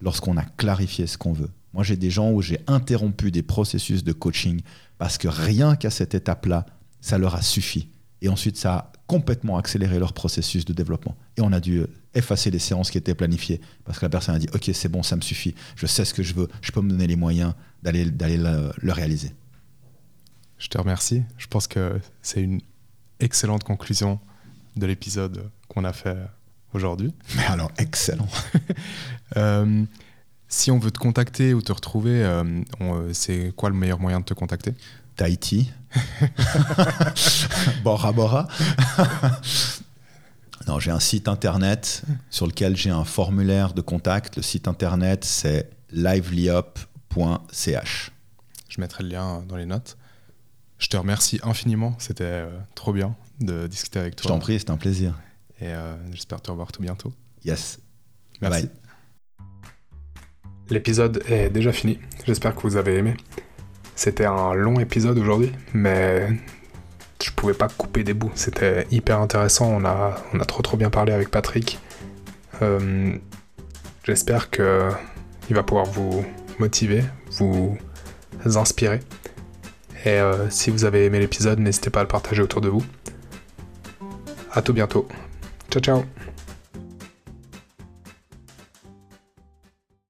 lorsqu'on a clarifié ce qu'on veut. Moi j'ai des gens où j'ai interrompu des processus de coaching parce que rien qu'à cette étape-là, ça leur a suffi. Et ensuite, ça a complètement accéléré leur processus de développement. Et on a dû effacer les séances qui étaient planifiées parce que la personne a dit ok c'est bon ça me suffit je sais ce que je veux je peux me donner les moyens d'aller d'aller le, réaliser je te remercie je pense que c'est une excellente conclusion de l'épisode qu'on a fait aujourd'hui mais alors excellent euh, si on veut te contacter ou te retrouver euh, euh, c'est quoi le meilleur moyen de te contacter? Tahiti Bora Bora non, j'ai un site internet sur lequel j'ai un formulaire de contact. Le site internet, c'est livelyup.ch. Je mettrai le lien dans les notes. Je te remercie infiniment. C'était trop bien de discuter avec toi. Je t'en prie, c'était un plaisir. Et euh, j'espère te revoir tout bientôt. Yes. Merci. Bye. L'épisode est déjà fini. J'espère que vous avez aimé. C'était un long épisode aujourd'hui, mais je pouvais pas couper des bouts. C'était hyper intéressant. On a, on a trop trop bien parlé avec Patrick. Euh, j'espère que il va pouvoir vous motiver, vous inspirer. Et euh, si vous avez aimé l'épisode, n'hésitez pas à le partager autour de vous. A tout bientôt. Ciao ciao